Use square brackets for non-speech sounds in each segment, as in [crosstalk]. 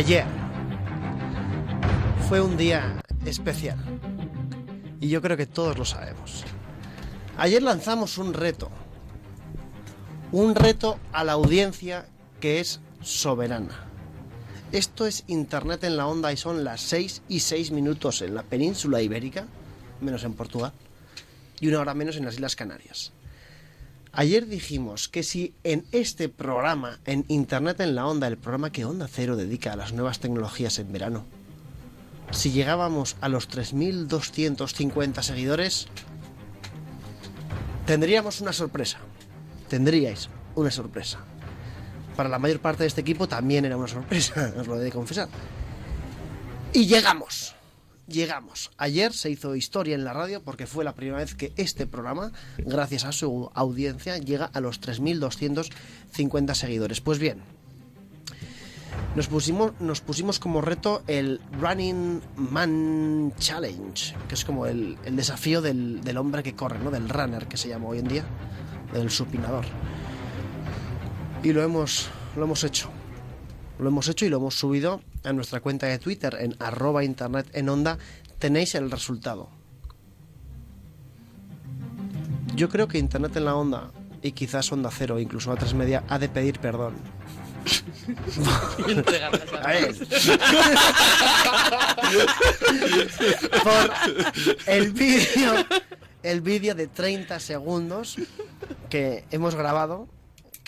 Ayer fue un día especial. Y yo creo que todos lo sabemos. Ayer lanzamos un reto. Un reto a la audiencia que es soberana. Esto es Internet en la onda y son las 6 y 6 minutos en la península ibérica, menos en Portugal, y una hora menos en las Islas Canarias. Ayer dijimos que si en este programa, en Internet en la onda, el programa que Onda Cero dedica a las nuevas tecnologías en verano, si llegábamos a los 3.250 seguidores, tendríamos una sorpresa. Tendríais una sorpresa. Para la mayor parte de este equipo también era una sorpresa, [laughs] os lo he de confesar. Y llegamos. Llegamos. Ayer se hizo historia en la radio porque fue la primera vez que este programa, gracias a su audiencia, llega a los 3.250 seguidores. Pues bien, nos pusimos, nos pusimos como reto el Running Man Challenge, que es como el, desafío del, del hombre que corre, ¿no? Del runner que se llama hoy en día, del supinador. Y lo hemos, lo hemos hecho. Lo hemos hecho y lo hemos subido a nuestra cuenta de Twitter en arroba internet en onda. Tenéis el resultado. Yo creo que Internet en la onda y quizás Onda Cero, incluso a tres media, ha de pedir perdón. [laughs] A ver. Por el vídeo, el vídeo de 30 segundos que hemos grabado.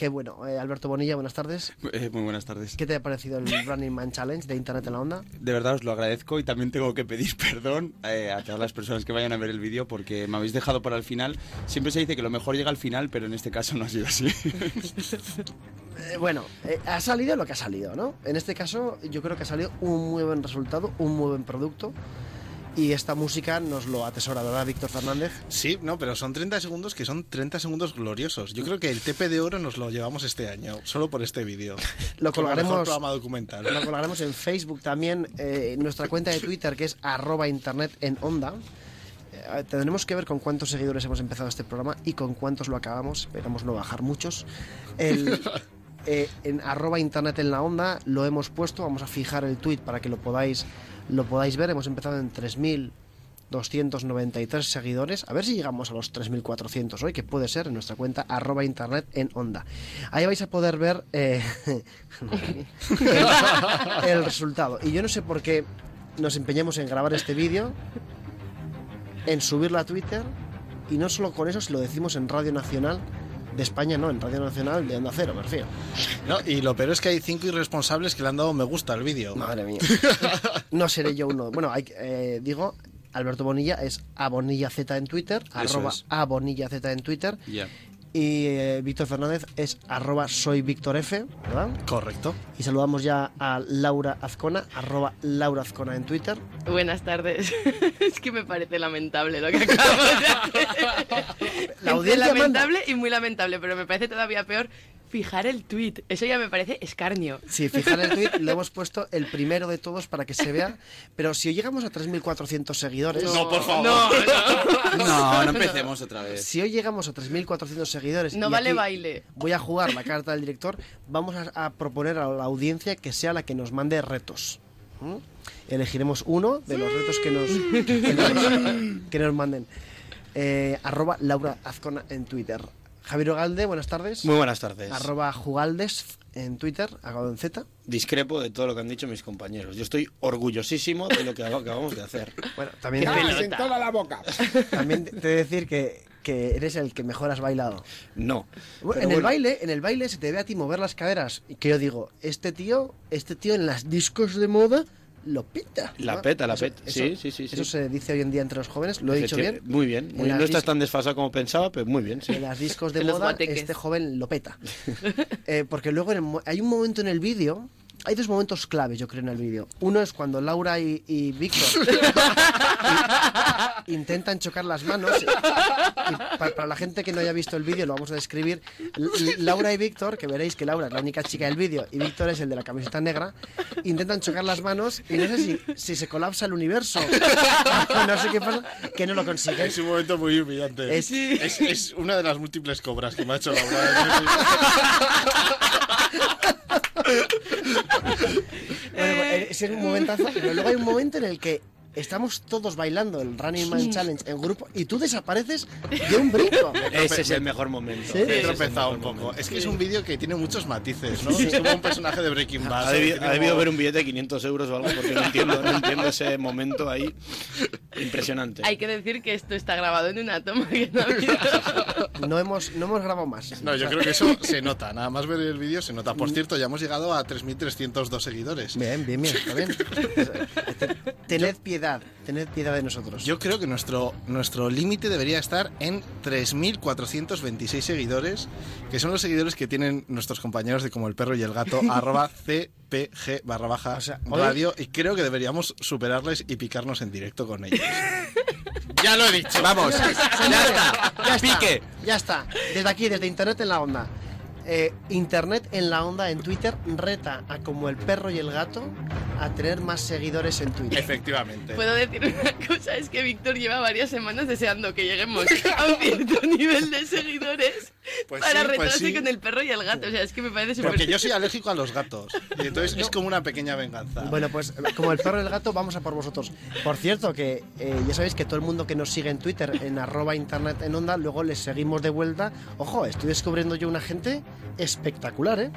Bueno, eh, Alberto Bonilla, buenas tardes. Eh, muy buenas tardes. ¿Qué te ha parecido el Running Man Challenge de Internet en la Onda? De verdad os lo agradezco y también tengo que pedir [laughs] perdón eh, a todas las personas que vayan a ver el vídeo porque me habéis dejado para el final. Siempre se dice que lo mejor llega al final, pero en este caso no ha sido así. [laughs] Eh, bueno, ha salido lo que ha salido, ¿no? En este caso, yo creo que ha salido un muy buen resultado, un muy buen producto. Y esta música nos lo atesora, ¿verdad, Víctor Fernández? Sí, no, pero son 30 segundos que son 30 segundos gloriosos. Yo creo que el TP de oro nos lo llevamos este año, solo por este vídeo. Lo colgaremos, programa documental. lo colgaremos en Facebook también, eh, en nuestra cuenta de Twitter, que es arroba internet en onda. Eh, tendremos que ver con cuántos seguidores hemos empezado este programa y con cuántos lo acabamos. Esperamos no bajar muchos. El, [laughs] eh, en arroba internet en la onda lo hemos puesto. Vamos a fijar el tweet para que lo podáis, lo podáis ver. Hemos empezado en 3.293 seguidores. A ver si llegamos a los 3.400 hoy, que puede ser en nuestra cuenta arroba internet en onda. Ahí vais a poder ver eh, [laughs] el, el resultado. Y yo no sé por qué nos empeñamos en grabar este vídeo, en subirlo a Twitter. Y no solo con eso, si lo decimos en Radio Nacional de España, no, en Radio Nacional de Onda Cero, me refiero. No, y lo peor es que hay cinco irresponsables que le han dado me gusta al vídeo. Madre mía. [laughs] No seré yo uno. Bueno, hay, eh, digo, Alberto Bonilla es a Bonilla Z en Twitter, arroba es. a Bonilla Z en Twitter. Ya. Y eh, Víctor Fernández es arroba soy Víctor F, ¿verdad? Correcto. Y saludamos ya a Laura Azcona, arroba Laura Azcona en Twitter. Buenas tardes. [laughs] es que me parece lamentable lo que acabo de hacer. La audiencia lamentable y muy lamentable, pero me parece todavía peor fijar el tweet. Eso ya me parece escarnio. Sí, fijar el tweet, le [laughs] hemos puesto el primero de todos para que se vea. Pero si hoy llegamos a 3.400 seguidores. No, por favor. No, no. No, no empecemos otra vez. Si hoy llegamos a 3.400 seguidores. No y vale aquí baile. Voy a jugar la carta del director. Vamos a, a proponer a la audiencia que sea la que nos mande retos. ¿Mm? Elegiremos uno de los retos que nos, que nos, que nos manden. Eh, arroba Laura Azcona en Twitter. Javier Ogalde, buenas tardes. Muy buenas tardes. Arroba Jugaldes en Twitter, acabado en Z. Discrepo de todo lo que han dicho mis compañeros. Yo estoy orgullosísimo de lo que acabamos de hacer. [laughs] Bueno, también, en toda la boca. también te he de decir que, que eres el que mejor has bailado. No. Bueno, en el bueno, baile, en el baile se te ve a ti mover las caderas y que yo digo, este tío, este tío en las discos de moda lo peta. La ¿no? peta, la Eso- peta. eso- Sí, sí, sí, sí. Eso se dice hoy en día entre los jóvenes, lo he dicho bien. Muy bien. Muy- no estás tan desfasado como pensaba, pero muy bien, sí. En las discos de moda, este joven lo peta. [laughs] Eh, porque luego en el hay un momento en el vídeo, hay dos momentos claves, yo creo, en el vídeo. Uno es cuando Laura y, y Víctor [laughs] intentan chocar las manos. Y pa- para, la gente que no haya visto el vídeo, lo vamos a describir. L- L- Laura y Víctor, que veréis que Laura es la única chica del vídeo y Víctor es el de la camiseta negra, intentan chocar las manos y no sé si, si se colapsa el universo. [laughs] no sé qué pasa, que no lo consiguen. Es un momento muy humillante. Es- Es, es una de las múltiples cobras que me ha hecho Laura. [laughs] Bueno, pues, ese es un momentazo, pero luego hay un momento en el que estamos todos bailando el Running Man Challenge en grupo y tú desapareces de un brinco. [laughs] Ese es el mejor momento. Sí. He tropezado un poco. momento. Es que es un vídeo que tiene muchos matices, ¿no? Es como un personaje de Breaking Bad. Ha, debido como- ver un billete de 500 euros o algo porque no entiendo, no entiendo ese momento ahí. Impresionante. Hay que decir que esto está grabado en una toma que no ha. [laughs] No hemos, no hemos grabado más. No, yo creo que eso se nota. Nada más ver el vídeo se nota. Por cierto, ya hemos llegado a 3.302 seguidores. Bien, bien, bien, está bien. [laughs] Tened piedad, tened piedad de nosotros. Yo creo que nuestro, nuestro límite debería estar en 3.426 seguidores, que son los seguidores que tienen nuestros compañeros de Como el Perro y el Gato, [laughs] arroba CPG barra baja O sea, radio, y creo que deberíamos superarles y picarnos en directo con ellos. [laughs] ya lo he dicho. Vamos, ya está. ya está, Pique. Ya está. Desde aquí, desde Internet en la Onda. Eh, Internet en la Onda en Twitter reta a como el perro y el gato a tener más seguidores en Twitter. Efectivamente. Puedo decir una cosa, es que Víctor lleva varias semanas deseando que lleguemos a un cierto [laughs] nivel de seguidores Pues para sí, pues retarse sí. con el perro y el gato. O sea, es que me parece súper... Porque yo soy alérgico a los gatos. Y entonces es como una pequeña venganza. Bueno, pues como el perro y el gato, vamos a por vosotros. Por cierto, que eh, ya sabéis que todo el mundo que nos sigue en Twitter, en arroba internet en onda, luego les seguimos de vuelta. Ojo, estoy descubriendo yo una gente espectacular, ¿eh?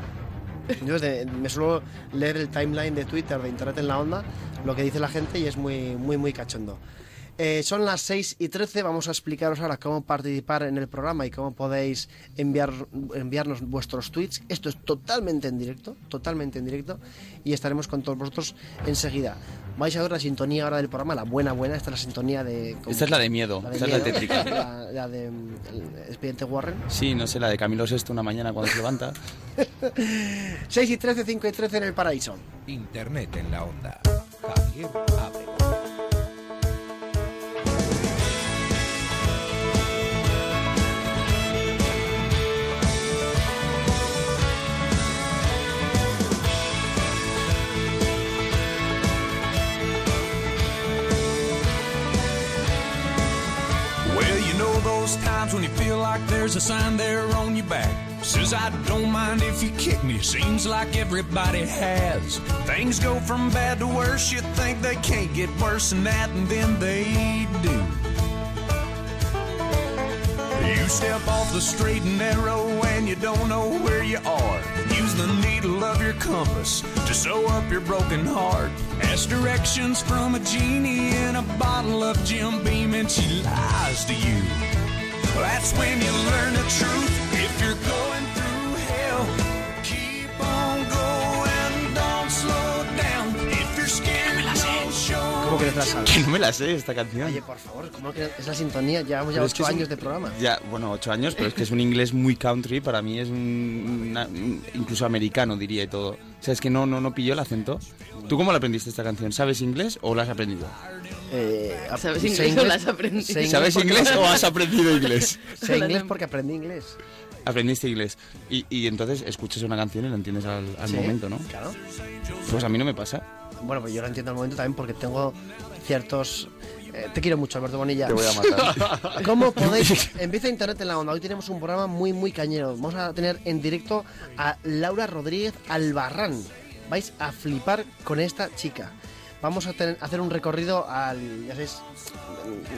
Yo desde- me suelo leer el timeline de Twitter de internet en la onda, lo que dice la gente y es muy, muy, muy cachondo. Eh, son las 6 y 13, vamos a explicaros ahora cómo participar en el programa y cómo podéis enviar, enviarnos vuestros tweets. Esto es totalmente en directo, totalmente en directo, y estaremos con todos vosotros enseguida. Vais a ver la sintonía ahora del programa, la buena, buena, esta es la sintonía de... Esta es la de miedo, de esta es la miedo, tétrica. [laughs] La, la de el expediente Warren. Sí, no sé, la de Camilo VI una mañana cuando se levanta. [laughs] 6 y 13, 5 y 13 en el paraíso. Internet en la onda. Javier when you feel like there's a sign there on your back. Says, I don't mind if you kick me. Seems like everybody has. Things go from bad to worse. You think they can't get worse than that, and then they do. You step off the straight and narrow and you don't know where you are. Use the needle of your compass to sew up your broken heart. Ask directions from a genie in a bottle of Jim Beam and she lies to you. Que no te la sabes? Que no me la sé esta canción. Oye, por favor, ¿cómo que es la sintonía? Llevamos ya Pero es que 8 es un- años de programa. Ya, bueno, ocho años, pero es que es un inglés muy country, para mí es un, una- un- incluso americano diría y todo. O sea, es que no, no, no pilló el acento. ¿Tú cómo la aprendiste esta canción? ¿Sabes inglés o la has aprendido? Eh, ¿Sabes inglés o la has aprendido? ¿Sabes porque- inglés o has aprendido inglés? [laughs] Sé inglés porque aprendí inglés. Aprendiste inglés. Y, y entonces escuchas una canción y la entiendes al, al Sí, momento, ¿no? Claro. Pues a mí no me pasa. Bueno, pues yo lo entiendo al momento también porque tengo ciertos... eh, te quiero mucho, Alberto Bonilla. Te voy a matar. [laughs] ¿Cómo podéis? Empieza Internet en la onda. Hoy tenemos un programa muy, muy cañero. Vamos a tener en directo a Laura Rodríguez Albarrán. Vais a flipar con esta chica. Vamos a tener- hacer un recorrido al. Ya sabéis,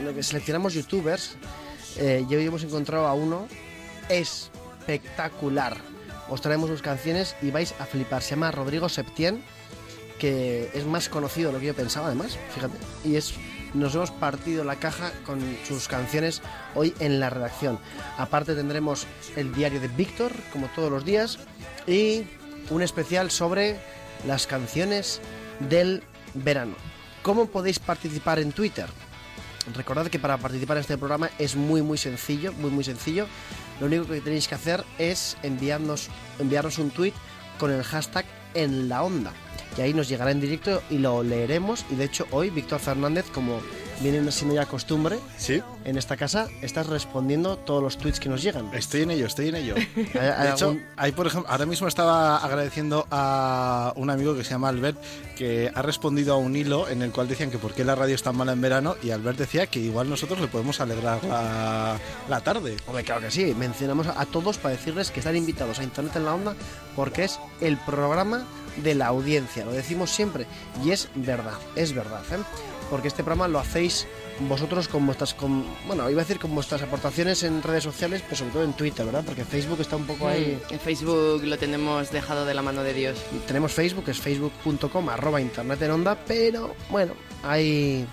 lo que seleccionamos youtubers. Eh, y hoy hemos encontrado a uno espectacular. Os traemos sus canciones y vais a flipar. Se llama Rodrigo Septien que es más conocido de lo que yo pensaba además, fíjate, y es nos hemos partido la caja con sus canciones hoy en la redacción. Aparte tendremos el diario de Víctor, como todos los días, y un especial sobre las canciones del verano. ¿Cómo podéis participar en Twitter? Recordad que para participar en este programa es muy muy sencillo, muy muy sencillo. Lo único que tenéis que hacer es enviarnos, enviarnos un tweet con el hashtag en la onda. Y ahí nos llegará en directo y lo leeremos. Y de hecho hoy Víctor Fernández, como viene siendo ya costumbre Sí, en esta casa, estás respondiendo todos los tweets que nos llegan. estoy en ello, estoy en ello. ¿Hay- [laughs] hay De hecho, hay, por ejemplo, ahora mismo estaba agradeciendo a un amigo que se llama Albert que ha respondido a un hilo en el cual decían que por qué la radio es tan mala en verano y Albert decía que igual nosotros le podemos alegrar la, la tarde. Hombre, claro que sí. Mencionamos a, a todos para decirles que están invitados a Internet en la Onda porque es el programa de la audiencia. Lo decimos siempre y es verdad, es verdad. ¿eh? Porque este programa lo hacéis vosotros con vuestras, con, bueno, iba a decir con vuestras aportaciones en redes sociales, pero sobre todo en Twitter, ¿verdad? Porque Facebook está un poco ahí. Mm, En Facebook lo tenemos dejado de la mano de Dios. Tenemos Facebook, es facebook.com arroba internet en onda, pero bueno, ahí,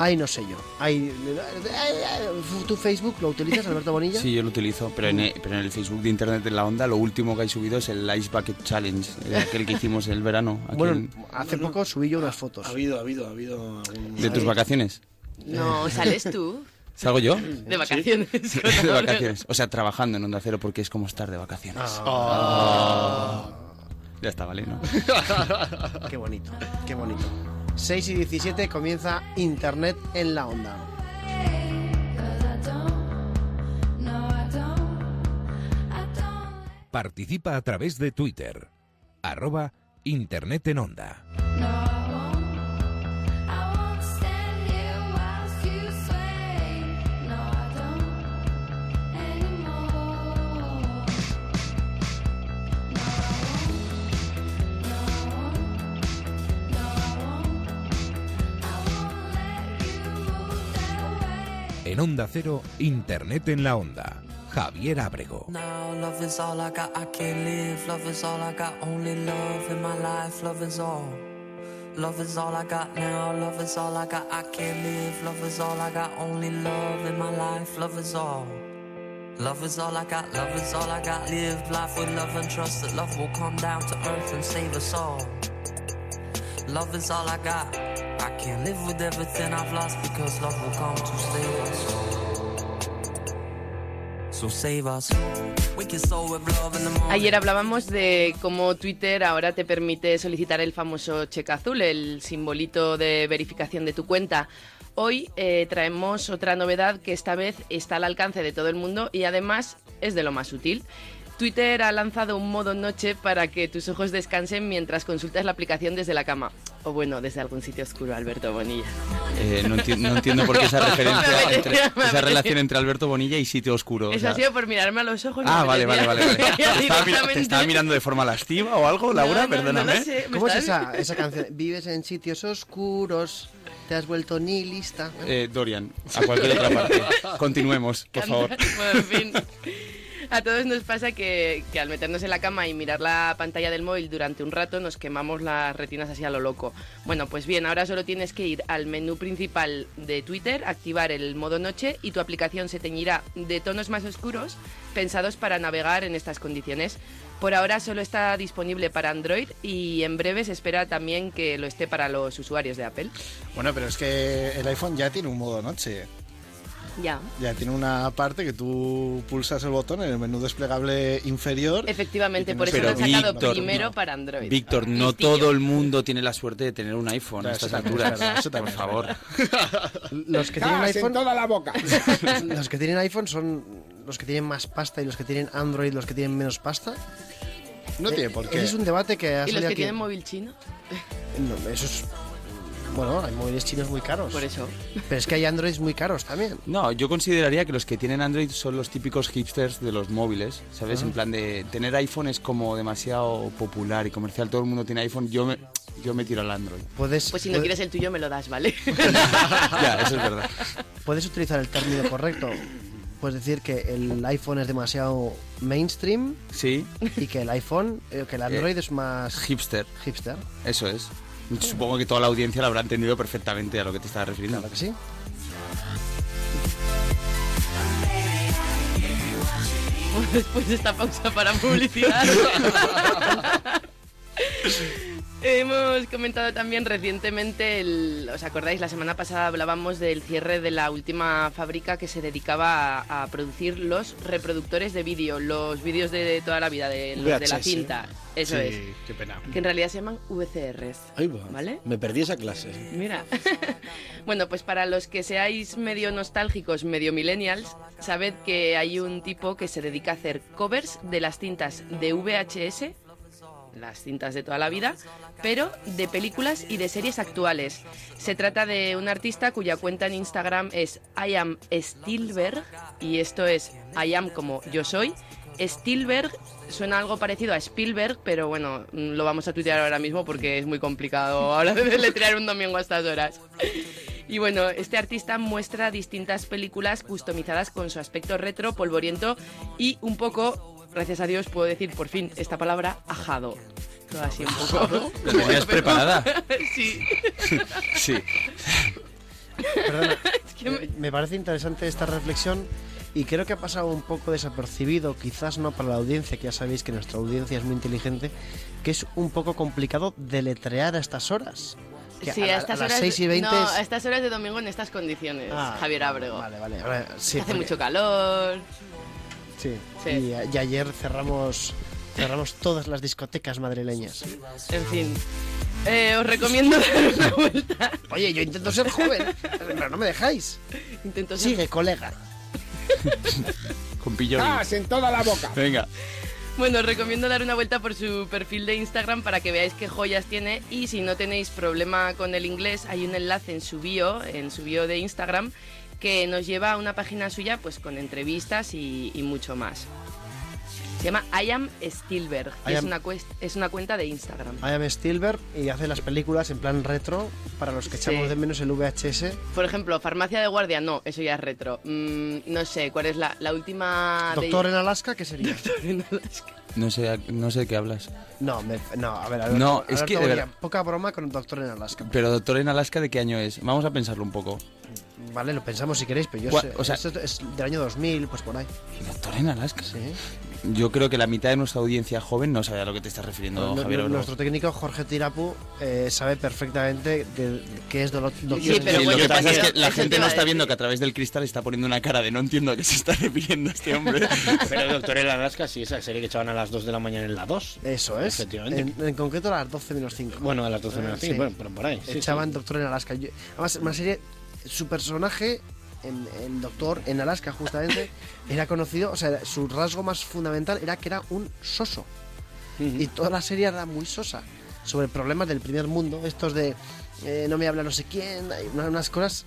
ahí no sé yo. Ahí, ¿Tu Facebook lo utilizas, Alberto Bonilla? Sí, yo lo utilizo, pero en, el, pero en el Facebook de Internet de la Onda lo último que hay subido es el Ice Bucket Challenge, el- [laughs] aquel que hicimos el verano. aquel- Bueno, hace poco subí yo unas fotos. Ha habido, ha habido, ha habido algún... ¿De tus vacaciones? No, sales tú ¿Salgo yo? de vacaciones. [laughs] de vacaciones. O sea, trabajando en Onda Cero porque es como estar de vacaciones. Ah. Ya está, ¿vale? ¿no? [laughs] Qué bonito, qué bonito. 6 y 17 comienza Internet en la onda. Participa a través de Twitter. Arroba Internet en Onda. En Onda Cero, Internet en la Onda. Javier Ábrego. Now love is all I got, I can't live. Love is all I got, only love in my life. Love is all. Love is all I got now. Love is all I got, I can't live. Love is all I got, only love in my life. Love is all. Love is all I got, love is all I got. Live life with love and trust that love will come down to earth and save us all. Love is all I got. I can't live with everything I've lost because love will come to save us. So save us. Ayer hablábamos de cómo Twitter ahora te permite solicitar el famoso cheque azul, el simbolito de verificación de tu cuenta. Hoy eh, traemos otra novedad que esta vez está al alcance de todo el mundo y además es de lo más útil. Twitter ha lanzado un modo noche para que tus ojos descansen mientras consultas la aplicación desde la cama. O bueno, desde algún sitio oscuro, Alberto Bonilla. Eh, no, enti- no entiendo por qué esa [laughs] referencia, entre- esa relación entre Alberto Bonilla y sitio oscuro. o Eso sea- ha sido por mirarme a los ojos. Ah, vale, vale, vale. vale. [laughs] ¿Te, estaba, ¿Te estaba mirando de forma lastiva o algo, Laura? No, no, Perdóname. No, lo sé, ¿Cómo es esa, esa canción? Vives en sitios oscuros, te has vuelto nihilista. Eh, Dorian, a cualquier otra parte. [laughs] Continuemos, por favor. Bueno, en fin. [laughs] A todos nos pasa que, que al meternos en la cama y mirar la pantalla del móvil durante un rato nos quemamos las retinas así a lo loco. Bueno, pues bien, ahora solo tienes que ir al menú principal de Twitter, activar el modo noche y tu aplicación se teñirá de tonos más oscuros pensados para navegar en estas condiciones. Por ahora solo está disponible para Android y en breve se espera también que lo esté para los usuarios de Apple. Bueno, pero es que el iPhone ya tiene un modo noche. Ya. Ya tiene una parte que tú pulsas el botón en el menú desplegable inferior. Efectivamente, por eso lo han sacado Víctor, primero no. para Android. Víctor, no todo el mundo tiene la suerte de tener un iPhone a estas alturas. eso Por también favor. [laughs] Los que tienen iPhone, toda la boca. [laughs] los que tienen iPhone son los que tienen más pasta y los que tienen Android los que tienen menos pasta. No tiene por qué. Ese es un debate que ha ¿Y los que aquí. tienen móvil chino? No, eso es bueno, hay móviles chinos muy caros. Por eso. Pero es que hay Androids muy caros también. No, yo consideraría que los que tienen Android son los típicos hipsters de los móviles, ¿sabes? En plan de tener iPhone es como demasiado popular y comercial. Todo el mundo tiene iPhone. Yo me, yo me tiro al Android. Puedes, Pues si no puede- quieres el tuyo, me lo das, ¿vale? [laughs] ya, eso es verdad. puedes utilizar el término correcto. Puedes decir que el iPhone es demasiado mainstream Sí, y que el iPhone, eh, que el Android es más hipster, hipster. eso es. Supongo que toda la audiencia lo habrá entendido perfectamente a lo que te estaba refiriendo. Claro que sí. Después [laughs] de esta pausa para publicidad. [laughs] [laughs] Hemos comentado también recientemente, el- ¿os acordáis? La semana pasada hablábamos del cierre de la última fábrica que se dedicaba a, a producir los reproductores de vídeo, los vídeos de toda la vida, de, los de la VHS. cinta. Eso Sí, es. qué pena. Que en realidad se llaman VCRs. Ahí va. ¿Vale? Me perdí esa clase. Mira. [laughs] bueno, pues para los que seáis medio nostálgicos, medio millennials, sabed que hay un tipo que se dedica a hacer covers de las cintas de VHS, las cintas de toda la vida, pero de películas y de series actuales. Se trata de un artista cuya cuenta en Instagram es I am Spielberg y esto es I am como yo soy. Spielberg suena algo parecido a Spielberg, pero bueno, lo vamos a tuitear ahora mismo porque es muy complicado [laughs] ahora de deletrear un domingo a estas horas. Y bueno, este artista muestra distintas películas customizadas con su aspecto retro, polvoriento y un poco, gracias a Dios puedo decir por fin esta palabra, ajado. Todo así un poco. ¿La [laughs] tenías preparada? [laughs] sí. [laughs] Sí. Perdona, que me- me parece interesante esta reflexión y creo que ha pasado un poco desapercibido, quizás no para la audiencia, que ya sabéis que nuestra audiencia es muy inteligente, que es un poco complicado deletrear a estas horas. Que Sí, a, a, la- a estas las horas, 6 y 20 no, es- a estas horas de domingo en estas condiciones, Ah, Javier Abrego. Vale, vale. ahora sí, Hace porque- mucho calor. Sí. Sí. Y, a- y ayer cerramos cerramos todas las discotecas madrileñas. En fin. Eh, os recomiendo [laughs] dar una vuelta. Oye, yo intento ser joven, pero no me dejáis. Intento ser- Sigue, colega. [laughs] Con pillón. en toda la boca! Venga. Bueno, os recomiendo dar una vuelta por su perfil de Instagram para que veáis qué joyas tiene y si no tenéis problema con el inglés, hay un enlace en su bio, en su bio de Instagram, que nos lleva a una página suya pues con entrevistas y, y mucho más. Se llama I am Spielberg y I es, una cuest- es una cuenta de Instagram. I am Spielberg y hace las películas en plan retro para los que Sí. echamos de menos el VHS. Por ejemplo, Farmacia de Guardia, no, eso ya es retro. Mm, no sé, ¿cuál es la, la última de- Doctor en Alaska, ¿qué sería? [laughs] No sé, no sé de qué hablas. No, me- no, a ver, Alberto, No, es que verdad- poca broma con Doctor en Alaska. Pero Doctor en Alaska, ¿de qué año es? Vamos a pensarlo un poco. Vale, lo pensamos si queréis, pero yo sé. o sea- esto es del año 2000, pues por ahí. Doctor en Alaska. Sí. Yo creo que la mitad de nuestra audiencia joven no sabe a lo que te estás refiriendo, No- no- Javier. Abrego. nuestro técnico Jorge Tirapu eh, sabe perfectamente de, qué es Doctor Sí, en pero Sí, bueno, lo que pasa es que la te gente no a está viendo que a través del cristal está poniendo una cara de no entiendo a qué se está refiriendo este hombre. [laughs] Pero Doctor en Alaska, sí, esa serie que echaban a las 2 de la mañana en la 2. Eso es. Efectivamente. En, en concreto a las 12 menos 5. Bueno, a las 12 de la Sí. bueno, pero por ahí. sí, Echaban sí. Doctor en Alaska. Yo- además, una serie. Su personaje, en, el Doctor en Alaska, justamente, [laughs] era conocido. O sea, su rasgo más fundamental era que era un soso. Y toda la serie era muy sosa. Sobre problemas del primer mundo. Estos de. eh, no me habla no sé quién. Hay una- unas cosas.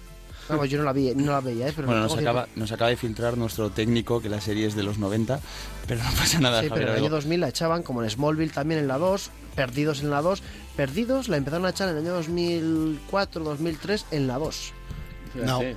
Vamos, yo no la vi, no la veía, ¿eh? Pero Bueno, nos acaba, nos acaba de filtrar nuestro técnico que la serie es de los 90, pero no pasa nada, Sí, Javier. pero en el año 2000 la echaban, como en Smallville también en la 2, Perdidos en la 2. Perdidos la empezaron a echar en el año 2004, 2003 en la 2. No.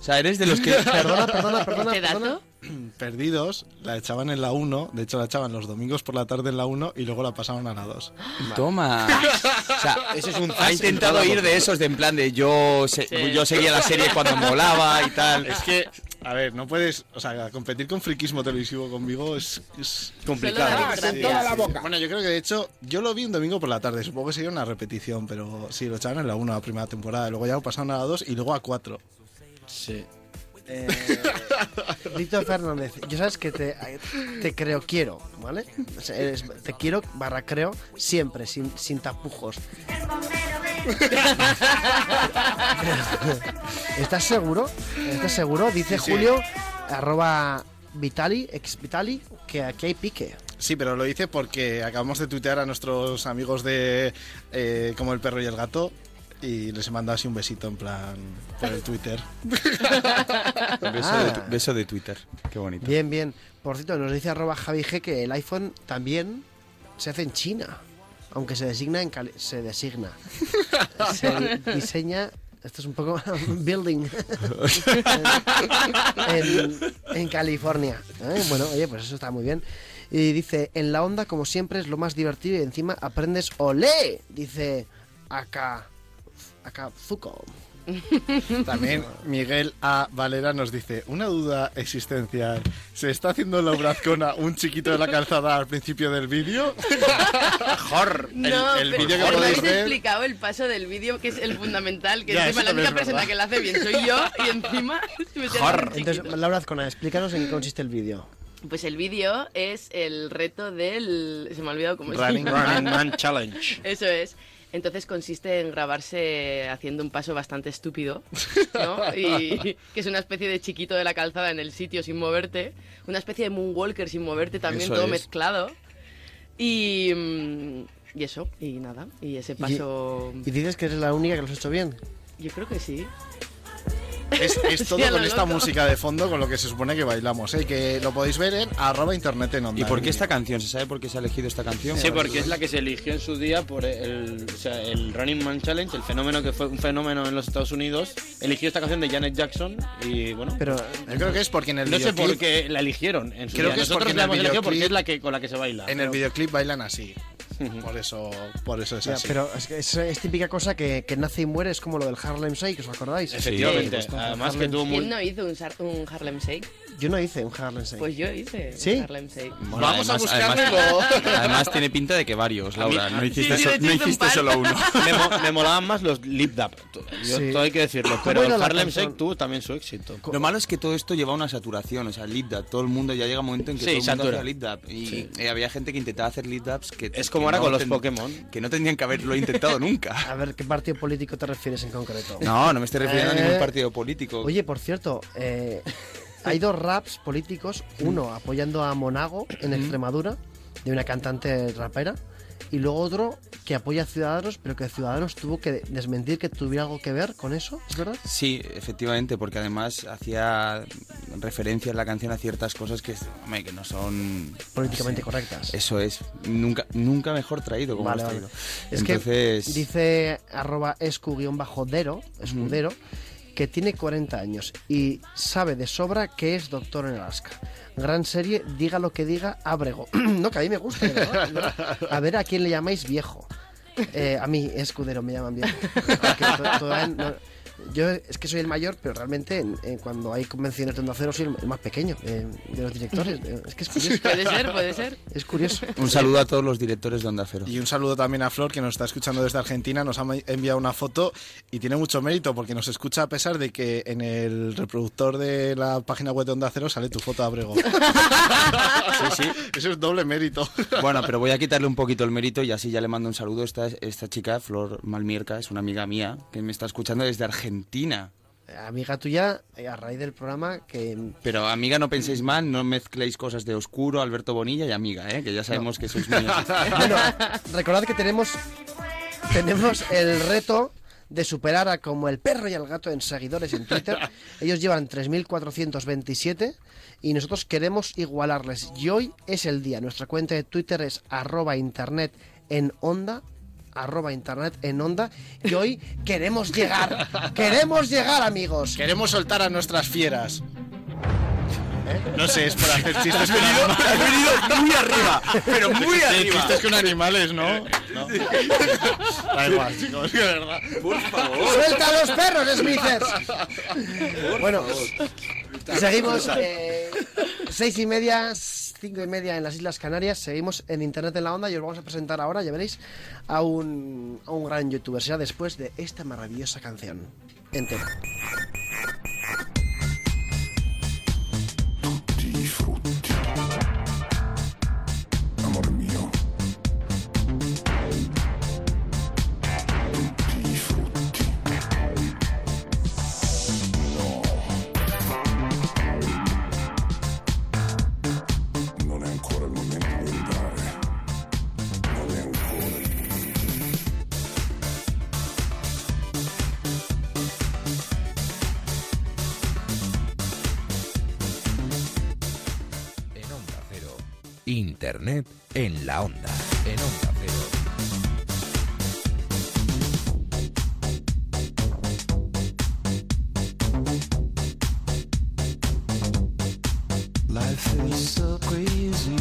O sea, eres de los que... [laughs] Perdona, perdona, perdona. ¿Este perdona. dato? [clears throat] Perdidos, la echaban en la 1, de hecho la echaban los domingos por la tarde en la 1 y luego la pasaban a la 2. [gasps] Toma. O sea, [laughs] Ese es un ha intentado ir de esos de en plan de yo, se- Sí. yo seguía la serie cuando molaba y tal. Es que, a ver, no puedes, o sea, competir con friquismo televisivo conmigo es, es complicado. Solo ¡Ah, Gracias. en toda la boca! Bueno, yo creo que de hecho, yo lo vi un domingo por la tarde, supongo que sería una repetición, pero sí, lo echaban en la 1 la primera temporada, luego ya lo pasaron a la 2 y luego a 4. Sí. Eh, Víctor Fernández, yo sabes que te, te creo, quiero, ¿vale? O sea, eres- te quiero barra creo siempre, sin, sin tapujos. ¿Estás seguro? ¿Estás seguro? Dice Julio, arroba Vitali, ex Vitali, que aquí hay pique. Sí, pero lo hice porque acabamos de tuitear a nuestros amigos de eh, Como el perro y el gato y les he mandado así un besito en plan por el Twitter. [laughs] Beso, de, tu- Ah. beso de Twitter. Qué bonito. Bien, bien. Por cierto, nos dice arroba Javi G que el iPhone también se hace en China, aunque se designa en Cali- se designa. [laughs] se diseña esto es un poco [laughs] building en, en California. ¿eh? Bueno, oye, pues eso está muy bien. Y dice, en la onda, como siempre, es lo más divertido y encima aprendes olé. Dice acá, acá Zuko. [laughs] También Miguel A. Valera nos dice, una duda existencial. ¿Se está haciendo la obrazcona un chiquito de la calzada al principio del vídeo? ¡Jor! [laughs] El, No, el pero vídeo que no podéis habéis ver... explicado el paso del vídeo, que es el fundamental, que [laughs] Ya, encima la única persona que lo hace bien soy yo, y encima un Entonces, chiquito. Laura Azcona, explícanos en qué consiste el vídeo. Pues el vídeo es el reto del... Se me ha olvidado cómo se Running llama. Running Man Challenge. Eso es. Entonces consiste en grabarse haciendo un paso bastante estúpido, ¿no? Y [laughs] que es una especie de chiquito de la calzada en el sitio sin moverte, una especie de moonwalker sin moverte también, Eso todo es. mezclado. Y, mm, y eso, y nada, y ese paso... Y dices que eres la única que lo has hecho bien. Yo creo que sí. Es, es [laughs] todo con esta música de fondo con lo que se supone que bailamos, ¿eh? que lo podéis ver en arroba internet en onda. ¿Y por qué esta canción? ¿Se sabe por qué se ha elegido esta canción? Sí, porque es la que se eligió en su día por el, o sea, el Running Man Challenge, el fenómeno que fue un fenómeno en los Estados Unidos. Eligió esta canción de Janet Jackson y bueno. Pero Yo creo que es porque en el no sé videoclip, por qué la eligieron. En su Creo día. que es Nosotros porque la hemos elegido porque es la que con la que se baila. en el videoclip bailan así. Por eso, por eso es Ya, así. pero es, que es, es típica cosa que, que nace y muere, es como lo del Harlem Shake, ¿os acordáis? Efectivamente. Sí, pues, Además que tuvo muy... ¿Quién no hizo un, un Harlem Shake? Yo no hice un Harlem Shake. Pues yo hice ¿Sí? un Harlem Shake. Bueno, Vamos a buscarlo. Además, además tiene pinta de que varios, Laura. No hiciste, sí, so- no un solo uno. [laughs] me, mo- me molaban más los lip dap. Yo, Sí. Todo hay que decirlo. ¿Cómo Pero el Harlem? Shake tuvo también su éxito. Lo malo es que todo esto lleva a una saturación, o sea, lip dab, todo el mundo ya llega un momento en que Sí, todo el mundo hacía lip dab y eh, había gente que intentaba hacer lip dabs que Es como que ahora no con los Pokémon. que no tendrían que haberlo intentado nunca. [laughs] A ver, ¿qué partido político te refieres en concreto? No, no me estoy refiriendo a Eh, ningún partido político. Oye, por cierto, eh, hay dos raps políticos, uno apoyando a Monago en Extremadura, de una cantante rapera, y luego otro que apoya a Ciudadanos, pero que Ciudadanos tuvo que desmentir que tuviera algo que ver con eso, ¿es verdad? Sí, efectivamente, porque además hacía referencia en la canción a ciertas cosas que, hombre, que no son Políticamente correctas. Eso es, nunca, nunca mejor traído como Vale, has vale. Es Entonces, que dice arroba escu-dero, escudero, que tiene 40 años y sabe de sobra que es doctor en Alaska. Gran serie, diga lo que diga, Abrego. [clears throat] no, que a mí me gusta, verdad. A ver a quién le llamáis viejo. Eh, a mí, escudero, me llaman viejo. [laughs] Porque todavía no- yo es que soy el mayor, pero realmente en- en cuando hay convenciones de Onda Cero soy el, el más pequeño eh, de los directores. Eh, Es que es curioso. [laughs] Puede ser, puede ser. Es curioso. un saludo a todos los directores de Onda Cero. Y un saludo también a Flor, que nos está escuchando desde Argentina. Nos ha enviado una foto y tiene mucho mérito porque nos escucha a pesar de que en el reproductor de la página web de Onda Cero sale tu foto, Abrego. [laughs] Sí, sí. Eso es doble mérito. Bueno, pero voy a quitarle un poquito el mérito y así ya le mando un saludo. Esta, esta chica, Flor Malmierca, es una amiga mía que me está escuchando desde Argentina. Amiga tuya, eh, a raíz del programa, que Pero amiga, no penséis mal, no mezcléis cosas de Oscuro, Alberto Bonilla y amiga, ¿eh? que ya sabemos que sois muy... [laughs] Bueno, recordad que tenemos tenemos el reto de superar a como el perro y el gato en seguidores en Twitter. [laughs] Ellos llevan 3.427 y nosotros queremos igualarles. Y hoy es el día. Nuestra cuenta de Twitter es arroba internet en onda arroba internet en onda y hoy queremos llegar [laughs] queremos llegar amigos Queremos soltar a nuestras fieras. ¿Eh? No sé, es por hacer chistes con animales. Has venido muy arriba, pero [laughs] muy Sí, arriba. chistes con animales, ¿no? ¿No? [laughs] Da igual, chicos, de verdad. Por favor. ¡Suelta a los perros, Smithers! bueno, seguimos eh, seis y media, cinco y media en las Islas Canarias. Seguimos en Internet en la Onda y os vamos a presentar ahora, ya veréis, a un, a un gran youtuber. Será después de esta maravillosa canción. Entera. Internet en la Onda. En Onda Cero. Life is so crazy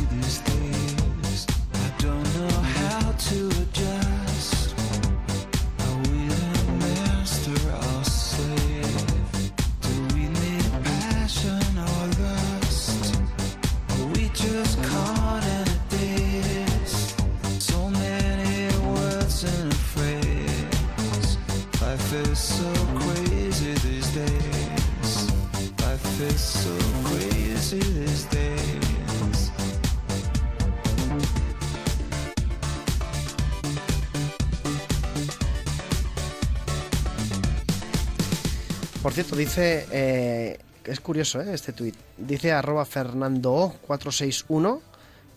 cierto, dice, eh, es curioso eh, este tuit, dice arroba fernando461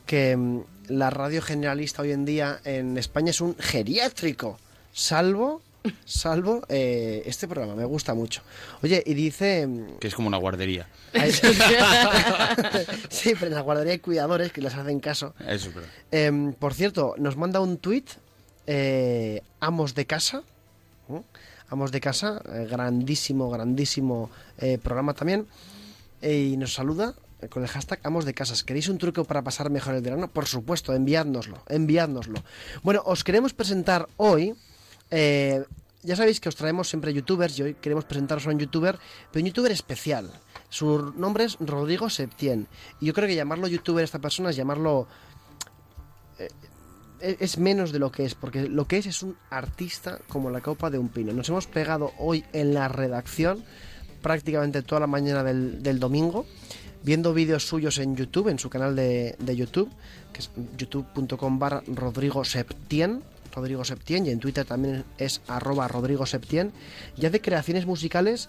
que mm, la radio generalista hoy en día en España es un geriátrico, salvo, salvo eh, este programa, me gusta mucho. Oye, y dice... mm, Que es como una guardería. [laughs] [laughs] sí, pero en la guardería hay cuidadores que les hacen caso. Eso. Em, por cierto, nos manda un tuit eh, Amos de Casa. Amos de Casa, eh, grandísimo, grandísimo eh, programa también. eh, y nos saluda con el hashtag Amos de Casas. ¿Queréis un truco para pasar mejor el verano? Por supuesto, enviádnoslo, enviádnoslo. Bueno, os queremos presentar hoy. ya sabéis que os traemos siempre youtubers y hoy queremos presentaros a un youtuber, pero un youtuber especial. Su nombre es Rodrigo Septien. Y yo creo que llamarlo youtuber a esta persona es llamarlo es menos de lo que es, porque lo que es es un artista como la copa de un pino. Nos hemos pegado hoy en la redacción prácticamente toda la mañana del, del domingo, viendo vídeos suyos en YouTube, en su canal de, de YouTube, que es youtube.com barra Rodrigo Septien, Rodrigo Septien, y en Twitter también es arroba Rodrigo Septien, y hace creaciones musicales,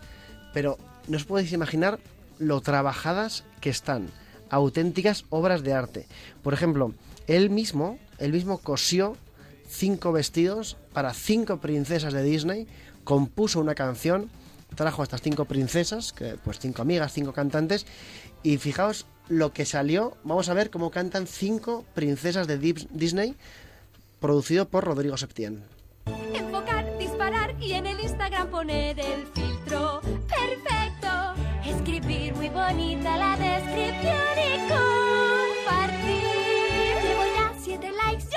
pero no os podéis imaginar lo trabajadas que están, auténticas obras de arte. Por ejemplo, él mismo, él mismo cosió cinco vestidos para cinco princesas de Disney, compuso una canción, trajo a estas cinco princesas, pues cinco amigas, cinco cantantes, y fijaos lo que salió, vamos a ver cómo cantan cinco princesas de Disney, producido por Rodrigo Septien. Enfocar, disparar y en el Instagram poner el filtro perfecto. Escribir muy bonita la descripción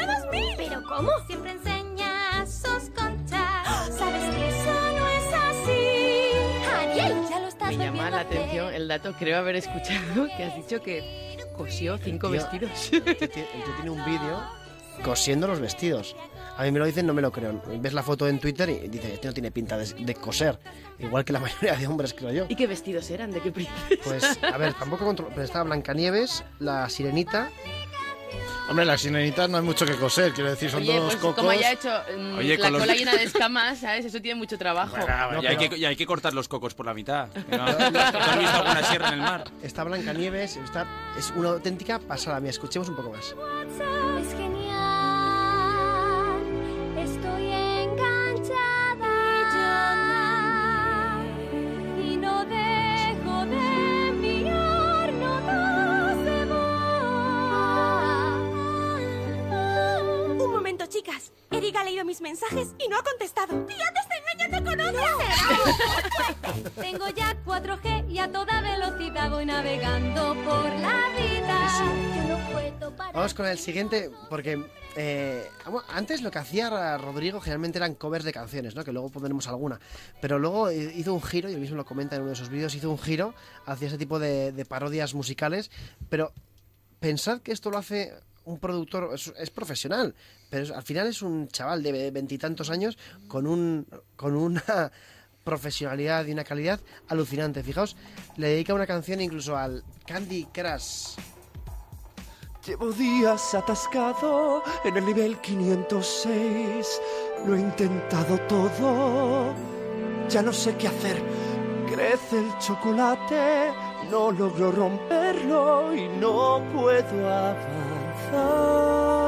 dos mil. ¿Pero cómo? Siempre enseña sus conchas. ¿Sabes que eso no es así? Ariel, ya lo estás Me llama la atención el dato, creo haber escuchado, que has dicho que cosió cinco Tío, vestidos. El tío tiene- el tío tiene un vídeo cosiendo los vestidos. A mí me lo dicen, no me lo creo. Ves la foto en Twitter y dice, este no tiene pinta de, de coser. Igual que la [laughs] mayoría de hombres, creo yo. ¿Y qué vestidos eran? ¿De qué princesa? Pues, a ver, tampoco controlo, pero estaba Blancanieves, la sirenita. Hombre, las sirenitas no hay mucho que coser, quiero decir, son Oye, dos pues cocos. como haya hecho mm, Oye, la con los- cola llena de [laughs] escamas, ¿sabes? Eso tiene mucho trabajo. No, y, hay pero- que, y hay que cortar los cocos por la mitad. [laughs] ¿No? ¿Tú has visto alguna sierra en el mar? Está Blancanieves, está, es una auténtica pasada. Mira, escuchemos un poco más. Chicas. Eric ha leído mis mensajes y no ha contestado. ¡Tía, te está engañando con otra! [laughs] Tengo ya 4G y a toda velocidad voy navegando por la vida. Yo no puedo parar. Vamos con el siguiente, porque eh, antes lo que hacía Rodrigo generalmente eran covers de canciones, ¿no? Que luego pondremos alguna. Pero luego hizo un giro, y él mismo lo comenta en uno de sus vídeos, hizo un giro hacia ese tipo de, de parodias musicales. Pero pensad que esto lo hace un productor, es, es profesional, pero al final es un chaval de veintitantos años con un con una [laughs] profesionalidad y una calidad alucinante. Fijaos, le dedica una canción incluso al Candy Crush. Llevo días atascado en el nivel 506. Lo he intentado todo. Ya no sé qué hacer. Crece el chocolate. No logro romperlo y no puedo avanzar.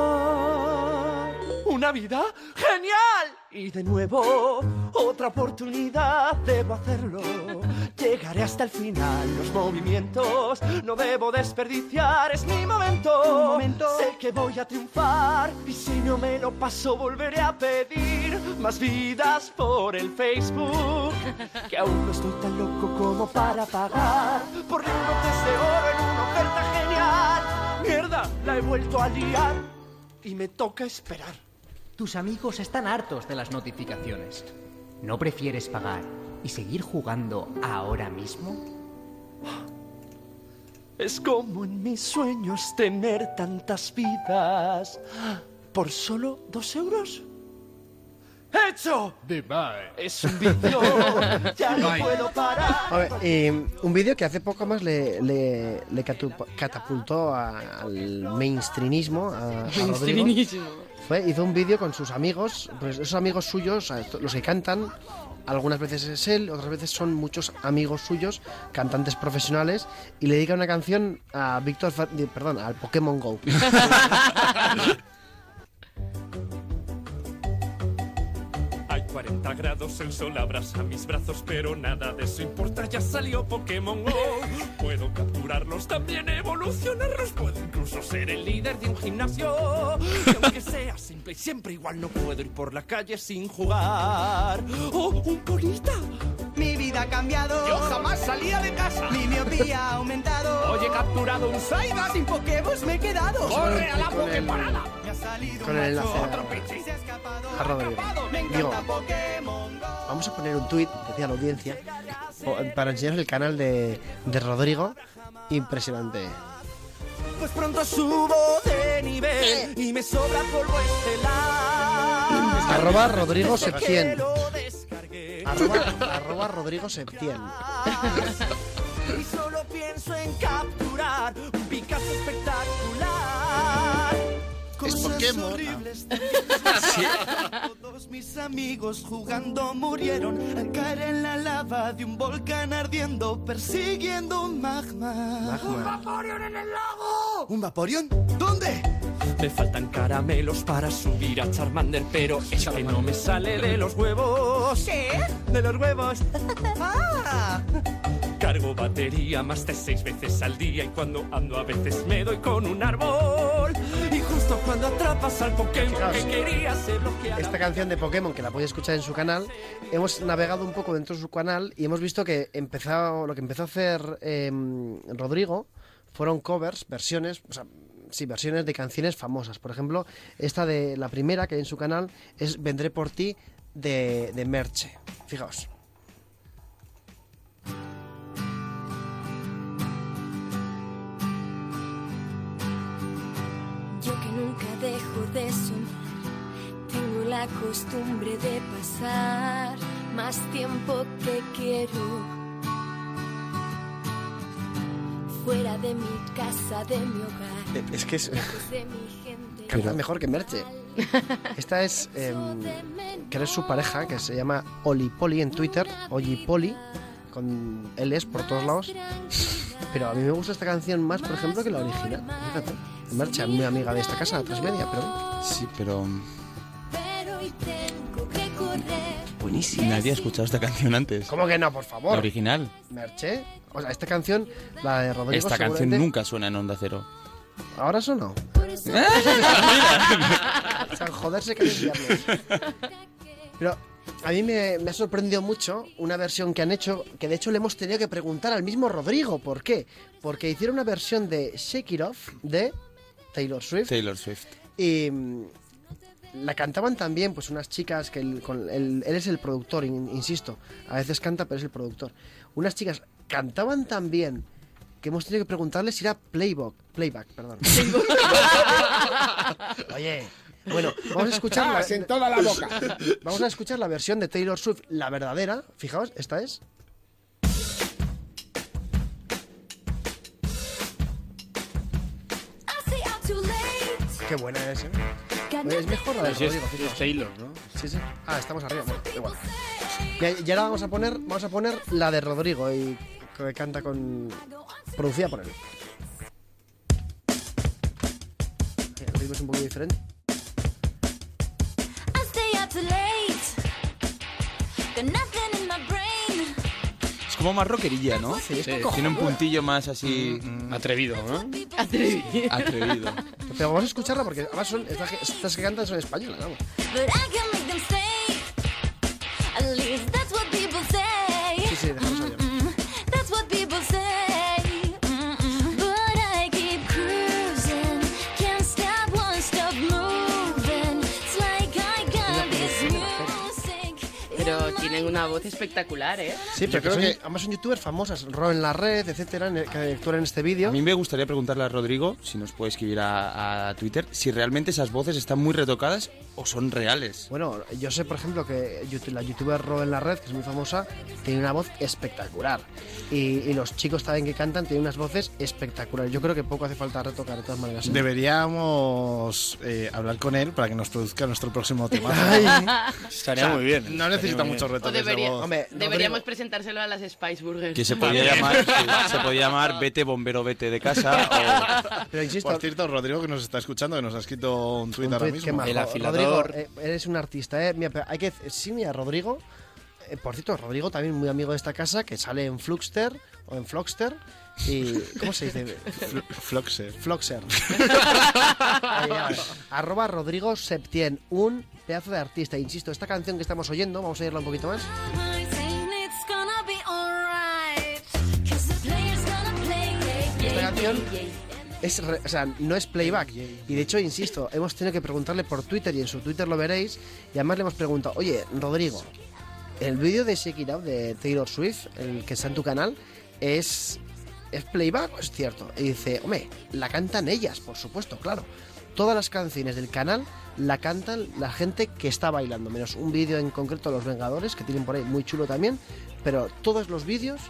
¿Una vida? ¡Genial! Y de nuevo, otra oportunidad, debo hacerlo. Llegaré hasta el final, los movimientos no debo desperdiciar, es mi momento. Sé que voy a triunfar y si no me lo paso volveré a pedir más vidas por el Facebook. Que aún no estoy tan loco como para pagar por lingotes de oro en una oferta genial. Mierda, la he vuelto a liar y me toca esperar. Tus amigos están hartos de las notificaciones. ¿No prefieres pagar y seguir jugando ahora mismo? Es como en mis sueños tener tantas vidas por solo dos euros. ¡Hecho! Es un vicio, [laughs] ya no puedo parar. A ver, eh, un vídeo que hace poco más le, le- le catapultó a- al mainstreamismo. A, a. Mainstreamismo. Fue, hizo un vídeo con sus amigos, pues esos amigos suyos, los que cantan, algunas veces es él, otras veces son muchos amigos suyos, cantantes profesionales, y le dedica una canción a Víctor, perdón, al Pokémon Go. [laughs] 40 grados, el sol abraza mis brazos, pero nada de eso importa, ya salió Pokémon Go. Puedo capturarlos, también evolucionarlos, puedo incluso ser el líder de un gimnasio. Y aunque sea simple y siempre igual, no puedo ir por la calle sin jugar. ¡Oh, un polita! Mi vida ha cambiado. Yo jamás salía de casa. Mi miopía ha aumentado. Hoy he capturado un Saiga. Sin Pokémon me he quedado. ¡Corre a la Con el- Poképarada! Me ha salido con un el macho. enlace a- Otro pinche. Se ha escapado. a Rodrigo. Me Digo, encanta Pokémon Go. vamos a poner un tuit, decía la audiencia, para enseñaros el canal de, de Rodrigo. Impresionante. Pues pronto subo de nivel y me sobra polvo estelar. Arroba Rodrigo Que. Arroba, arroba Rodrigo Septien. Y solo pienso en capturar un Picasso espectacular. Es Pokémon. horribles [laughs] Todos mis amigos jugando murieron al caer en la lava de un volcán ardiendo persiguiendo un magma. Magma. Vaporeon en el lago! ¿Un Vaporeon? ¿Dónde? Me faltan caramelos para subir a Charmander, pero es que no me sale de los huevos. ¿Qué? De los huevos. [laughs] ¡Ah! Cargo batería más de seis veces al día y cuando ando a veces me doy con un árbol. Y justo cuando atrapas al Pokémon Fijaos. que quería se bloquea. Esta canción de Pokémon, que la podéis escuchar en su canal, hemos navegado un poco dentro de su canal y hemos visto que empezó, lo que empezó a hacer eh, Rodrigo fueron covers, versiones, o sea, sí, versiones de canciones famosas. Por ejemplo, esta de la primera que hay en su canal es Vendré por ti de, de Merche. Fijaos. Yo que nunca dejo de soñar, tengo la costumbre de pasar más tiempo que quiero. Fuera de mi casa, de mi hogar, Es que es, mi canta mejor que Merche. [laughs] Esta es, eh, que es su pareja, que se llama Oli Poli en Twitter, Oli Poli, con L's por todos lados. Pero a mí me gusta esta canción más, por ejemplo, que la original. Fíjate. Merche, muy amiga de esta casa, Transmedia, pero Sí, pero Pero tengo que correr. buenísima. nadie ha escuchado esta canción antes. ¿Cómo que no, por La favor? original. Merche. O sea, esta canción, la de Rodrigo Esta canción nunca suena en Onda Cero. ¿Ahora sonó? [laughs] San joderse que es viernes. Pero a mí me, me ha sorprendido mucho una versión que han hecho, que de hecho le hemos tenido que preguntar al mismo Rodrigo. ¿Por qué? Porque hicieron una versión de Shake It Off de Taylor Swift. Taylor Swift. Y mm, la cantaban también pues unas chicas que él, con, él, él es el productor, in- insisto. A veces canta, pero es el productor. Unas chicas cantaban tan bien que hemos tenido que preguntarles si era playback, playback, perdón. [laughs] Oye, bueno, vamos a escuchar Ah, la, en toda la boca. Vamos a escuchar la versión de Taylor Swift, la verdadera. Fijaos, esta es. Qué buena es, ¿eh? Es mejor la de es- Rodrigo, es. Taylor, ¿no? Sí, sí. Ah, estamos arriba. Bueno, da igual. Y, y ahora vamos a poner, vamos a poner la de Rodrigo y que canta con producida por él. El ritmo es un poco diferente. I stay up too late. Got nothing in my brain. Es como más rockerilla, ¿no? Sí, es Sí. poco- Tiene un puntillo más así Atrevido, ¿no? Atrevido. [laughs] atrevido. Pero vamos a escucharla porque además son, estas, que- estas que cantan son españolas, vamos. Say. Sí, sí, dejamos una voz espectacular, ¿eh? Sí, pero creo son, que- además son youtubers famosas, Ro en la red, etcétera, que actúan en este vídeo. A mí me gustaría preguntarle a Rodrigo, si nos puede escribir a, a Twitter, si realmente esas voces están muy retocadas o son reales. Bueno, yo sé, por ejemplo, que la youtuber Ro en la red, que es muy famosa, tiene una voz espectacular. Y, y los chicos también que cantan tienen unas voces espectaculares. Yo creo que poco hace falta retocar de todas maneras. ¿eh? Deberíamos eh, hablar con él para que nos produzca nuestro próximo tema. [laughs] Estaría muy bien. No necesita muchos retoques debería- de voz. Hombre, deberíamos presentárselo a las Spice Burgers. Que se podía llamar, sí, [laughs] se podía llamar Vete bombero, vete de casa. o- Pero insisto, Por cierto, Rodrigo, que nos está escuchando, que nos ha escrito un tuit un ahora tuit, qué mismo. Rodrigo, eh, eres un artista, ¿eh? Mira, pero hay que Sí, mira, Rodrigo. eh, por cierto, Rodrigo también muy amigo de esta casa, que sale en Fluxter o en Floxter. Y, ¿Cómo se dice? Fl- Floxer. Floxer. [laughs] Ahí. Arroba Rodrigo Septien, un pedazo de artista. Insisto, esta canción que estamos oyendo, vamos a oírla un poquito más. Esta canción es, re- o sea, no es playback. Y de hecho, insisto, hemos tenido que preguntarle por Twitter y en su Twitter lo veréis. Y además le hemos preguntado, oye, Rodrigo, el vídeo de Shake It Out de Taylor Swift, el que está en tu canal, ¿es, ¿es playback o es cierto? Y dice, hombre, la cantan ellas, por supuesto, claro. Todas las canciones del canal la cantan la gente que está bailando, menos un vídeo en concreto, Los Vengadores, que tienen por ahí muy chulo también. Pero todos los vídeos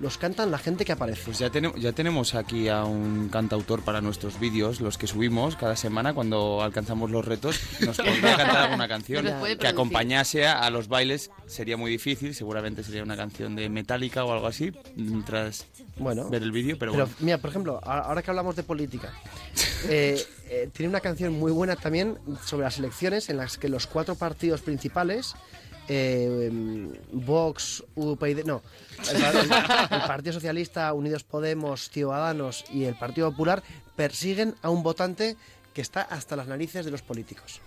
los cantan la gente que aparece. Pues ya, tenemos ya tenemos aquí a un cantautor para nuestros vídeos, los que subimos cada semana cuando alcanzamos los retos. Nos podría cantar alguna canción que acompañase a, los bailes. Sería muy difícil, seguramente sería una canción de Metallica o algo así, mientras Bueno. ver el vídeo, pero, Pero bueno. mira, por ejemplo, ahora que hablamos de política, [laughs] eh, eh, tiene una canción muy buena también sobre las elecciones en las que los cuatro partidos principales, eh, Vox, UPyD, no, el, el- el Partido Socialista, Unidos Podemos, Ciudadanos y el Partido Popular persiguen a un votante que está hasta las narices de los políticos.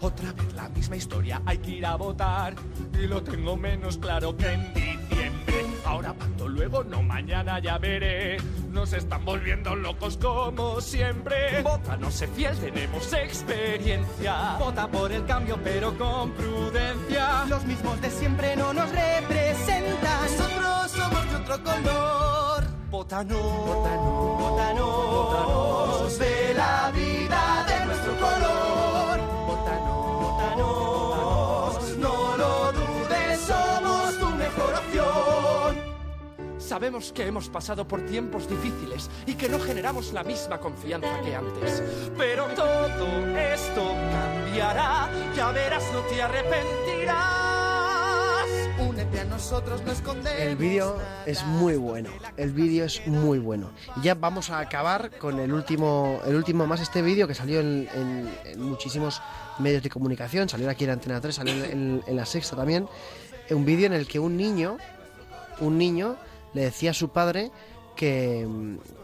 Otra vez la misma historia, hay que ir a votar y lo tengo menos claro que en diciembre. Ahora pacto luego, no mañana ya veré. Nos están volviendo locos como siempre. Vota, no sé fiel, tenemos experiencia. Vota por el cambio, pero con prudencia. Los mismos de siempre no nos representan. Nosotros somos de otro color. Vota no, vota no, vota no. De la vida de nuestro color. Sabemos que hemos pasado por tiempos difíciles y que no generamos la misma confianza que antes. Pero todo esto cambiará, ya verás, no te arrepentirás. Únete a nosotros, no escondemos. El vídeo es muy bueno. El vídeo es muy bueno. Y ya vamos a acabar con el último, el último más este vídeo que salió en, en- en muchísimos medios de comunicación. Salió aquí en Antena 3, salió en, en- la sexta también. Un vídeo en el que un niño, un niño le decía a su padre que,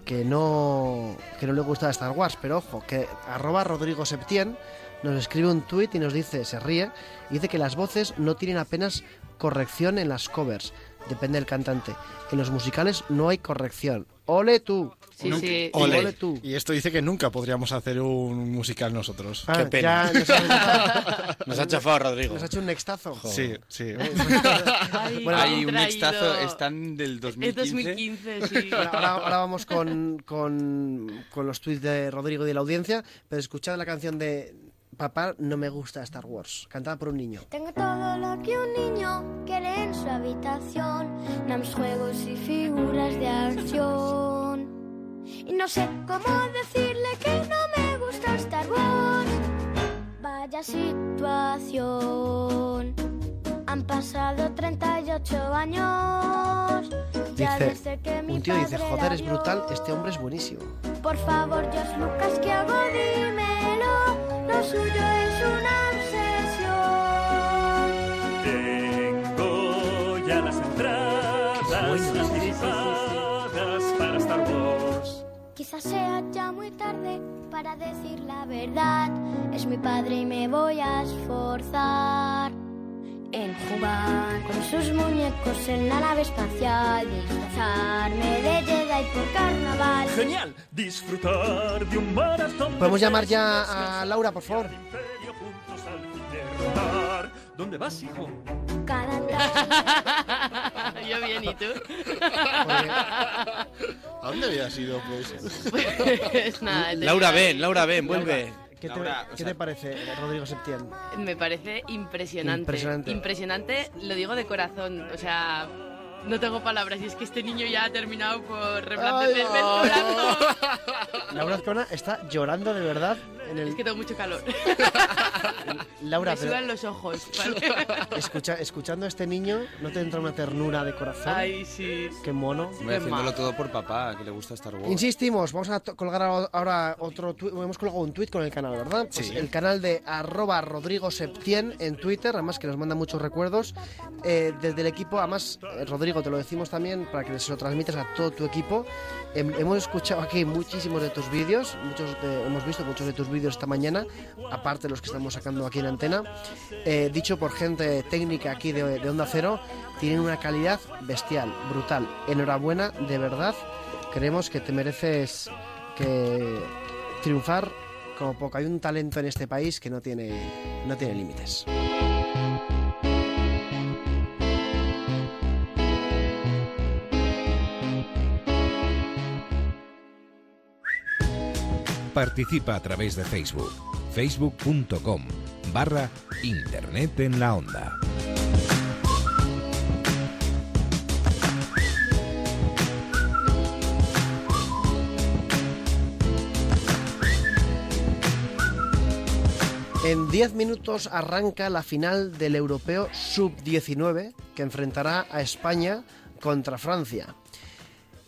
que no que no le gustaba Star Wars, pero ojo, que arroba Rodrigo Septien nos escribe un tuit y nos dice, se ríe, y dice que las voces no tienen apenas corrección en las covers, depende del cantante. En los musicales no hay corrección. ¡Ole tú! Sí, Nunca- sí. Ole. Ole tú. Y esto dice que nunca podríamos hacer un musical nosotros. Ah, Qué pena. ya nos ha- [laughs] Nos ha chafado Rodrigo. Nos ha hecho un nextazo. Sí, sí. Ay, Bueno, Hay un traído. extazo, están del 2015. Es 2015, sí. Bueno, ahora, ahora vamos con, con, con los tweets de Rodrigo y de la audiencia, pero escuchad la canción de Papá, no me gusta Star Wars, cantada por un niño. Tengo todo lo que un niño quiere en su habitación. Nams, juegos y figuras de acción. Y no sé cómo decirle que no me gusta Star Wars. Vaya situación. Han pasado 38 años. Ya Dice, desde que mi un tío dice, joder, es vio". brutal, este hombre es buenísimo. Por favor, Dios Lucas, ¿qué hago? Dímelo. Lo suyo es una obsesión. Tengo ya las entradas anticipadas para Star Wars. Quizás sea ya muy tarde para decir la verdad. Es mi padre y me voy a esforzar en jugar con sus muñecos en la nave espacial, disfrazarme de Jedi por carnaval. Genial, disfrutar de un maratón. ¿Podemos llamar ya a Laura, por favor? ¿Dónde vas, hijo? Cada [laughs] Yo bien, ¿y tú? [laughs] ¿A dónde habías ido, pues? Pues nada, Laura, ven, Laura, ven, vuelve. ¿Qué te, Laura, o qué sea- te parece, Rodrigo Septién? Me parece impresionante. Impresionante. Impresionante, lo digo de corazón. O sea, no tengo palabras. Y es que este niño ya ha terminado por reblandecer Ay, el brazo. Laura Azcona está llorando de verdad. En el... Es que tengo mucho calor. [laughs] Laura, Me pero sudan los ojos. ¿vale? [laughs] escucha, escuchando a este niño, ¿no te entra una ternura de corazón? Ay, sí. Qué mono. Voy haciéndolo todo por papá, que le gusta Star Wars. Insistimos, vamos a to- colgar a- ahora otro tuit. Hemos colgado un tuit con el canal, ¿verdad? Pues Sí. el canal de arroba Rodrigo Septien en Twitter, además que nos manda muchos recuerdos. Eh, desde el equipo, además, eh, Rodrigo, te lo decimos también para que se lo transmitas a todo tu equipo. Hem- hemos escuchado aquí muchísimos de tus vídeos, muchos de- hemos visto muchos de tus vídeos esta mañana, aparte de los que estamos sacando aquí en antena. Eh, dicho por gente técnica aquí de, Onda Cero, tienen una calidad bestial, brutal. Enhorabuena, de verdad. Creemos que te mereces triunfar como poco. Hay un talento en este país que no tiene, no tiene límites. Participa a través de Facebook. facebook.com barra Internet en la onda. En 10 minutos arranca la final del Europeo Sub-19 que enfrentará a España contra Francia.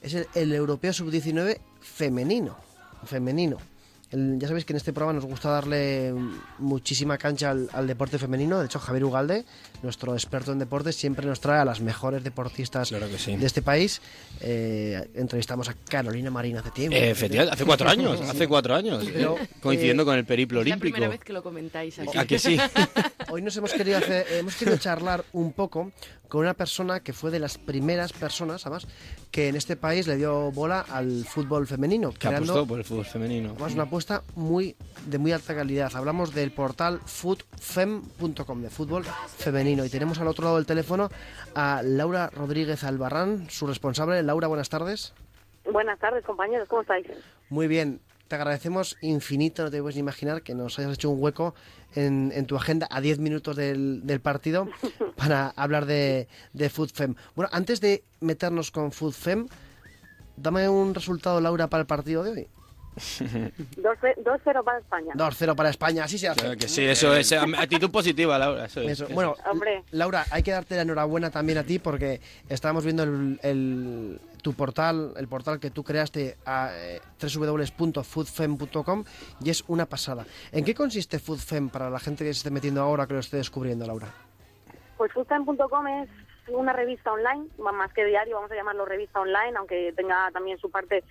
Es el, el Europeo Sub-19 femenino. femenino. Ya sabéis que en este programa nos gusta darle muchísima cancha al, al deporte femenino. De hecho, Javier Ugalde, nuestro experto en deportes, siempre nos trae a las mejores deportistas de este país. Eh, entrevistamos a Carolina Marín hace tiempo. Eh, efectivamente, hace cuatro años, hace cuatro años. Pero, coincidiendo eh, con el periplo Es la olímpico. primera vez que lo comentáis aquí. ¿A que sí? [laughs] Hoy nos hemos querido hacer- hemos querido charlar un poco con una persona que fue de las primeras personas, además, que en este país le dio bola al fútbol femenino, Que apostó creando por el fútbol femenino. además, una apuesta muy de muy alta calidad. Hablamos del portal foodfem.com de fútbol femenino y tenemos al otro lado del teléfono a Laura Rodríguez Albarrán, su responsable. Laura, buenas tardes. Buenas tardes, compañeros, ¿cómo estáis? Muy bien, te agradecemos infinito, no te puedes ni imaginar que nos hayas hecho un hueco en, en tu agenda a 10 minutos del, del partido [laughs] para hablar de, de FoodFem. Bueno, antes de meternos con FoodFem, dame un resultado, Laura, para el partido de hoy. 2-0 para España. 2-0 para España, así se hace. Claro que sí, eso es. eh, Actitud positiva, Laura. Eso es. Eso. Bueno, Hombre. Laura, hay que darte la enhorabuena también a ti porque estábamos viendo el, el- tu portal, el portal que tú creaste a eh, www.foodfem.com y es una pasada. ¿En qué consiste Foodfem para la gente que se esté metiendo ahora que lo esté descubriendo, Laura? Pues foodtime.com es una revista online, más que diario, vamos a llamarlo revista online, aunque tenga también su parte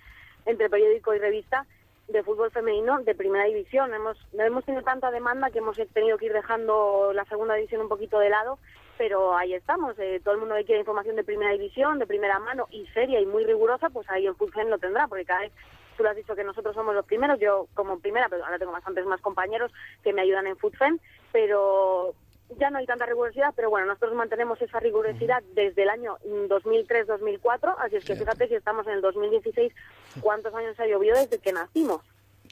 entre periódico y revista de fútbol femenino de primera división. Hemos, no hemos tenido tanta demanda que hemos tenido que ir dejando la segunda división un poquito de lado, pero ahí estamos. Eh, todo el mundo que quiere información de primera división, de primera mano y seria y muy rigurosa, pues ahí el Foodfem lo tendrá, porque cada vez tú lo has dicho que nosotros somos los primeros, yo como primera, pero ahora tengo bastantes más compañeros que me ayudan en Foodfem, pero ya no hay tanta rigurosidad, pero bueno, nosotros mantenemos esa rigurosidad desde el año 2003-2004, así es que fíjate si estamos en el 2016, ¿cuántos años ha llovido desde que nacimos?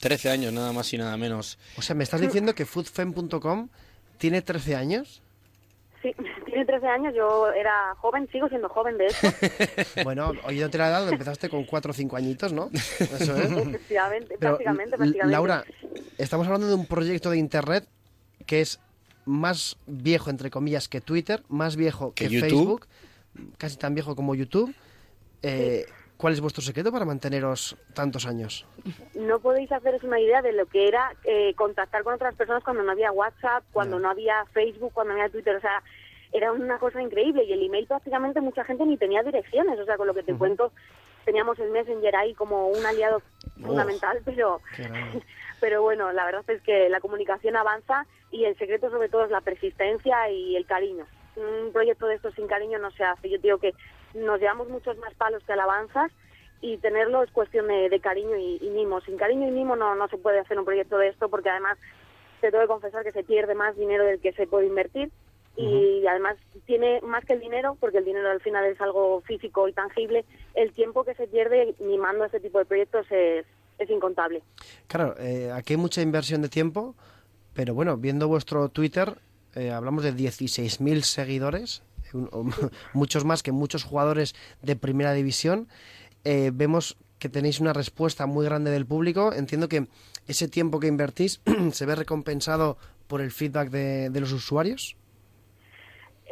13 años, nada más y nada menos. O sea, ¿me estás diciendo que foodfem.com tiene 13 años? Sí, [laughs] tiene 13 años, yo era joven, sigo siendo joven de hecho, [laughs] Bueno, oyéndote la edad, empezaste con 4 o 5 añitos, ¿no? Eso es. efectivamente, Pero, prácticamente, prácticamente. Laura, estamos hablando de un proyecto de Internet que es más viejo, entre comillas, que Twitter, más viejo que. Facebook, casi tan viejo como YouTube. Eh, ¿Cuál es vuestro secreto para manteneros tantos años? no podéis haceros una idea de lo que era eh, contactar con otras personas cuando no había WhatsApp, cuando no había Facebook, cuando no había Twitter, o sea, era una cosa increíble y el email prácticamente mucha gente ni tenía direcciones, o sea, con lo que te cuento, teníamos el Messenger ahí como un aliado fundamental, pero [laughs] pero bueno, la verdad es que la comunicación avanza y el secreto sobre todo es la persistencia y el cariño. Un proyecto de estos sin cariño no se hace. Yo digo que nos llevamos muchos más palos que alabanzas y tenerlo es cuestión de, de cariño y, y mimo. Sin cariño y mimo no, no se puede hacer un proyecto de esto porque además te tengo que confesar que se pierde más dinero del que se puede invertir y además tiene más que el dinero, porque el dinero al final es algo físico y tangible, el tiempo que se pierde mimando este tipo de proyectos es, es incontable. Claro, eh, aquí hay mucha inversión de tiempo, pero bueno, viendo vuestro Twitter, eh, hablamos de 16.000 seguidores, un- o- [laughs] muchos más que muchos jugadores de primera división. Eh, vemos que tenéis una respuesta muy grande del público. Entiendo que ese tiempo que invertís [clears throat] se ve recompensado por el feedback de, de los usuarios.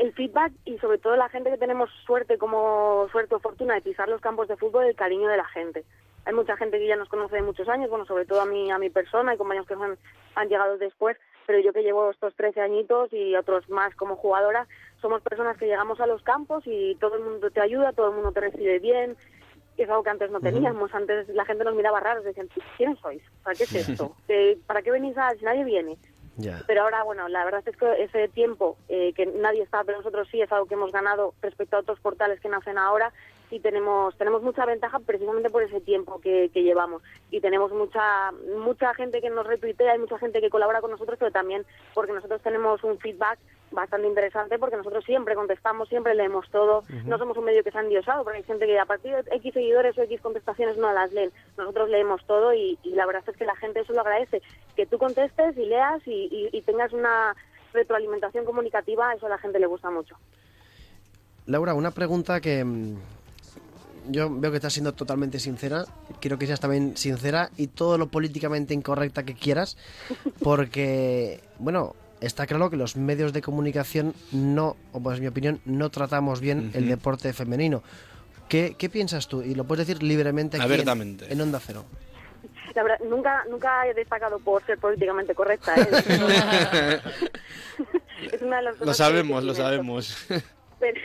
El feedback y sobre todo la gente que tenemos suerte como suerte o fortuna de pisar los campos de fútbol, el cariño de la gente. Hay mucha gente que ya nos conoce de muchos años, bueno, sobre todo a mi, a mi persona y compañeros que han, han llegado después, pero yo que llevo estos 13 añitos y otros más como jugadora, somos personas que llegamos a los campos y todo el mundo te ayuda, todo el mundo te recibe bien, es algo que antes no teníamos, antes la gente nos miraba raro, decían, ¿quiénes sois? ¿Para qué es [laughs] esto? ¿Para qué venís a, si nadie viene? Pero ahora, bueno, la verdad es que ese tiempo eh, que nadie está, pero nosotros sí es algo que hemos ganado respecto a otros portales que nacen ahora y tenemos tenemos mucha ventaja precisamente por ese tiempo que, que llevamos. Y tenemos mucha mucha gente que nos retuitea y mucha gente que colabora con nosotros, pero también porque nosotros tenemos un feedback bastante interesante porque nosotros siempre contestamos, siempre leemos todo, no somos un medio que se ha endiosado, porque hay gente que a partir de X seguidores o X contestaciones no las leen, nosotros leemos todo y, y la verdad es que la gente eso lo agradece, que tú contestes y leas y, y- y tengas una retroalimentación comunicativa, eso a la gente le gusta mucho. Laura, una pregunta que yo veo que estás siendo totalmente sincera. Quiero que seas también sincera y todo lo políticamente incorrecta que quieras, [laughs] porque, bueno, está claro que los medios de comunicación no, o pues en mi opinión, no tratamos bien el deporte femenino. ¿Qué, qué piensas tú? Y lo puedes decir libremente aquí en- Abiertamente. En, Onda Cero. La verdad, nunca, nunca he destacado por ser políticamente correcta. ¿eh? [laughs] [laughs] es una de las Lo sabemos, que lo sabemos. pero,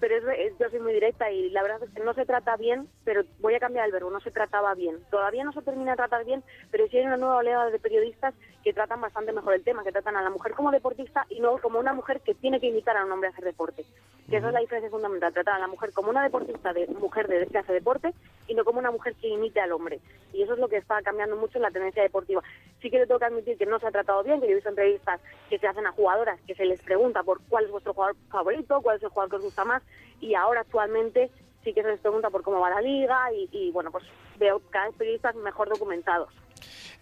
pero es, es- yo soy muy directa y la verdad es que no se trata bien, pero voy a cambiar el verbo, no se trataba bien. Todavía no se termina de tratar bien, pero sí hay una nueva oleada de periodistas que tratan bastante mejor el tema, que tratan a la mujer como deportista y no como una mujer que tiene que imitar a un hombre a hacer deporte. Que esa es la diferencia fundamental, tratar a la mujer como una deportista de mujer de, que hace deporte y no como una mujer que imite al hombre. Y eso es lo que está cambiando mucho en la tendencia deportiva. Sí que le tengo que admitir que no se ha tratado bien, que yo he visto entrevistas que se hacen a jugadoras, que se les pregunta por cuál es vuestro jugador favorito, cuál es el jugador que os gusta más, y ahora actualmente sí que se les pregunta por cómo va la liga y, y, bueno, pues veo cada vez periodistas mejor documentados.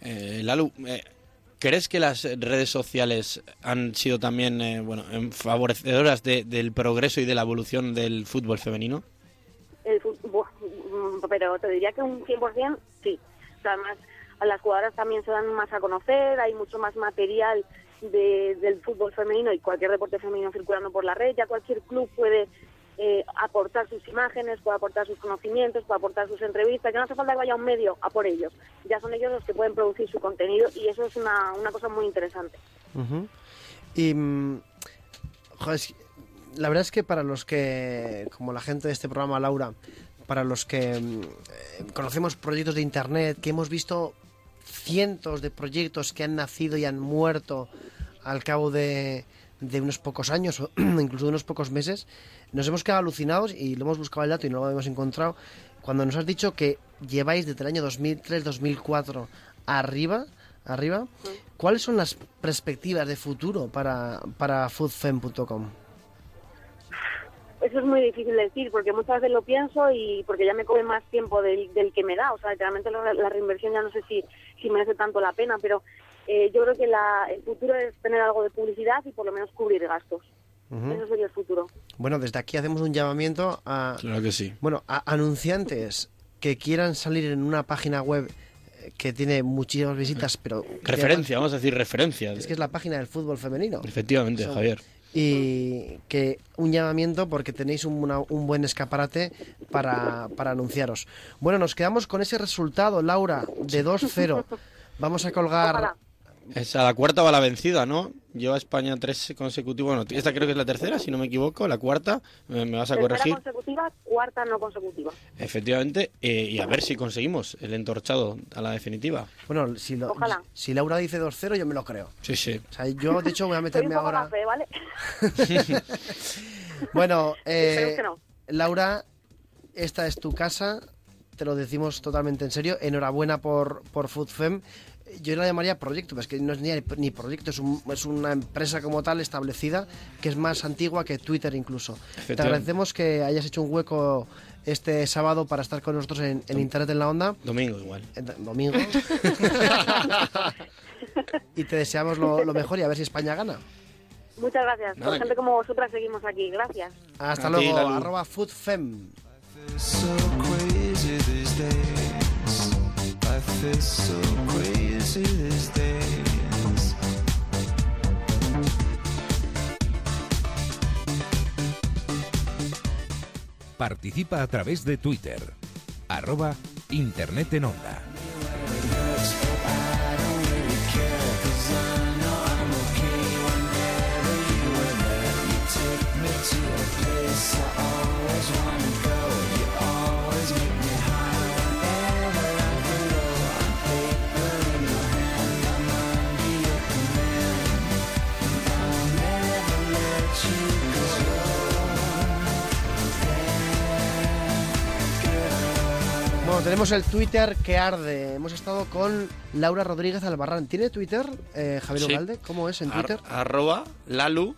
Eh, Lalu, eh, ¿crees que las redes sociales han sido también eh, bueno, favorecedoras de- del progreso y de la evolución del fútbol femenino? El pero te diría que un 100% sí. O sea, además, a las jugadoras también se dan más a conocer, hay mucho más material de- del fútbol femenino y cualquier deporte femenino circulando por la red, ya cualquier club puede eh, aportar sus imágenes, puede aportar sus conocimientos, puede aportar sus entrevistas, que no hace falta que vaya un medio a por ellos, ya son ellos los que pueden producir su contenido y eso es una, una cosa muy interesante. Y mm, joder, la verdad es que para los que, como la gente de este programa, Laura, para los que mm, eh, conocemos proyectos de internet, que hemos visto cientos de proyectos que han nacido y han muerto al cabo de, de unos pocos años o [clears throat] incluso de unos pocos meses, nos hemos quedado alucinados y lo hemos buscado el dato y no lo hemos encontrado. Cuando nos has dicho que lleváis desde el año 2003-2004 arriba, arriba, ¿cuáles son las perspectivas de futuro para, para foodfem.com? Eso es muy difícil de decir porque muchas veces lo pienso y porque ya me come más tiempo del, del que me da. O sea, realmente la, la reinversión ya no sé si, si merece tanto la pena, pero eh, yo creo que la, el futuro es tener algo de publicidad y por lo menos cubrir gastos. Eso sería el futuro. Bueno, desde aquí hacemos un llamamiento a, Claro que sí. bueno, a anunciantes que quieran salir en una página web eh, que tiene muchísimas visitas, pero... Referencia, vamos a decir referencia. Es que es la página del fútbol femenino. Efectivamente, Javier. Y que un llamamiento porque tenéis un, una- un buen escaparate para, para anunciaros. Bueno, nos quedamos con ese resultado, Laura, de [laughs] 2-0. Vamos a colgar... Es a la cuarta va la vencida, ¿no? Lleva España tres consecutivos. Bueno, esta creo que es la tercera, si no me equivoco. La cuarta, me vas a Tercera corregir. consecutiva, cuarta no consecutiva. Efectivamente, eh, y a ver si conseguimos el entorchado a la definitiva. Bueno, si, lo- Ojalá. si Laura dice 2-0, yo me lo creo. Sí, sí. O sea, yo, de hecho, voy a Soy un meterme poco ahora... [laughs] Bueno, [laughs] eh, Esperemos que no. Laura, esta es tu casa. te lo decimos totalmente en serio. Enhorabuena por, por FoodFem. Yo la llamaría proyecto, pero es que no es ni, ni proyecto, es, un- es una empresa como tal establecida que es más antigua que Twitter incluso. Te agradecemos que hayas hecho un hueco este sábado para estar con nosotros en, en Internet en la Onda. Domingo igual. Eh, Domingo. [laughs] y te deseamos lo, lo mejor y a ver si España gana. Muchas gracias. Nada, Por gente como vosotras seguimos aquí. Gracias. Hasta A luego, arroba foodfem. so crazy these days. Life is so crazy Participa a través de Twitter. Arroba Internet en Onda. Bueno, tenemos el Twitter que arde. Hemos estado con Laura Rodríguez Albarrán. ¿Tiene Twitter, eh, Javier Sí. Ugalde? ¿Cómo es en Ar- Twitter? arroba Lalu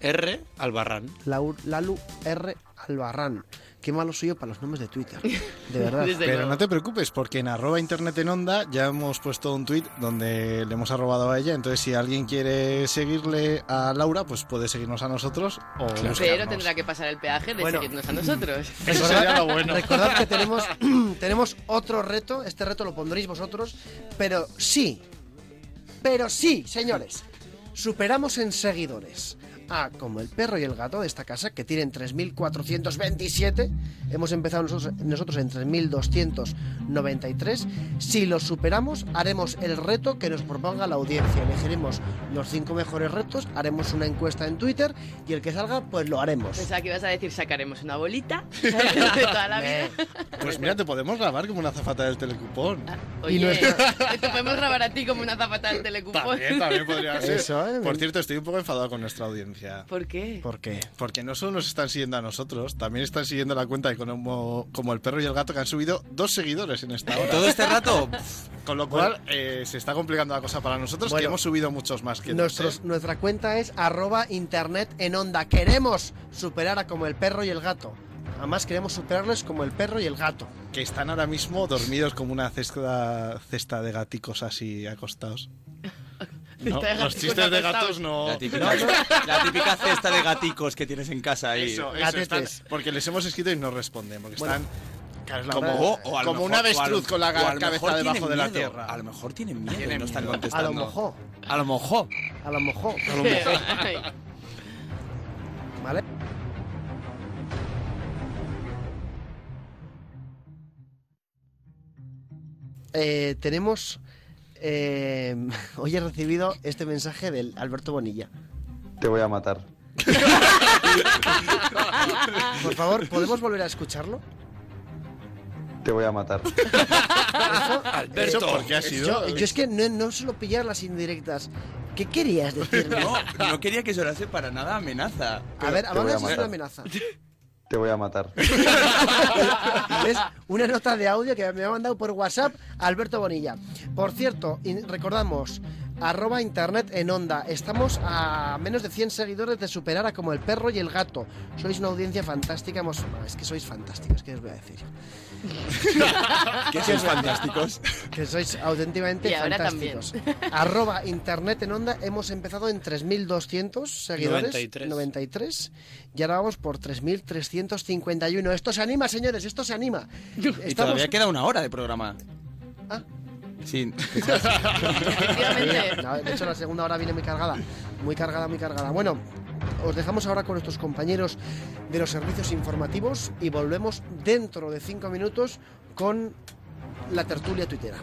R Albarrán. Lalu R Albarrán. Qué malo soy yo para los nombres de Twitter. De [laughs] verdad. Pero no te preocupes, porque en arroba internet en onda ya hemos puesto un tuit donde le hemos arrobado a ella. Entonces, si alguien quiere seguirle a Laura, pues puede seguirnos a nosotros o Pero buscarnos. tendrá que pasar el peaje de Bueno. seguirnos a nosotros. [laughs] Recordad, recordad que tenemos, [laughs] [clears throat] tenemos otro reto. Este reto lo pondréis vosotros. Pero sí, pero sí, señores. Superamos en seguidores a como el perro y el gato de esta casa, que tienen 3.427. Hemos empezado nosotros, nosotros en 3.293. Si lo superamos, haremos el reto que nos proponga la audiencia. Elegiremos los cinco mejores retos, haremos una encuesta en Twitter y el que salga, pues lo haremos. Pensaba que ibas a decir sacaremos una bolita [laughs] de toda la vida. [laughs] Pues mira, te podemos grabar como una azafata del telecupón. Oye, [laughs] te podemos grabar a ti como una zapata del telecupón. También, también podría ser. Eso, ¿eh? Por cierto, estoy un poco enfadado con nuestra audiencia. ¿Por qué? ¿Por qué? Porque no solo nos están siguiendo a nosotros, también están siguiendo la cuenta de como, como el perro y el gato que han subido dos seguidores en esta hora. ¿Todo este rato? [laughs] Con lo cual eh, se está complicando la cosa para nosotros, que hemos subido muchos más que dos, ¿eh? Nuestra cuenta es arroba internet en onda. Queremos superar a como el perro y el gato. Además queremos superarles como el perro y el gato. Que están ahora mismo dormidos como una cesta, cesta de gaticos así acostados. [laughs] No, los chistes de gatos no. La típica, la típica cesta de gaticos que tienes en casa ahí. Eso, eso, están- porque les hemos escrito y no responden. Porque Bueno, están claro, es la como, verdad, o- o como un avestruz con la cabeza debajo de la tierra. A lo mejor tienen miedo y no están miedo. contestando. A lo mejor. A lo mejor. A lo mejor. A lo mejor. [laughs] ¿Vale? Eh, tenemos. Eh, [laughs] hoy he recibido este mensaje del Alberto Bonilla. Te voy a matar. [laughs] Por favor, ¿podemos volver a escucharlo? Te voy a matar. [laughs] Alberto. ¿Eso por qué ha sido? Yo, yo es que no, no suelo pillar las indirectas. ¿Qué querías decirme? No, no quería que sonase para nada amenaza. a ver, Te voy vamos a a hacer una amenaza. Te voy a matar. [laughs] ¿Ves? Una nota de audio que me ha mandado por WhatsApp Alberto Bonilla. Por cierto, recordamos, arroba internet en onda. Estamos a menos de 100 seguidores de superar a como el perro y el gato. Sois una audiencia fantástica. es que sois fantásticos, ¿qué os voy a decir? Que sois fantásticos. Que sois auténticamente Y ahora fantásticos. Arroba internet en onda. Hemos empezado en 3.200 seguidores. 93. 93. Y ahora vamos por 3.351. Esto se anima, señores, esto se anima. Y todavía queda una hora de programa. Ah. Sí. [laughs] No, de hecho, la segunda hora viene muy cargada. Muy cargada, muy cargada. Bueno, os dejamos ahora con nuestros compañeros de los servicios informativos y volvemos dentro de cinco minutos con la tertulia tuitera.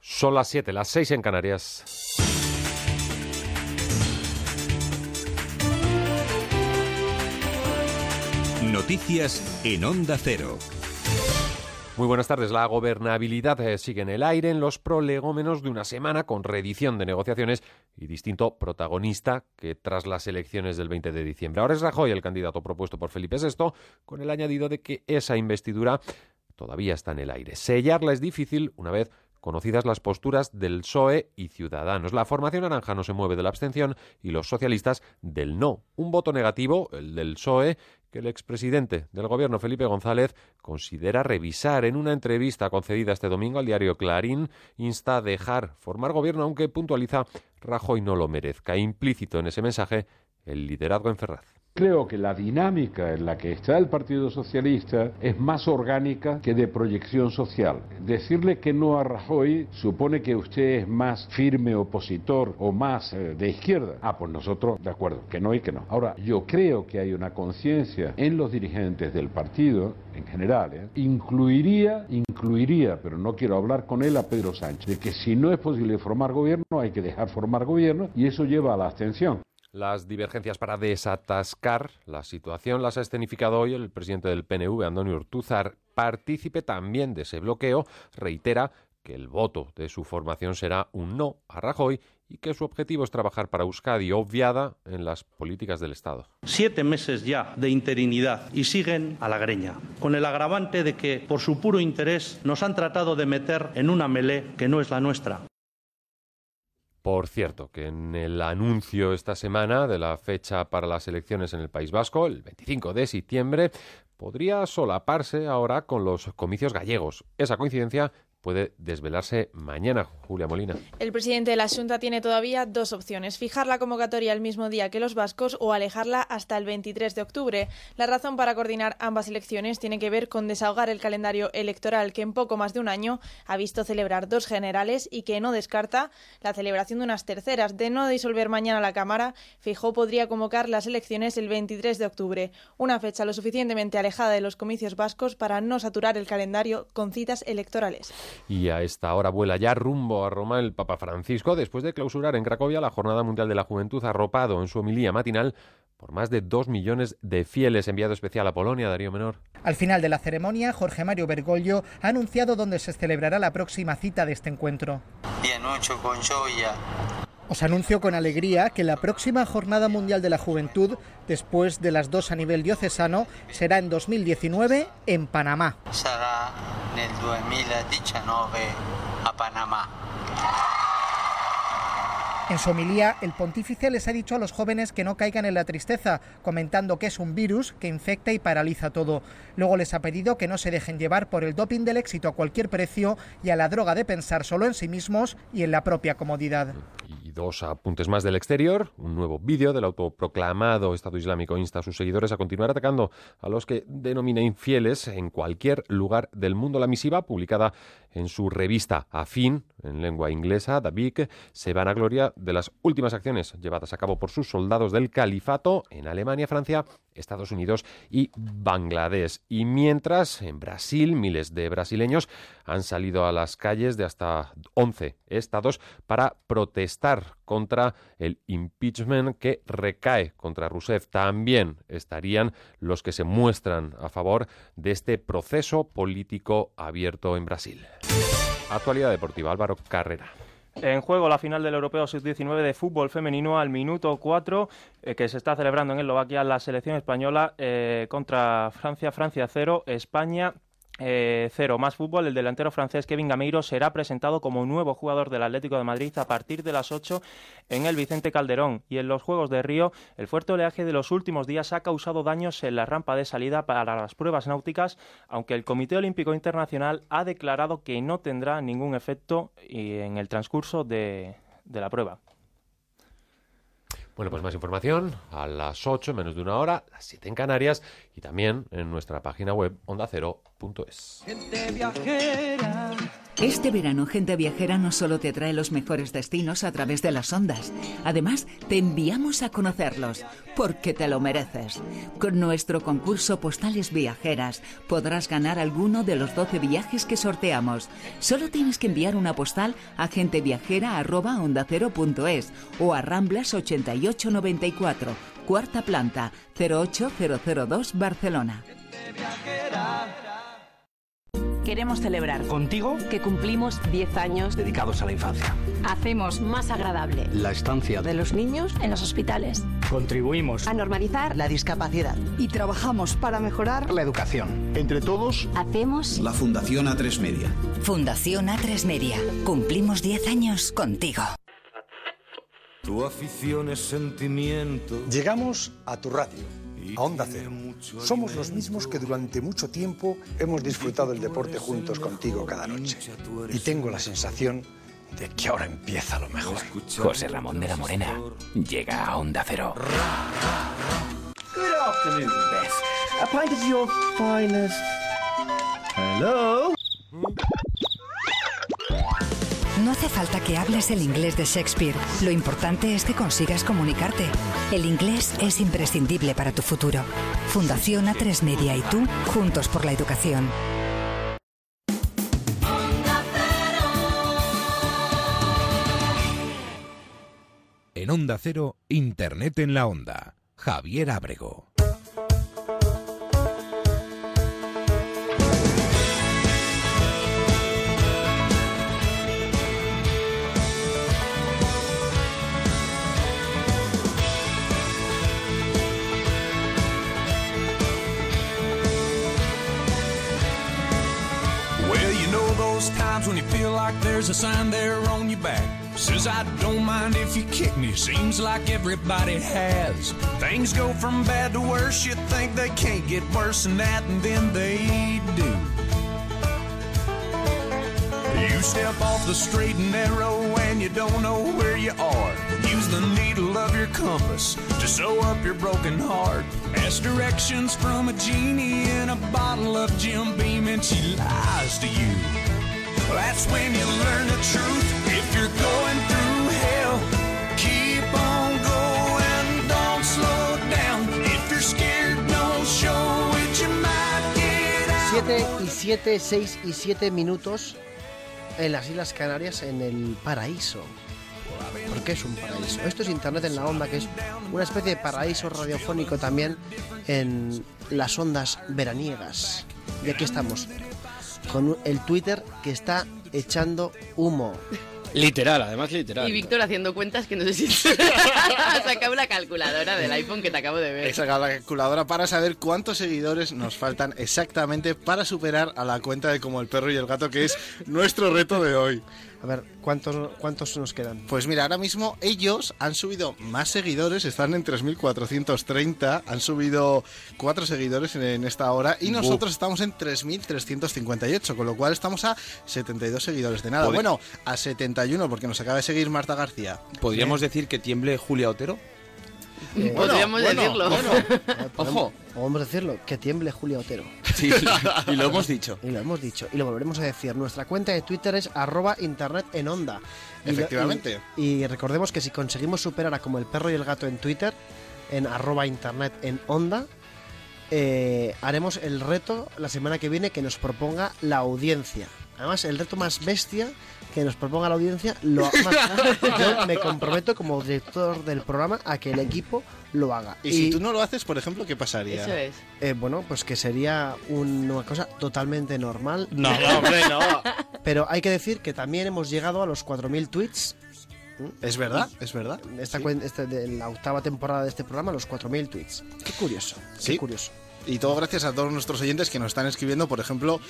Son las 7, las 6 en Canarias. Noticias en Onda Cero. Muy buenas tardes. La gobernabilidad eh, sigue en el aire en los prolegómenos de una semana con reedición de negociaciones y distinto protagonista que tras las elecciones del 20 de diciembre. Ahora es Rajoy el candidato propuesto por Felipe VI, con el añadido de que esa investidura todavía está en el aire. Sellarla es difícil una vez conocidas las posturas del PSOE y Ciudadanos. La formación naranja no se mueve de la abstención y los socialistas del no. Un voto negativo, el del PSOE, que el expresidente del gobierno, Felipe González, considera revisar. En una entrevista concedida este domingo al diario Clarín, insta a dejar formar gobierno, aunque puntualiza Rajoy no lo merezca. Implícito en ese mensaje el liderazgo en Ferraz. Creo que la dinámica en la que está el Partido Socialista es más orgánica que de proyección social. Decirle que no a Rajoy supone que usted es más firme opositor o más eh, de izquierda. Ah, pues nosotros, de acuerdo, que no y que no. Ahora, yo creo que hay una conciencia en los dirigentes del partido, en general, ¿eh? incluiría, incluiría, pero no quiero hablar con él a Pedro Sánchez, de que si no es posible formar gobierno, hay que dejar formar gobierno y eso lleva a la abstención. Las divergencias para desatascar la situación las ha escenificado hoy el presidente del PNV, Antonio Urtúzar. Partícipe también de ese bloqueo, reitera que el voto de su formación será un no a Rajoy y que su objetivo es trabajar para Euskadi, obviada en las políticas del Estado. Siete meses ya de interinidad y siguen a la greña, con el agravante de que, por su puro interés, nos han tratado de meter en una melé que no es la nuestra. Por cierto, que en el anuncio esta semana de la fecha para las elecciones en el País Vasco, el 25 de septiembre, podría solaparse ahora con los comicios gallegos. Esa coincidencia puede desvelarse mañana, Julia Molina. El presidente de la Junta tiene todavía dos opciones, fijar la convocatoria el mismo día que los vascos o alejarla hasta el 23 de octubre. La razón para coordinar ambas elecciones tiene que ver con desahogar el calendario electoral que en poco más de un año ha visto celebrar dos generales y que no descarta la celebración de unas terceras. De no disolver mañana la Cámara, Fijó podría convocar las elecciones el 23 de octubre, una fecha lo suficientemente alejada de los comicios vascos para no saturar el calendario con citas electorales. Y a esta hora vuela ya rumbo a Roma el Papa Francisco después de clausurar en Cracovia la Jornada Mundial de la Juventud arropado en su homilía matinal por más de dos millones de fieles enviado especial a Polonia, Darío Menor. Al final de la ceremonia, Jorge Mario Bergoglio ha anunciado dónde se celebrará la próxima cita de este encuentro. Os anuncio con alegría que la próxima Jornada Mundial de la Juventud, después de las dos a nivel diocesano, será en 2019 en Panamá. Será en el 2019 a Panamá. En su homilía, el pontífice les ha dicho a los jóvenes que no caigan en la tristeza, comentando que es un virus que infecta y paraliza todo. Luego les ha pedido que no se dejen llevar por el doping del éxito a cualquier precio y a la droga de pensar solo en sí mismos y en la propia comodidad. Dos apuntes más del exterior. Un nuevo vídeo del autoproclamado Estado Islámico insta a sus seguidores a continuar atacando a los que denomina infieles en cualquier lugar del mundo. La misiva, publicada en su revista Afin, en lengua inglesa, Dabik, se van a gloria de las últimas acciones llevadas a cabo por sus soldados del califato en Alemania, Francia, Estados Unidos y Bangladesh. Y mientras, en Brasil, miles de brasileños han salido a las calles de hasta 11 estados para protestar contra el impeachment que recae contra Rousseff. También estarían los que se muestran a favor de este proceso político abierto en Brasil. Actualidad deportiva, Álvaro Carrera. En juego la final del Europeo Sub-19 de fútbol femenino al minuto 4, eh, que se está celebrando en Eslovaquia la selección española eh, contra Francia, Francia 0, España eh, cero más fútbol, el delantero francés Kevin Gameiro será presentado como nuevo jugador del Atlético de Madrid a partir de las 8 en el Vicente Calderón. Y en los Juegos de Río, el fuerte oleaje de los últimos días ha causado daños en la rampa de salida para las pruebas náuticas, aunque el Comité Olímpico Internacional ha declarado que no tendrá ningún efecto en el transcurso de, de la prueba. Bueno, pues más información a las 8, menos de una hora, las 7 en Canarias y también en nuestra página web ondacero.es. Gente. Este verano, Gente Viajera no solo te trae los mejores destinos a través de las ondas, además te enviamos a conocerlos, porque te lo mereces. Con nuestro concurso Postales Viajeras podrás ganar alguno de los 12 viajes que sorteamos. Solo tienes que enviar una postal a genteviajera.ondacero.es o a Ramblas 8894, cuarta planta, 08002 Barcelona. Queremos celebrar Contigo, que cumplimos 10 años dedicados a la infancia. Hacemos más agradable La estancia de los niños en los hospitales. Contribuimos A normalizar la discapacidad. y trabajamos para mejorar la educación. Entre todos, Hacemos la Fundación A3 Media. Fundación A3 Media. Cumplimos 10 años contigo. Tu afición es sentimiento. Llegamos a tu radio, a Onda Cero. Somos los mismos que durante mucho tiempo hemos disfrutado el deporte juntos contigo cada noche. Y tengo la sensación de que ahora empieza lo mejor. José Ramón de la Morena llega a Onda Cero. Good afternoon, Bess. A pint of your finest. Hello? No hace falta que hables el inglés de Shakespeare. Lo importante es que consigas comunicarte. El inglés es imprescindible para tu futuro. Fundación A3 Media y tú, juntos por la educación. En Onda Cero, Internet en la Onda. Javier Ábrego. Those times when you feel like there's a sign there on your back. Says, I don't mind if you kick me. Seems like everybody has. Things go from bad to worse. You think they can't get worse than that, and then they do. You step off the straight and narrow and you don't know where you are. Use the needle of your compass to sew up your broken heart. Ask directions from a genie in a bottle of Jim Beam and she lies to you. That's when you learn the truth. If you're going through hell, keep on going, don't slow down. If you're scared, don't show it, you might get out. 7 y 7, 6 y 7 minutos en las Islas Canarias en el paraíso. ¿Por qué es un paraíso? Esto es Internet en la onda, que es una especie de paraíso radiofónico también en las ondas veraniegas. Y aquí estamos, con el Twitter que está echando humo. Literal, además literal. Y Víctor haciendo cuentas que no sé si [laughs] ha sacado la calculadora del iPhone que te acabo de ver. He sacado la calculadora para saber cuántos seguidores nos faltan exactamente para superar a la cuenta de Como el Perro y el Gato, que es nuestro reto de hoy. A ver, ¿cuántos, cuántos nos quedan? Pues mira, ahora mismo ellos han subido más seguidores, están en 3.430, han subido cuatro seguidores en, en esta hora y nosotros estamos en 3.358, con lo cual estamos a 72 seguidores de nada. Bueno, a 71 porque nos acaba de seguir Marta García. ¿Podríamos decir que tiemble Julia Otero? Eh, Podríamos bueno, decirlo. bueno. [laughs] Ojo. Podemos decirlo, que tiemble Julia Otero. Sí, y lo hemos dicho. [laughs] Y lo hemos dicho. Y lo volveremos a decir. Nuestra cuenta de Twitter es arroba internet en onda. Y lo- Efectivamente. Y, y recordemos que si conseguimos superar a como el perro y el gato en Twitter, en arroba internet en onda, eh, haremos el reto la semana que viene que nos proponga la audiencia. Además, el reto más bestia que nos proponga la audiencia, lo [laughs] yo me comprometo como director del programa a que el equipo lo haga. Y, si tú no lo haces, por ejemplo, ¿qué pasaría? Eso es. Eh, bueno, pues que sería una cosa totalmente normal. No, no, hombre, no. [laughs] Pero hay que decir que también hemos llegado a los 4.000 tweets. Es verdad, es verdad. Esta cuen- este de la octava temporada de este programa, los 4.000 tweets. Qué curioso, qué Sí. curioso. Y todo gracias a todos nuestros oyentes que nos están escribiendo. Por ejemplo,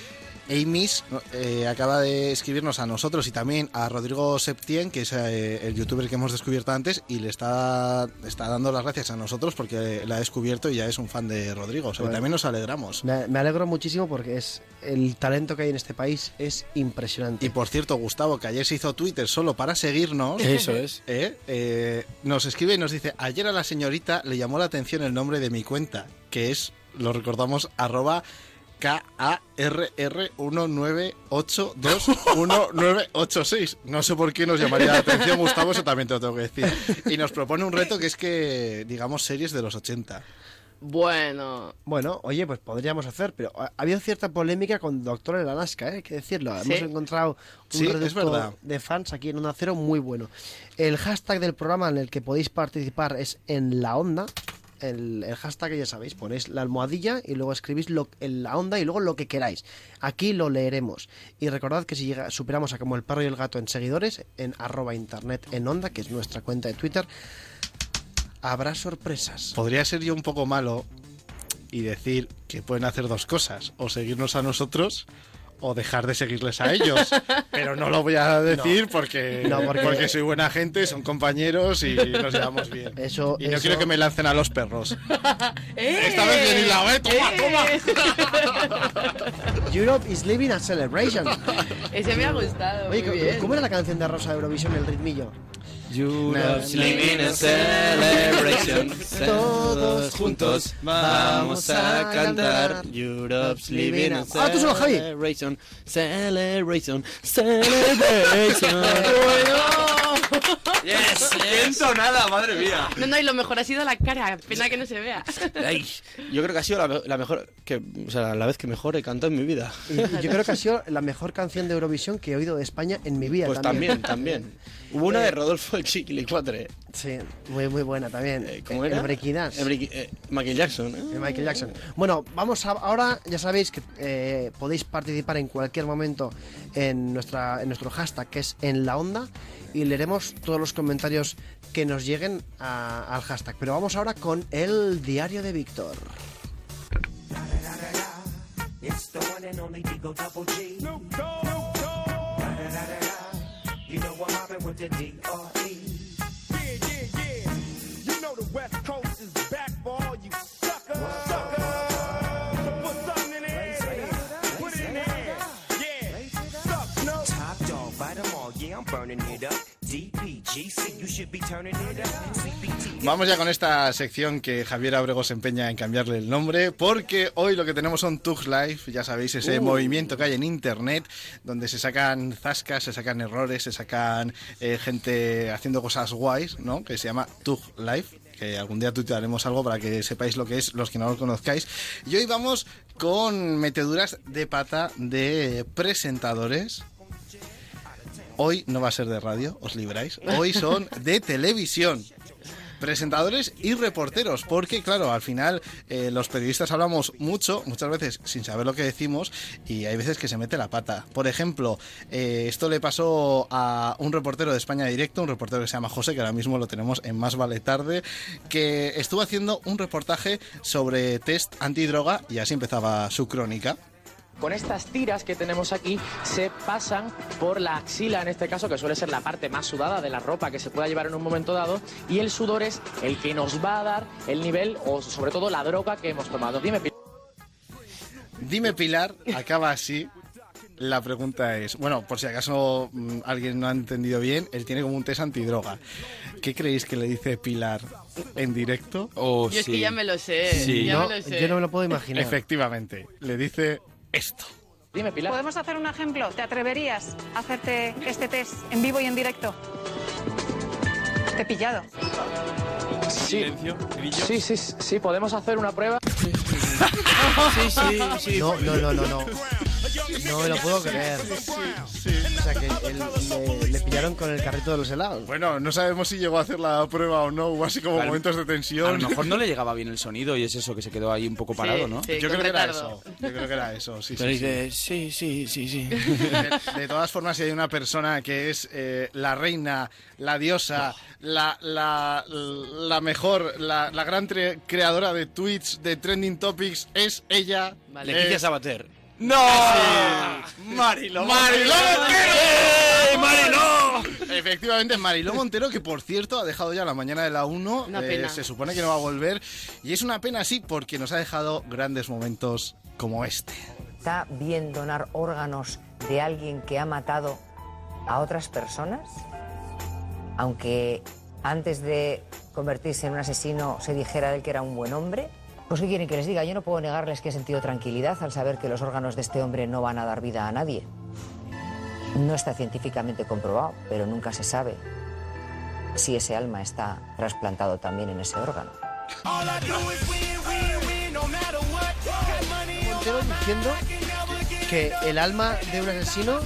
Amis eh, acaba de escribirnos a nosotros y también a Rodrigo Septien, que es eh, el youtuber que hemos descubierto antes, y le está, está dando las gracias a nosotros porque la ha descubierto y ya es un fan de Rodrigo. O sea, que Bueno. también nos alegramos. Me, me alegro muchísimo porque es el talento que hay en este país es impresionante. Y por cierto, Gustavo, que ayer se hizo Twitter solo para seguirnos. Eso es. [laughs] ¿eh? Eh, nos escribe y nos dice, ayer a la señorita le llamó la atención el nombre de mi cuenta, que es, lo recordamos, arroba KARR19821986. No sé por qué nos llamaría la atención, Gustavo, eso también te lo tengo que decir. Y nos propone un reto que es que, digamos, series de los 80. Bueno, Bueno, oye, pues podríamos hacer, pero ha, ha habido cierta polémica con Doctor en Alaska, ¿eh? hay que decirlo. Sí. Hemos encontrado un Sí, es reducto verdad. de fans aquí en Onda Cero muy bueno. El hashtag del programa en el que podéis participar es en la onda, el, el hashtag, ya sabéis, ponéis la almohadilla y luego escribís lo, en la onda y luego lo que queráis. Aquí lo leeremos. Y recordad que si llega, superamos a como el perro y el gato en seguidores, en arroba internet en onda, que es nuestra cuenta de Twitter, habrá sorpresas. Podría ser yo un poco malo y decir que pueden hacer dos cosas, o seguirnos a nosotros o dejar de seguirles a ellos. [laughs] Pero no lo voy a decir No. porque, No, porque- porque... soy buena gente, son compañeros y nos llevamos bien. Eso, y no eso- quiero que me lancen a los perros. [laughs] ¡Eh! Esta vez bien hilado, ¿eh? Toma, [laughs] Europe is living a celebration. Ese me ha gustado. Oye, muy ¿cómo- bien. ¿cómo era la canción de Rosa de Eurovisión, el ritmillo? Europe's living a celebration. [laughs] Todos juntos vamos a cantar. Europe's living a Ah, tú solo, Javi. celebration. Celebration. Celebration. Yes, ¡Qué entonada, madre mía! No, no, y lo mejor ha sido la cara. Pena que no se vea. Ay, yo creo que ha sido la, la mejor, que, o sea, la vez que mejor he cantado en mi vida. Yo creo que ha sido la mejor canción de Eurovisión que he oído de España en mi vida. Pues también, también. Hubo una de Rodolfo el Chiquilicuatre. Sí, muy, muy buena también. ¿Cómo El era? Dance. El Breaking- eh, Michael Jackson, ¿eh? de Michael Jackson. Bueno, vamos a, ahora, ya sabéis que eh, podéis participar en cualquier momento en, nuestra, en nuestro hashtag que es en la onda y leeremos todos los comentarios que nos lleguen a- al hashtag. Pero vamos ahora con el diario de Víctor. It's the one and only Digo Double G. Snoop Dogg. You know I'm mobbing with the D.R.E. Vamos ya con esta sección que Javier Abrego se empeña en cambiarle el nombre, porque hoy lo que tenemos son Tux Live, ya sabéis, ese Uh. movimiento que hay en internet, donde se sacan zascas, se sacan errores, se sacan eh, gente haciendo cosas guays, ¿no? Que se llama Tug Live que algún día tuitearemos algo para que sepáis lo que es, los que no lo conozcáis. Y hoy vamos con meteduras de pata de presentadores Hoy no va a ser de radio, os libráis. Hoy son de televisión. Presentadores y reporteros, porque claro, al final eh, los periodistas hablamos mucho, muchas veces sin saber lo que decimos, y hay veces que se mete la pata. Por ejemplo, eh, esto le pasó a un reportero de España Directo, un reportero que se llama José, que ahora mismo lo tenemos en Más Vale Tarde, que estuvo haciendo un reportaje sobre test antidroga, y así empezaba su crónica. Con estas tiras que tenemos aquí se pasan por la axila, en este caso, que suele ser la parte más sudada de la ropa que se pueda llevar en un momento dado, y el sudor es el que nos va a dar el nivel o sobre todo la droga que hemos tomado. Dime, Pi- Dime Pilar, acaba así. La pregunta es, bueno, por si acaso mm, alguien no ha entendido bien, él tiene como un test antidroga. ¿Qué creéis que le dice Pilar en directo? Oh, Yo es que ya me lo sé. Ya No, me lo sé. yo no me lo puedo imaginar. Efectivamente, le dice esto. Dime, Pilar. ¿Podemos hacer un ejemplo? ¿Te atreverías a hacerte este test en vivo y en directo? Te he pillado. Sí. Sí, sí, sí, podemos hacer una prueba. [laughs] Sí, sí, sí. No, no, no, no, no. No me lo puedo creer. O sea, que él- le, le pillaron con el carrito de los helados. Bueno, no sabemos si llegó a hacer la prueba o no, hubo así como Claro. momentos de tensión. A lo mejor no le [laughs] llegaba bien el sonido y es eso que se quedó ahí un poco parado, ¿no? Yo creo que era eso. Yo creo que era eso, sí, Pero sí, sí. dice, sí, sí, sí, sí. [laughs] De, de todas formas, si hay una persona que es eh, la reina, la diosa, la, la, la mejor, la, la gran tre- creadora de tweets, de trending topics, es ella. Leticia es- Sabater. ¡No! ¡Mariló! ¡Mariló ¡Eh, Mariló! Efectivamente, es Mariló Montero, que por cierto ha dejado ya la mañana de la 1. Una eh, pena. se supone que no va a volver. Y es una pena, sí, porque nos ha dejado grandes momentos como este. ¿Está bien donar órganos de alguien que ha matado a otras personas? Aunque antes de convertirse en un asesino se dijera de él que era un buen hombre. Pues ¿qué quieren que les diga? Yo no puedo negarles que he sentido tranquilidad al saber que los órganos de este hombre no van a dar vida a nadie. No está científicamente comprobado, pero nunca se sabe si ese alma está trasplantado también en ese órgano. Montero diciendo que el alma de un asesino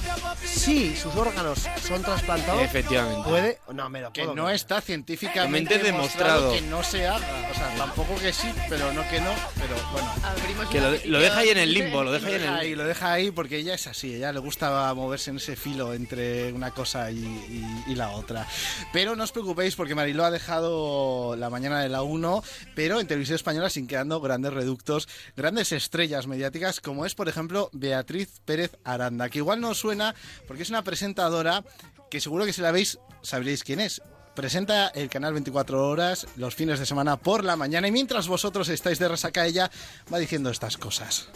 si sus órganos son trasplantados, Efectivamente. puede. No, me lo Que puedo no creer. está científicamente Mente demostrado. que no se haga. O sea, tampoco que sí, pero no que no. Pero bueno. Abrimos Que lo, lo deja ahí en el limbo, lo deja ahí Lo en deja el ahí, lo deja ahí porque ella es así, ella le gusta moverse en ese filo entre una cosa y, y- y la otra. Pero no os preocupéis porque Mariló ha dejado la mañana de la 1, pero en televisión española sin quedando grandes reductos, grandes estrellas mediáticas, como es por ejemplo Beatriz Pérez Aranda, que igual no os suena porque es una presentadora que seguro que si la veis sabréis quién es. Presenta el canal 24 horas los fines de semana por la mañana y mientras vosotros estáis de resaca ella va diciendo estas cosas.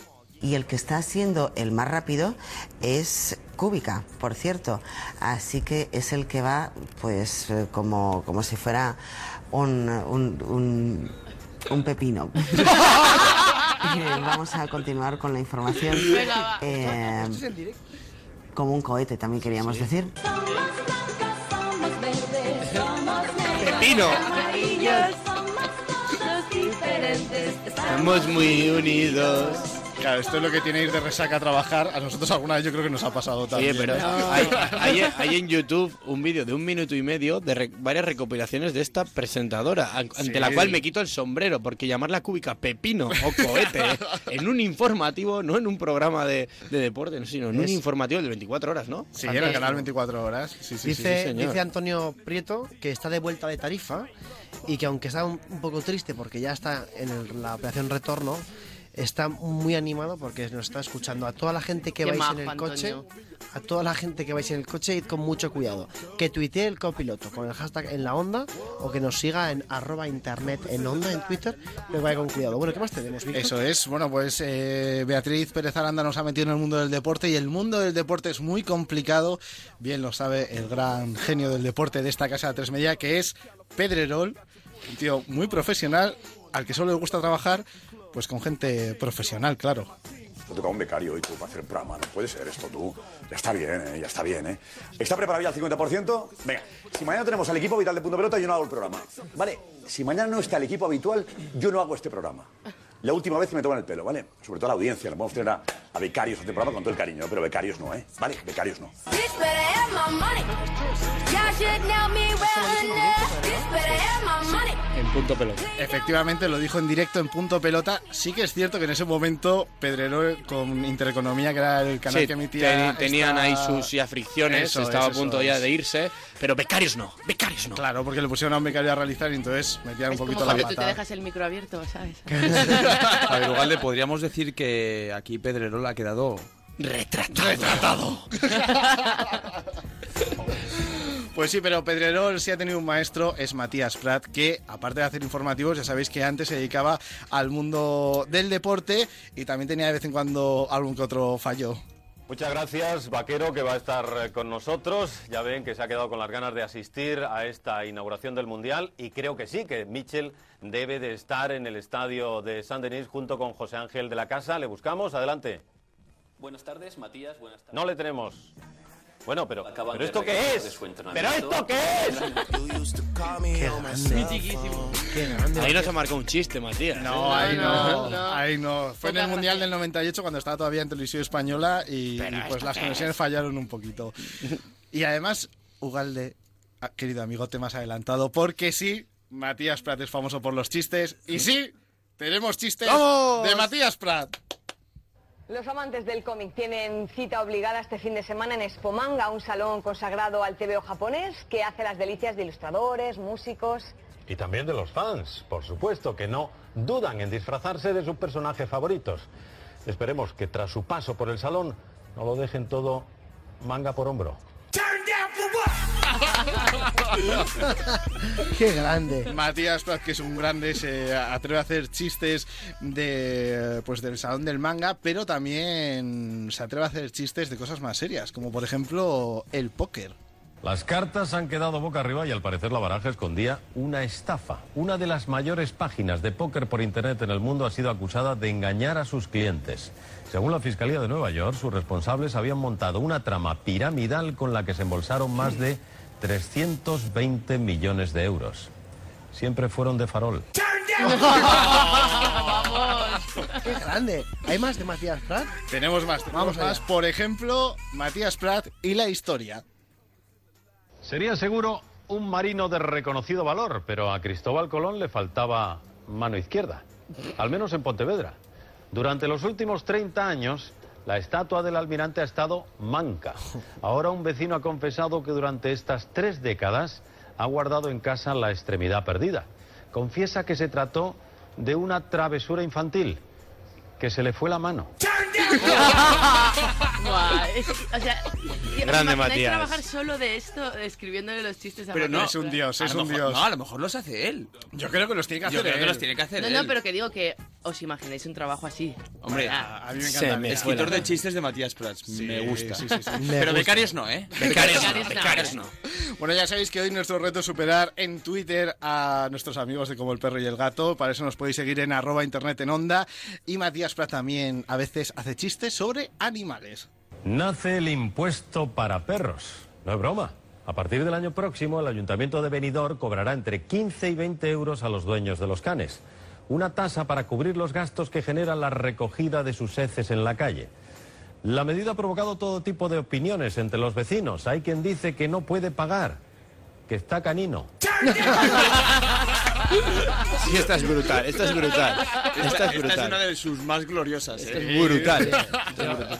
Y el que está siendo el más rápido es Cúbica, por cierto. Así que es el que va, pues, eh, como, como si fuera un, un, un- un pepino. [laughs] [laughs] Eh, Vamos a continuar con la información. Venga, va. Eh, como un cohete, también queríamos decir. pepino. Estamos muy unidos. Claro, esto es lo que tiene ir de resaca a trabajar. A nosotros alguna vez yo creo que nos ha pasado Sí, también. pero ¿eh? hay, hay- hay en YouTube un vídeo de un minuto y medio de re- varias recopilaciones de esta presentadora, an- ante Sí. la cual me quito el sombrero, porque llamarla cúbica pepino o cohete en un informativo, no en un programa de, de deporte, no, sino en un informativo de 24 horas, ¿no? Sí, en el canal 24 horas. Sí, sí, sí, dice, sí, señor. dice Antonio Prieto que está de vuelta de Tarifa y que aunque está un, un poco triste porque ya está en el- la operación retorno, está muy animado porque nos está escuchando a toda la gente que Qué vais majo, en el coche, Antonio. a toda la gente que vais en el coche, id con mucho cuidado. Que tuitee el copiloto con el hashtag en la onda o que nos siga en arroba internet en onda en Twitter, pero vaya con cuidado. Bueno, ¿qué más tenemos, Víctor? Eso es, bueno, pues eh, Beatriz Pérez Aranda nos ha metido en el mundo del deporte y el mundo del deporte es muy complicado, bien lo sabe el gran genio del deporte de esta casa de Tres Media, que es Pedrerol, un tío muy profesional, al que solo le gusta trabajar pues con gente profesional, claro. Te toca un becario tú para hacer programa. No puede ser esto tú. Ya está bien, ¿eh? ya está bien. ¿eh? ¿Está preparado ya al 50%? Venga, si mañana tenemos al equipo vital de Punto Pelota, yo no hago el programa. Vale, si mañana no está el equipo habitual, yo no hago este programa. La última vez que me toman el pelo, ¿vale? Sobre todo a la audiencia. Le podemos tener a, a becarios a este programa con todo el cariño, pero becarios no, ¿eh? Vale, becarios no. En punto pelota. Efectivamente, lo dijo en directo en Punto Pelota. Sí que es cierto que en ese momento Pedrerol con Intereconomía, que era el canal Sí, que emitía... te- tenían esta- ahí sus ya fricciones, Eso estaba es, a punto eso ya es. de irse, pero becarios no, becarios no. Claro, porque le pusieron a un becario a realizar y entonces metían un Es como poquito la cuando tú te pata. dejas el micro abierto, ¿sabes? [laughs] A ver, Ugalde, podríamos decir que aquí Pedrerol ha quedado retratado. [laughs] Pues sí, pero Pedrerol sí ha tenido un maestro, es Matías Prat, que aparte de hacer informativos, ya sabéis que antes se dedicaba al mundo del deporte y también tenía de vez en cuando algún que otro fallo. Muchas gracias, Vaquero, que va a estar eh, con nosotros. Ya ven que se ha quedado con las ganas de asistir a esta inauguración del Mundial y creo que sí, que Mitchell debe de estar en el estadio de San Denis junto con José Ángel de la Casa. Le buscamos, adelante. Buenas tardes, Matías. Buenas tardes. No le tenemos. Bueno, pero, Acaban ¿pero esto qué es? ¿Pero esto qué es? Qué grande. Ahí no se marcado un chiste, Matías. No, ahí no, no, no. ahí no. Fue en el Mundial del 98 cuando estaba todavía en televisión española y, y pues ¿esto las conexiones es? fallaron un poquito. Y además, Ugalde, ah, querido amigote más adelantado, porque sí, Matías Prat es famoso por los chistes y sí, tenemos chistes ¡Vamos! de Matías Prat. Los amantes del cómic tienen cita obligada este fin de semana en Expomanga, un salón consagrado al TVO japonés que hace las delicias de ilustradores, músicos. Y también de los fans, por supuesto, que no dudan en disfrazarse de sus personajes favoritos. Esperemos que tras su paso por el salón no lo dejen todo manga por hombro. [laughs] Qué grande. Matías Prat, que es un grande, se atreve a hacer chistes de pues del salón del manga, pero también se atreve a hacer chistes de cosas más serias, como por ejemplo el póker. Las cartas han quedado boca arriba y al parecer la baraja escondía una estafa. Una de las mayores páginas de póker por internet en el mundo ha sido acusada de engañar a sus clientes. Según la Fiscalía de Nueva York, sus responsables habían montado una trama piramidal con la que se embolsaron más de 320 millones de euros. Siempre fueron de farol. Vamos. ¡Qué grande! ¿Hay más de Matías Prat? Tenemos más, tenemos Vamos allá. más. Por ejemplo, Matías Prat y la historia. Sería seguro un marino de reconocido valor, pero a Cristóbal Colón le faltaba mano izquierda, al menos en Pontevedra. Durante los últimos 30 años, la estatua del almirante ha estado manca. Ahora un vecino ha confesado que durante estas tres décadas ha guardado en casa la extremidad perdida. Confiesa que se trató de una travesura infantil, que se le fue la mano. [laughs] Buah, es- o sea, ¿os Grande, Matías. trabajar solo de esto, escribiéndole los chistes a Pero no, Es un dios, es un mejor- dios. No, a lo mejor los hace él. Yo creo que los tiene que Yo hacer creo que él. los tiene que hacer No, él. no, pero que digo que os imagináis un trabajo así. Hombre, A mí me encanta. me escritor de chistes de Matías Prats. me gusta. sí, sí, sí. [laughs] Me Pero gusta. becarios no, ¿eh? Becarios no, Becarios becarios no. Bueno, ya sabéis que hoy nuestro reto es superar en Twitter a nuestros amigos de Como el Perro y el Gato. Para eso nos podéis seguir en arroba internet en onda. Y Matías Prat también a veces hace chistes sobre animales. Nace el impuesto para perros. No es broma. A partir del año próximo, el Ayuntamiento de Benidorm cobrará entre 15 y 20 euros a los dueños de los canes. Una tasa para cubrir los gastos que genera la recogida de sus heces en la calle. La medida ha provocado todo tipo de opiniones entre los vecinos. Hay quien dice que no puede pagar, que está canino. [laughs] Sí, esta es brutal, esta es brutal. Esta es Esta es una de sus más gloriosas. Esta ¿eh? es brutal.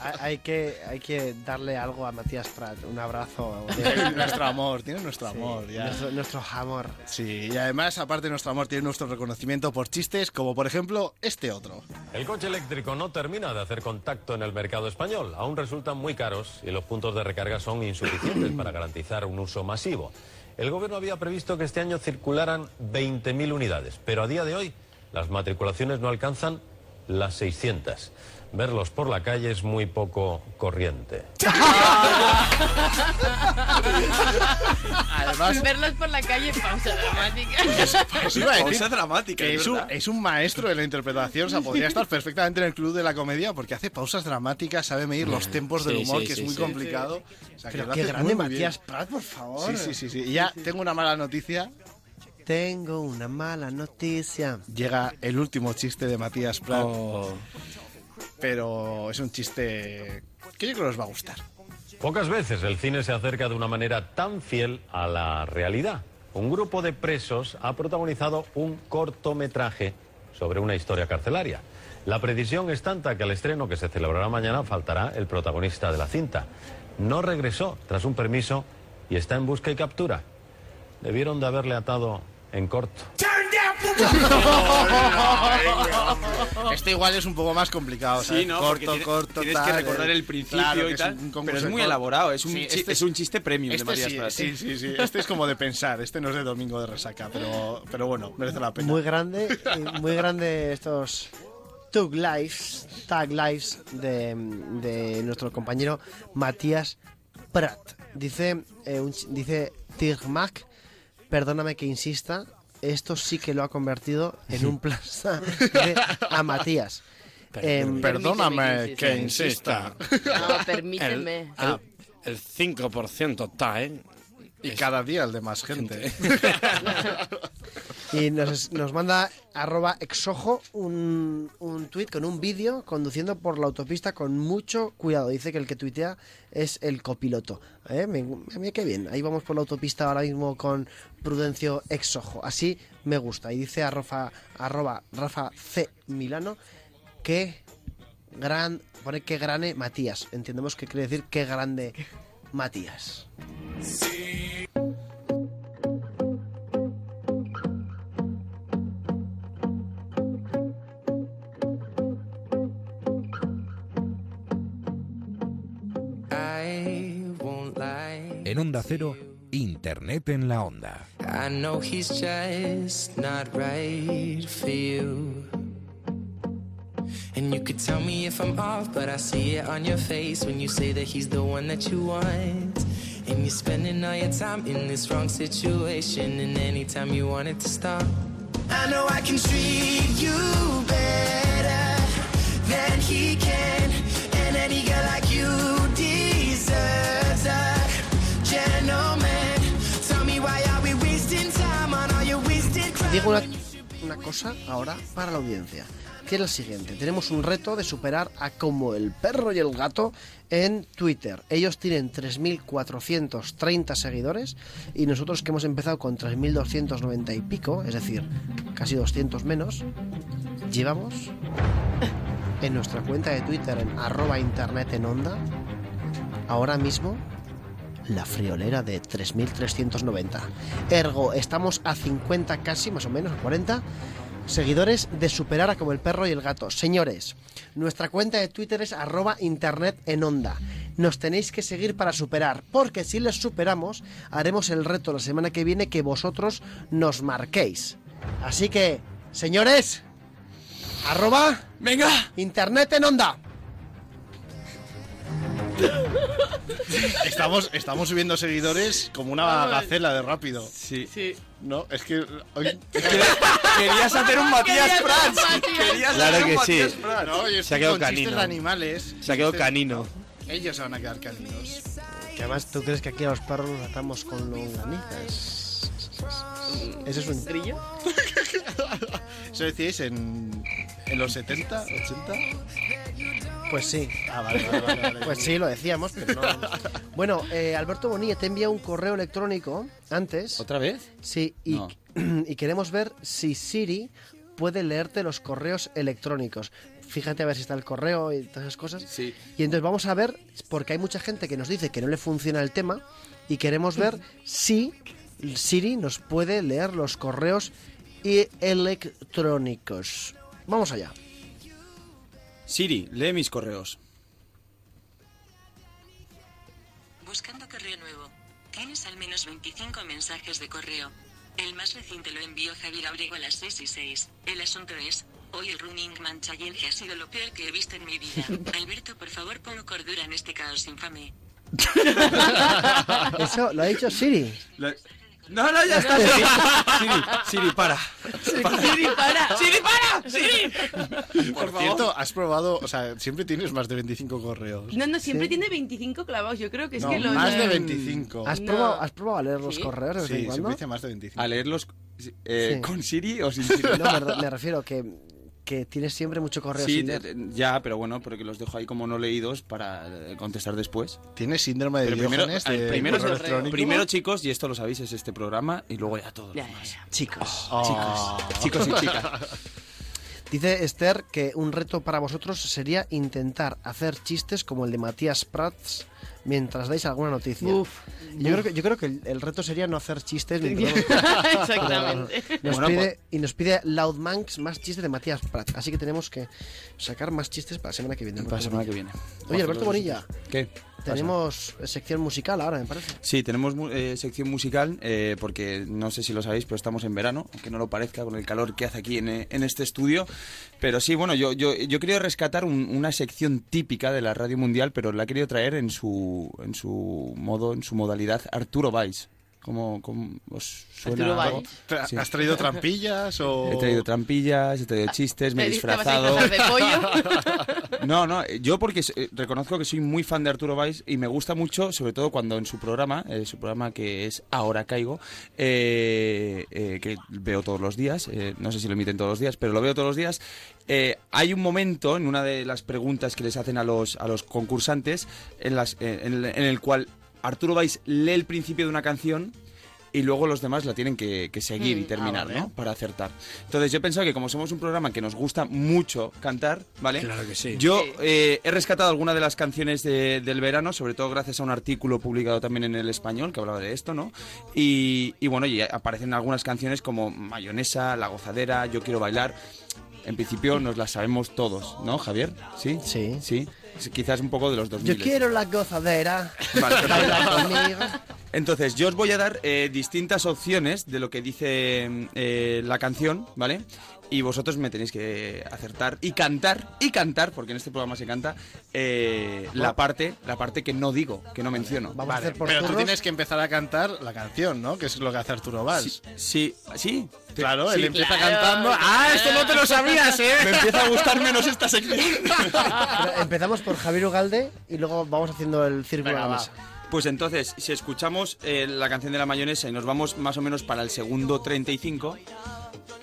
Hay- hay, que, hay que darle algo a Matías Prat, un abrazo. Nuestro amor, tiene nuestro amor. ya. Nuestro, nuestro amor. Sí, y además, aparte de nuestro amor, tiene nuestro reconocimiento por chistes, como por ejemplo este otro. El coche eléctrico no termina de hacer contacto en el mercado español. Aún resultan muy caros y los puntos de recarga son insuficientes para garantizar un uso masivo. El gobierno había previsto que este año circularan 20.000 unidades, pero a día de hoy las matriculaciones no alcanzan las 600. Verlos por la calle es muy poco corriente. Además, Verlos por la calle, pausa dramática. Os iba a decir Pausa dramática, que es es un, verdad. es un maestro de la interpretación, o sea, podría estar perfectamente en el club de la comedia porque hace pausas dramáticas, sabe medir los tempos del Sí, humor, sí, que es sí, muy sí. complicado. O sea, que Pero lo qué grande. Matías Prat, por favor. Sí, sí, sí, sí. Y ya tengo una mala noticia. Tengo una mala noticia. Llega el último chiste de Matías Prat, Oh. Pero es un chiste que yo creo que os va a gustar. Pocas veces el cine se acerca de una manera tan fiel a la realidad. Un grupo de presos ha protagonizado un cortometraje sobre una historia carcelaria. La precisión es tanta que al estreno que se celebrará mañana faltará el protagonista de la cinta. No regresó tras un permiso y está en busca y captura. Debieron de haberle atado en corto. Este igual es un poco más complicado. Sí, ¿sabes? ¿no? Corto, Porque tiene- corto, tienes que recordar eh, el principio claro que y es tal. pero es de muy corto. elaborado. Es un, Sí, este es un chiste premium de Este Matías sí, Prats. sí, sí, sí. Este es como de pensar. Este no es de domingo de resaca, pero, pero bueno, merece la pena. Muy grande, y muy grande estos Tug Lives, Tag Lives de, de nuestro compañero Matías Prat. Dice, eh, un dice Tigmac, perdóname que insista, esto sí que lo ha convertido en un plaza a Matías. Em, Perdóname que que insista. insista. No, permíteme. El, ah, el 5% está, Y cada día el de más gente. [laughs] Y nos, nos manda arroba exojo un, un tuit con un vídeo conduciendo por la autopista con mucho cuidado. Dice que el que tuitea es el copiloto. ¿Eh? Me- qué bien. Ahí vamos por la autopista ahora mismo con Prudencio exojo. Así me gusta. Y dice arroba, arroba Rafa C. Milano que gran, pone que grane Matías. Entendemos que quiere decir que grande Matías. En Onda Cero, Internet en la Onda. I know he's just not right for you. And you could tell me if I'm off, but I see it on your face when you say that he's the one that you want. And you're spending all your time in this wrong situation, and anytime you want it to stop. I know I can treat you better than he can, and any girl like you deserves a gentleman. Tell me why are we wasting time on all your wasted Digo una, una cosa ahora para la audiencia. Que es el siguiente. Tenemos un reto de superar a como el perro y el gato en Twitter. Ellos tienen 3.430 seguidores y nosotros que hemos empezado con 3.290 y pico, es decir, casi 200 menos, llevamos en nuestra cuenta de Twitter en arroba internet en onda, ahora mismo la friolera de 3.390. Ergo, estamos a 50 casi, más o menos, a 40 seguidores de superar a como el perro y el gato. Señores, nuestra cuenta de Twitter es arroba internet en onda. Nos tenéis que seguir para superar, porque si les superamos, haremos el reto la semana que viene que vosotros nos marquéis. Así que, señores, arroba... Venga. Internet en onda. [laughs] [laughs] Estamos, estamos subiendo seguidores como una Vamos. gacela de rápido. Sí. No, es que hoy... [laughs] Querías hacer un Matías Querías Prats. un. Querías Claro hacer un que sí. Matías Prats. No, yo Se ha quedado canino. de animales. Se ha quedado Chistes- canino. Ellos se van a quedar caninos. Que además, ¿tú crees que aquí a los perros los atamos con longanizas? ¿Ese es un grillo? [laughs] ¿Eso decíais en, en los 70, 80? Pues sí. Ah, vale, vale, vale, vale. Pues sí, lo decíamos, pero no. [laughs] Bueno, eh, Alberto Bonilla te envía un correo electrónico antes. ¿Otra vez? Sí, y, No. [clears throat] y queremos ver si Siri puede leerte los correos electrónicos. Fíjate a ver si está el correo y todas esas cosas. Sí. Y entonces vamos a ver, porque hay mucha gente que nos dice que no le funciona el tema y queremos ver [laughs] si Siri nos puede leer los correos electrónicos. Vamos allá. Siri, lee mis correos. Buscando correo nuevo. Tienes al menos 25 mensajes de correo. El más reciente lo envió Javier Abrego a las 6 y 6. El asunto es, hoy el Running Man Challenge ha sido lo peor que he visto en mi vida. [laughs] Alberto, por favor, pon cordura en este caos infame. [laughs] Eso lo ha dicho Siri. No, no, ya está. Siri, Siri, Siri, para. Siri, para. Siri, para. Siri. Por cierto, has probado, o sea, siempre tienes más de 25 correos. No, no, siempre tiene 25 clavados. Yo creo que es No, que los. más de 25. ¿Has, No. probado, ¿Has probado a leer los ¿Sí? correos de vez Sí, en siempre dice más de 25. A leerlos eh, Sí. con Siri o sin Siri. [laughs] No, me, re- me refiero que, que tienes siempre mucho correo Sí, ya, pero bueno, porque los dejo ahí como no leídos para eh, contestar después. Tienes síndrome de Pero primero, de primero, correo electrónico. primero, chicos, y esto lo sabéis, es este programa, y luego ya todo lo Ya, demás. Chicos. Oh. Chicos, chicos y [laughs] chicas. Dice Esther que un reto para vosotros sería intentar hacer chistes como el de Matías Prats mientras dais alguna noticia. Uf, yo, uf. creo que, yo creo que el, el reto sería no hacer chistes. mientras- [laughs] Exactamente. [laughs] Nos Bueno, pide, y nos pide Loudmanx más chistes de Matías Prats. Así que tenemos que sacar más chistes para la semana que viene. Para la semana que viene. Oye, Alberto Bonilla, ¿Qué? Tenemos sección musical ahora, me parece. Sí, tenemos eh, sección musical eh, porque no sé si lo sabéis, pero estamos en verano, aunque no lo parezca con el calor que hace aquí en, eh, en este estudio. Pero sí, bueno, yo, yo, yo he querido rescatar un- una sección típica de la radio mundial, pero la he querido traer en su, en su modo, en su modalidad Arturo Valls. ¿Cómo, cómo os suena? Arturo algo? Valls. Tra- Sí. ¿Has traído trampillas o...? He traído trampillas, he traído chistes, me he Te vas a disfrazado. de pollo. [laughs] No, no, yo porque eh, reconozco que soy muy fan de Arturo Valls y me gusta mucho, sobre todo cuando en su programa, eh, su programa que es Ahora Caigo, eh, eh, que veo todos los días, eh, no sé si lo emiten todos los días, pero lo veo todos los días, eh, hay un momento en una de las preguntas que les hacen a los, a los concursantes en, las, eh, en el cual Arturo Valls lee el principio de una canción y luego los demás la tienen que, que seguir y Mm. terminar, Ah, vale. ¿no? Para acertar. Entonces yo he pensado que como somos un programa que nos gusta mucho cantar, ¿vale? Claro que sí. Yo Sí. eh, he rescatado algunas de las canciones de- del verano, sobre todo gracias a un artículo publicado también en el español que hablaba de esto, ¿no? Y, y bueno, y aparecen algunas canciones como Mayonesa, La Gozadera, Yo Quiero Bailar. En principio nos las sabemos todos, ¿no, Javier? ¿Sí? Sí. Sí. Quizás un poco de los 2000. Yo quiero la gozadera. [laughs] Vale. Entonces, yo os voy a dar eh, distintas opciones de lo que dice eh, la canción, ¿vale? Y vosotros me tenéis que acertar y cantar, y cantar, porque en este programa se canta, eh, la parte la parte que no digo, que no menciono. Vamos a hacer por Pero tú tienes que empezar a cantar la canción, ¿no? Que es lo que hace Arturo Valls. Sí, sí. Claro, Sí, él empieza claro. cantando. ¡Ah, esto no te lo sabías, eh! Me empieza a gustar menos esta sección. Empezamos por Javier Ugalde y luego vamos haciendo el círculo Venga, de la va. mesa. Pues entonces, si escuchamos eh, la canción de la mayonesa y nos vamos más o menos para el segundo 35,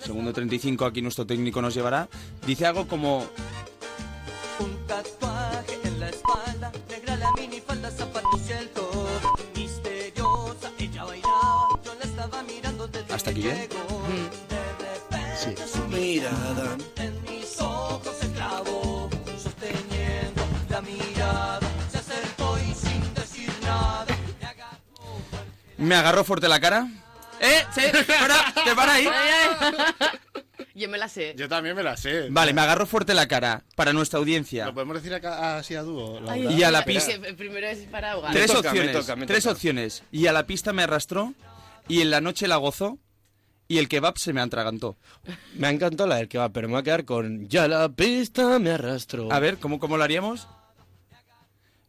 segundo 35 aquí nuestro técnico nos llevará, dice algo como Un tatuaje en la espalda, negra la minifalda, zapatos y el top. Misteriosa, ella bailaba, yo la estaba mirando desde ¿Hasta aquí bien? Sí. Su mirada en mis ojos se clavó, sosteniendo la mirada, se acercó y sin decir nada. me agarró fuerte la cara. ¡Eh! ¡Sí! ¡Para! ¡Te para ahí! [laughs] Yo me la sé. Yo también me la sé. Vale, me agarró fuerte la cara para nuestra audiencia. ¿Lo podemos decir acá, así a dúo? Laura? Y a la pista. Primero es para ahogar. Tres toca, me opciones. toca, me tres toca. opciones. Y a la pista me arrastró. Y en la noche la gozó. Y el kebab se me atragantó. Me ha encantado la del va, pero me voy a quedar con Ya la pista me arrastró. A ver, ¿cómo, cómo lo haríamos?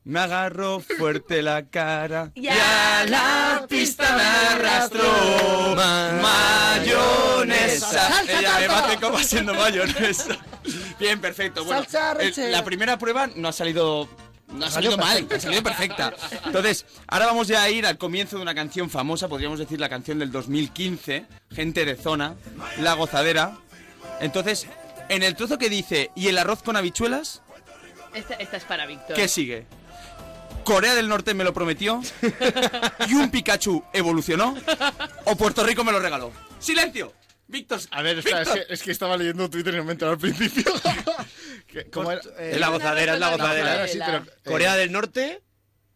Me agarró fuerte la cara. [laughs] Ya la pista me arrastró. Mayonesa. Ella me bate como haciendo mayonesa. [laughs] Bien, perfecto. Bueno, el- la primera prueba no ha salido. No ha salido mal, ha salido perfecta. Entonces, ahora vamos ya a ir al comienzo de una canción famosa, podríamos decir la canción del 2015, Gente de Zona, La Gozadera. Entonces, en el trozo que dice, ¿y el arroz con habichuelas? Esta, esta es para Víctor. ¿Qué sigue? Corea del Norte me lo prometió y un Pikachu evolucionó o Puerto Rico me lo regaló. ¡Silencio! Víctor, A ver, espera, es que, es que estaba leyendo Twitter y no me he enterado al principio. [laughs] ¿Cómo era? Es la gozadera, es la gozadera. sí, pero, eh, Corea del Norte,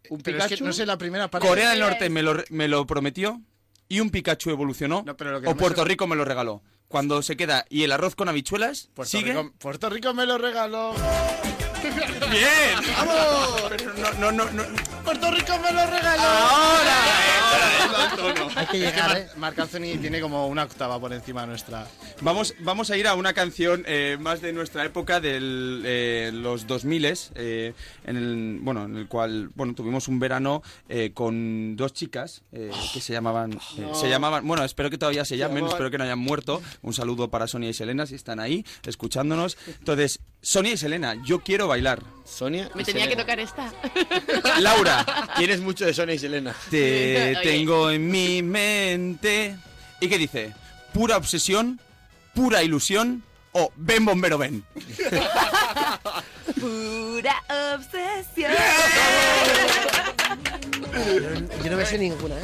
un pero es que Pikachu. no sé la primera parte. Corea del Norte me lo, re- me lo prometió y un Pikachu evolucionó No, pero lo que o Puerto Rico me lo regaló. Cuando se queda y el arroz con habichuelas, Puerto sigue. Rico, Puerto Rico me lo regaló. ¡Bien! ¡Vamos! Pero no, no, no, no. ¡Puerto Rico me lo regaló! Hay que Es que llegar, Mar- ¿eh? Marc Anthony tiene como una octava por encima nuestra. Vamos, vamos a ir a una canción eh, más de nuestra época, de los 2000 eh, en el bueno, en el cual bueno tuvimos un verano eh, con dos chicas eh, que se llamaban eh, se llamaban bueno espero que todavía se llamen llamaban- espero que no hayan muerto. Un saludo para Sonia y Selena si están ahí escuchándonos. Entonces Sonia y Selena yo quiero bailar Sonia. Me y tenía que tocar esta. [laughs] Laura Tienes mucho de Sonia y Selena. te Oye. tengo en mi mente y qué dice pura obsesión pura ilusión o ven bombero ven [laughs] Pura obsesión. Yo, yo no me sé ninguna, ¿eh?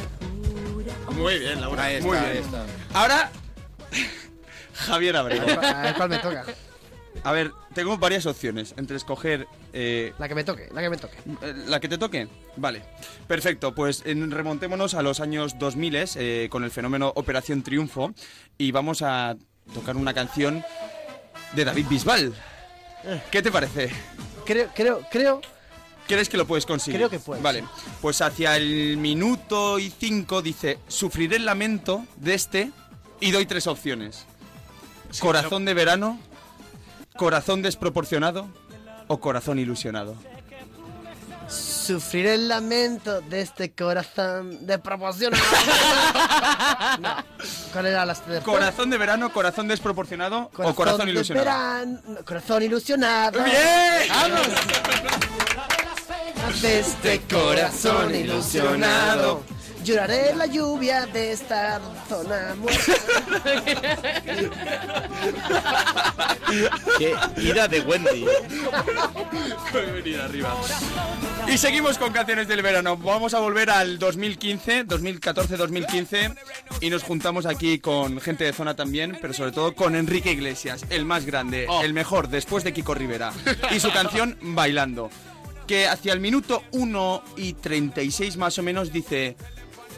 Muy bien, Laura. Está, Muy bien. está. Ahora, [laughs] Javier Abrego. A ver cuál me toca. A ver, tengo varias opciones entre escoger eh, La que me toque, la que me toque. eh, la que te toque. Vale, perfecto. Pues en- remontémonos a los años 2000 eh, con el fenómeno Operación Triunfo y vamos a tocar una canción de David Bisbal. ¿Qué te parece? Creo, creo, creo. ¿Crees que lo puedes conseguir? Creo que puedes. Vale, pues hacia el minuto y cinco dice, sufriré el lamento de este y doy tres opciones. Corazón de verano, corazón desproporcionado o corazón ilusionado. Sufriré el lamento de este corazón de proporción. [laughs] no. ¿Cuál era la de Corazón de verano, corazón desproporcionado o corazón de ilusionado. verano, corazón ilusionado. ¡Bien! ¡Vamos! De este corazón ilusionado. Lloraré la lluvia de esta zona muerta. Qué ira de Wendy. venir arriba. Y seguimos con canciones del verano. Vamos a volver al 2015, 2014-2015 y nos juntamos aquí con gente de zona también, pero sobre todo con Enrique Iglesias, el más grande, el mejor después de Kiko Rivera y su canción Bailando, que hacia el minuto 1 y 36 más o menos dice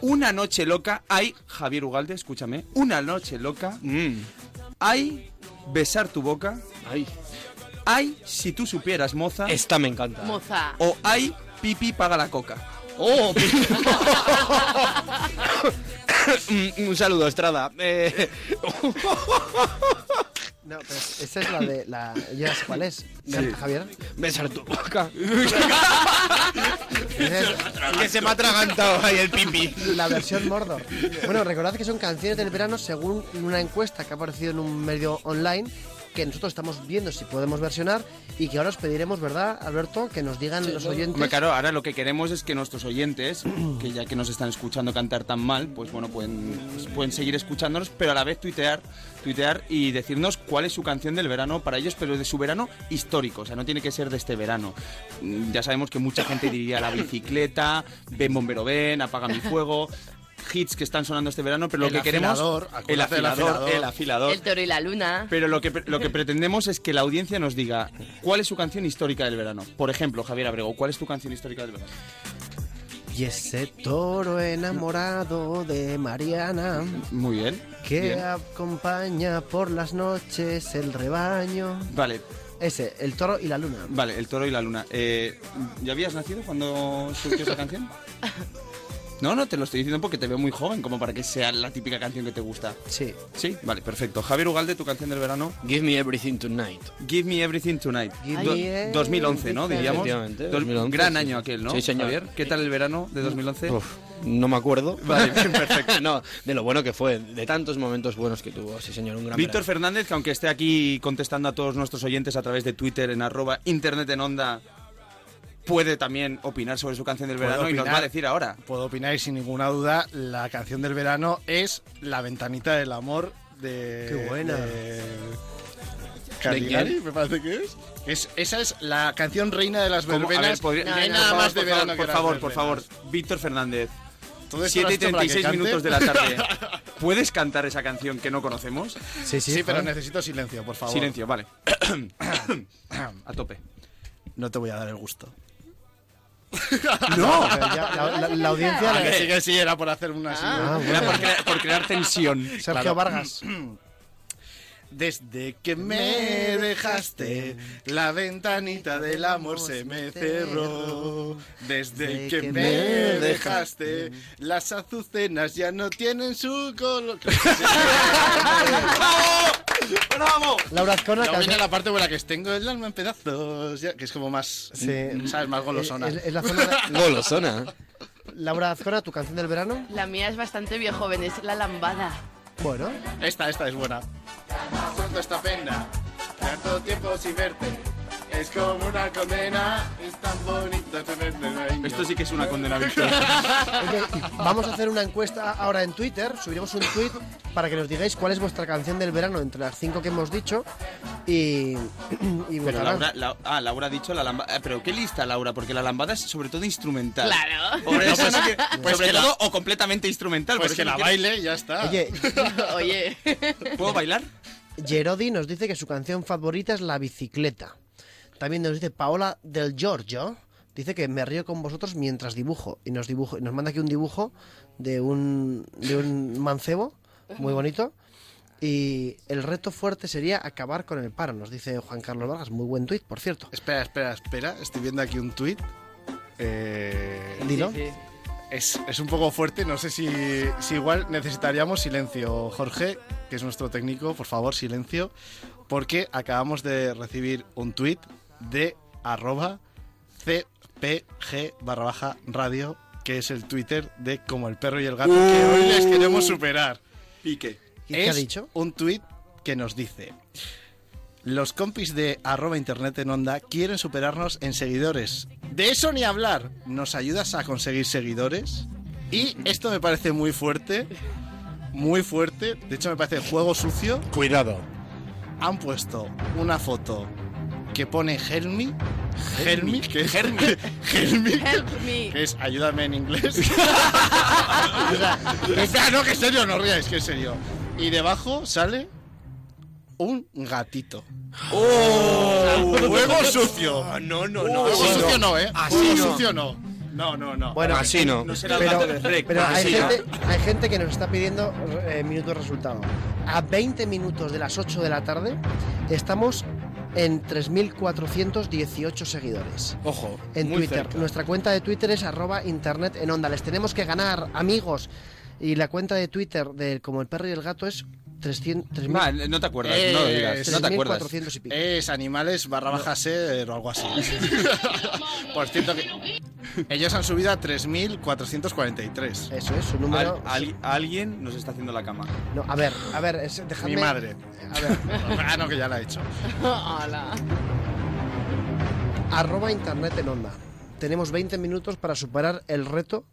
una noche loca, hay Javier Ugalde, escúchame, una noche loca, hay besar tu boca, Ay, hay si tú supieras moza, esta me encanta. Moza. o hay pipi paga la coca. ¡Oh! un, [laughs] [coughs] un saludo, Estrada. Eh, [laughs] No, pero esa es la de la. ¿Ya sé cuál es? Javier. besar tu boca. [laughs] Que se me ha atragantado ahí el pipi. la versión Mordor. Bueno, recordad que son canciones del verano según una encuesta que ha aparecido en un medio online que nosotros estamos viendo si podemos versionar y que ahora os pediremos, ¿verdad, Alberto? Que nos digan los oyentes. Hombre, claro, ahora lo que queremos es que nuestros oyentes, [clears throat] que ya que nos están escuchando cantar tan mal, pues bueno, pueden, pueden seguir escuchándonos, pero a la vez tuitear, tuitear y decirnos cuál es su canción del verano para ellos, pero de su verano histórico, o sea, no tiene que ser de este verano. Mm, Ya sabemos que mucha gente diría la bicicleta, ven bombero ven, apaga mi fuego. Hits que están sonando este verano, pero El lo que queremos. afilador, el acuérdate del afilador, afilador. el afilador. El toro y la luna. Pero lo que, lo que [laughs] pretendemos es que la audiencia nos diga cuál es su canción histórica del verano. Por ejemplo, Javier Abrego, ¿cuál es tu canción histórica del verano? Y ese toro enamorado de Mariana. Muy bien. Que bien. acompaña por las noches el rebaño. Vale, Ese, el toro y la luna. vale, El toro y la luna. Eh, ¿Ya habías nacido cuando surgió esa [laughs] canción? No, no, te lo estoy diciendo porque te veo muy joven, como para que sea la típica canción que te gusta. Sí. Sí, vale, perfecto. Javier Ugalde, tu canción del verano. Give me everything tonight. Give me everything tonight. Give Do- me 2011, ¿no? Diríamos. Efectivamente, Dos- 2011, gran sí. año aquel, ¿no? Sí, señor. Javier, ¿qué tal el verano de 2011? Uf, no me acuerdo. Vale, bien, [laughs] perfecto. no, de lo bueno que fue, de tantos momentos buenos que tuvo, sí señor, un gran Víctor verano. Fernández, que aunque esté aquí contestando a todos nuestros oyentes a través de Twitter en arroba internet en onda, puede también opinar sobre su canción del verano y nos opinar. va a decir ahora. Puedo opinar y sin ninguna duda, la canción del verano es La ventanita del amor de. Qué buena. de Caligari, me parece que es. es. Esa es la canción reina de las verbenas. ver, podría- No hay por nada favor, más de por favor, verano que Por las favor, por favor. Víctor Fernández. Todo esto lo 7 y has hecho para que 36 cante. minutos de la tarde. [laughs] ¿Puedes cantar esa canción que no conocemos? Sí, sí, Sí, pero necesito silencio, por favor. Silencio, vale. [coughs] [coughs] a tope. No te voy a dar el gusto. ¡No! [laughs] Ya la, la- la audiencia. Ah, la- que sí, que sí, era por hacer una así. Ah, Era por, crea- por crear tensión. [laughs] Sergio Claro. Vargas. [clears throat] Desde que me dejaste, la ventanita del amor se me cerró. Desde que me dejaste, las azucenas ya no tienen su color. [laughs] ¡Bravo! Laura Azcona. Luego viene canción- la parte buena que es tengo el alma en pedazos, ya, que es como más, Sí. ¿sabes? Más golosona. Es, es la zona de- [laughs] Golosona. Laura Azcona, tu canción del verano. La mía es bastante viejo joven, es La Lambada. Bueno, Esta, esta es buena. Suelto esta pena, tanto tiempo sin verte. Es como una condena, es tan ahí. Esto sí que es una condena, Víctor. [laughs] vamos a hacer una encuesta ahora en Twitter. Subiremos un tweet para que nos digáis cuál es vuestra canción del verano entre las cinco que hemos dicho. Y. y Pero. Laura, la- ah, Laura ha dicho la lambada. Pero qué lista, Laura, porque la lambada es sobre todo instrumental. Claro. Por eso no que- pues sobre que la- todo o completamente instrumental. Pues que la baile y ya está. Oye, [laughs] Oye. ¿Puedo bailar? Gerodi nos dice que su canción favorita es La bicicleta. También nos dice Paola del Giorgio. Dice que me río con vosotros mientras dibujo. Y nos, dibujo, y nos manda aquí un dibujo de un, de un mancebo muy bonito. Y el reto fuerte sería acabar con el paro, nos dice Juan Carlos Vargas. Muy buen tuit, por cierto. Espera, espera, espera. Estoy viendo aquí un tuit. Eh, Dilo. Sí, sí. es, es un poco fuerte. No sé si, si igual necesitaríamos silencio. Jorge, que es nuestro técnico, por favor, silencio. Porque acabamos de recibir un tuit de arroba cpg barra baja radio, que es el Twitter de Como el perro y el gato, que hoy les queremos superar. Pique. ¿Y qué ha es dicho? un tuit que nos dice los compis de arroba internet en onda quieren superarnos en seguidores. De eso ni hablar. ¿Nos ayudas a conseguir seguidores? Y esto me parece muy fuerte. Muy fuerte. De hecho me parece juego sucio. Cuidado. Han puesto una foto que pone Help me. Help me, que es Help me, Help me. que es ayúdame en inglés. [laughs] O sea, espera, no, que es serio, no ríais, que es serio. Y debajo sale un gatito. ¡Oh! Juego sucio. no, no, Juego sucio no, ¿eh? Juego no. sucio no. No, no, no. Bueno, Así no. No será el Pero, pero hay, Así no. gente, hay gente que nos está pidiendo eh, minutos de resultado. A 20 minutos de las 8 de la tarde estamos en 3.418 seguidores. Ojo. En muy Twitter. cerca. Nuestra cuenta de Twitter es arroba internet en onda. Les tenemos que ganar, amigos. Y la cuenta de Twitter de Como el perro y el gato es 300, 3.000. Va, no te acuerdas, no lo digas. No te acuerdas. 3.400 y pico. Es animales barra baja ser o algo así. [laughs] Por cierto que... Ellos han subido a 3.443. Eso es, su número. Al- al- alguien nos está haciendo la cama. No, a ver, a ver, es- dejadme. Mi madre. A ver. [laughs] ah, no, que ya la ha hecho. [laughs] Hola. Arroba internet en onda. Tenemos 20 minutos para superar el reto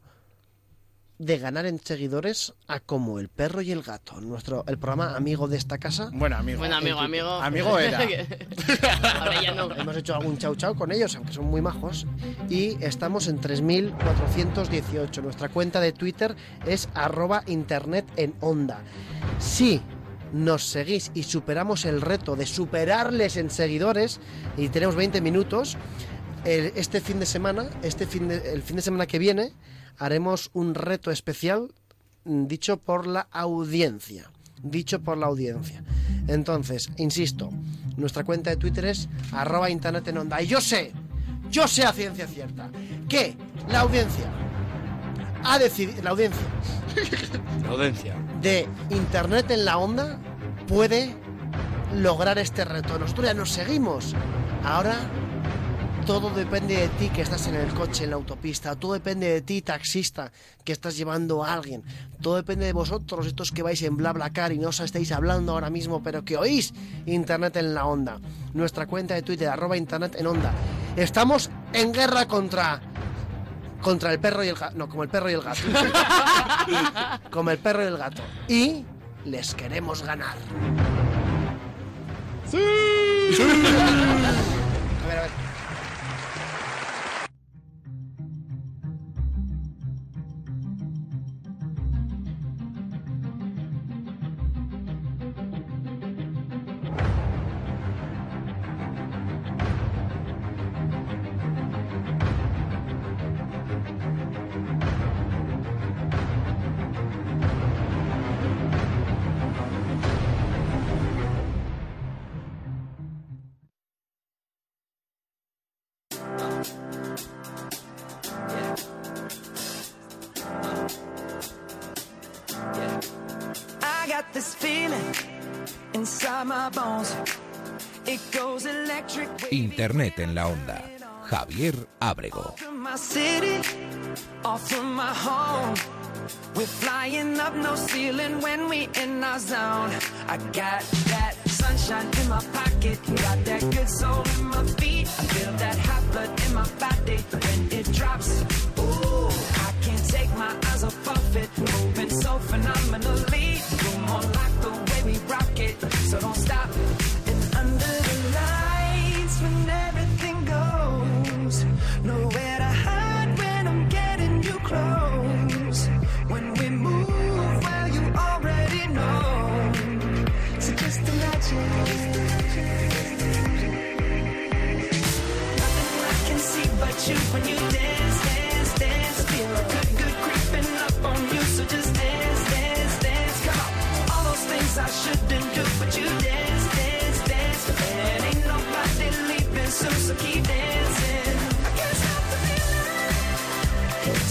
de ganar en seguidores a como el perro y el gato. Nuestro, el programa amigo de esta casa. Bueno, amigo. Bueno, amigo, amigo. Amigo era. [laughs] Ahora ya no. Hemos hecho algún chau chau con ellos, aunque son muy majos. Y estamos en 3.418. Nuestra cuenta de Twitter es arroba internet en onda. Nos seguís y superamos el reto de superarles en seguidores, y tenemos 20 minutos, el- este fin de semana, este fin de- el fin de semana que viene, haremos un reto especial mm, dicho por la audiencia. Dicho por la audiencia. Entonces, insisto, nuestra cuenta de Twitter es arroba internet en onda. Y yo sé, yo sé a ciencia cierta, que la audiencia ha decidido, la audiencia Prudencia. de Internet en la onda puede lograr este reto. Nosotros ya nos seguimos. Ahora todo depende de ti que estás en el coche, en la autopista. Todo depende de ti, taxista, que estás llevando a alguien. Todo depende de vosotros, estos que vais en BlaBlaCar y no os estáis hablando ahora mismo, pero que oís Internet en la onda. Nuestra cuenta de Twitter, arroba Internet en onda. Estamos en guerra contra... Contra el perro y el gato. No, como el perro y el gato. [laughs] como el perro y el gato. Y les queremos ganar. ¡Sí! a ver, a ver. When it drops. Ooh, I can't take my eyes off of it, moving so phenomenally. You're more like the way we rock it, so don't stop. And under the lights, when everything goes, nowhere to hide when I'm getting you close. When we move, well, you already know. So just imagine. Nothing I can see but you when you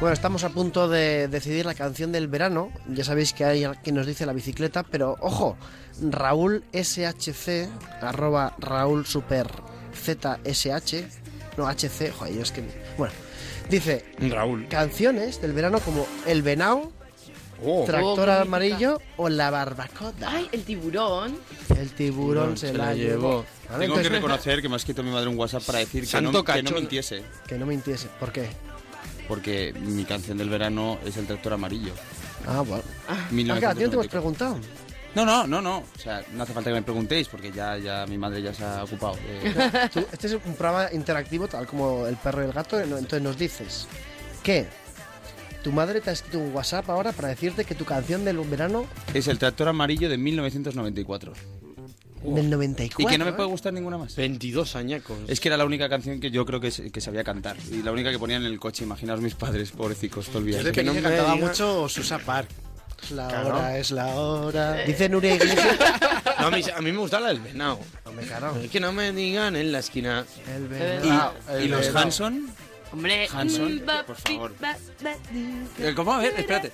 Bueno, estamos a punto de decidir la canción del verano. Ya sabéis que hay quien nos dice la bicicleta, pero ojo, Raúl SHC, arroba Raúl Super ZSH, no HC, joder, es que. Bueno, dice Raúl. canciones del verano como El Venao, Oh, Tractor qué Amarillo o La Barbacoa. Ay, el tiburón. El tiburón se, la llevó. Vale, Tengo que reconocer que me ha escrito mi madre un WhatsApp para decir que no, que no mintiese. Que no mintiese. ¿Por qué? Porque mi canción del verano es el tractor amarillo. Ah, bueno. Ah, 1994. que a ti no te hemos preguntado. No, no, no, no. O sea, no hace falta que me preguntéis porque ya, ya mi madre ya se ha ocupado. de- [laughs] Tú- este es un programa interactivo, tal como El perro y el gato. ¿no? Entonces nos dices que tu madre te ha escrito un WhatsApp ahora para decirte que tu canción del verano Es el tractor amarillo de 1994. del 94. Y que no me ¿eh? puede gustar ninguna más. 22 añacos. Es que era la única canción que yo creo que, se- que sabía cantar. Y la única que ponían en el coche. Imaginaos mis padres, pobrecicos, todo el Yo viaje. de pequeño cantaba mucho Susa Park. Es la Claro. hora, es la hora. Dice Nuria Iglesias. No, a, mí, a mí me gusta la del venado. Claro. Es que no me digan en la esquina. El venado. ¿Y- y los Hanson? Hombre, Hanson, por favor. Eh, ¿Cómo? A ver, espérate.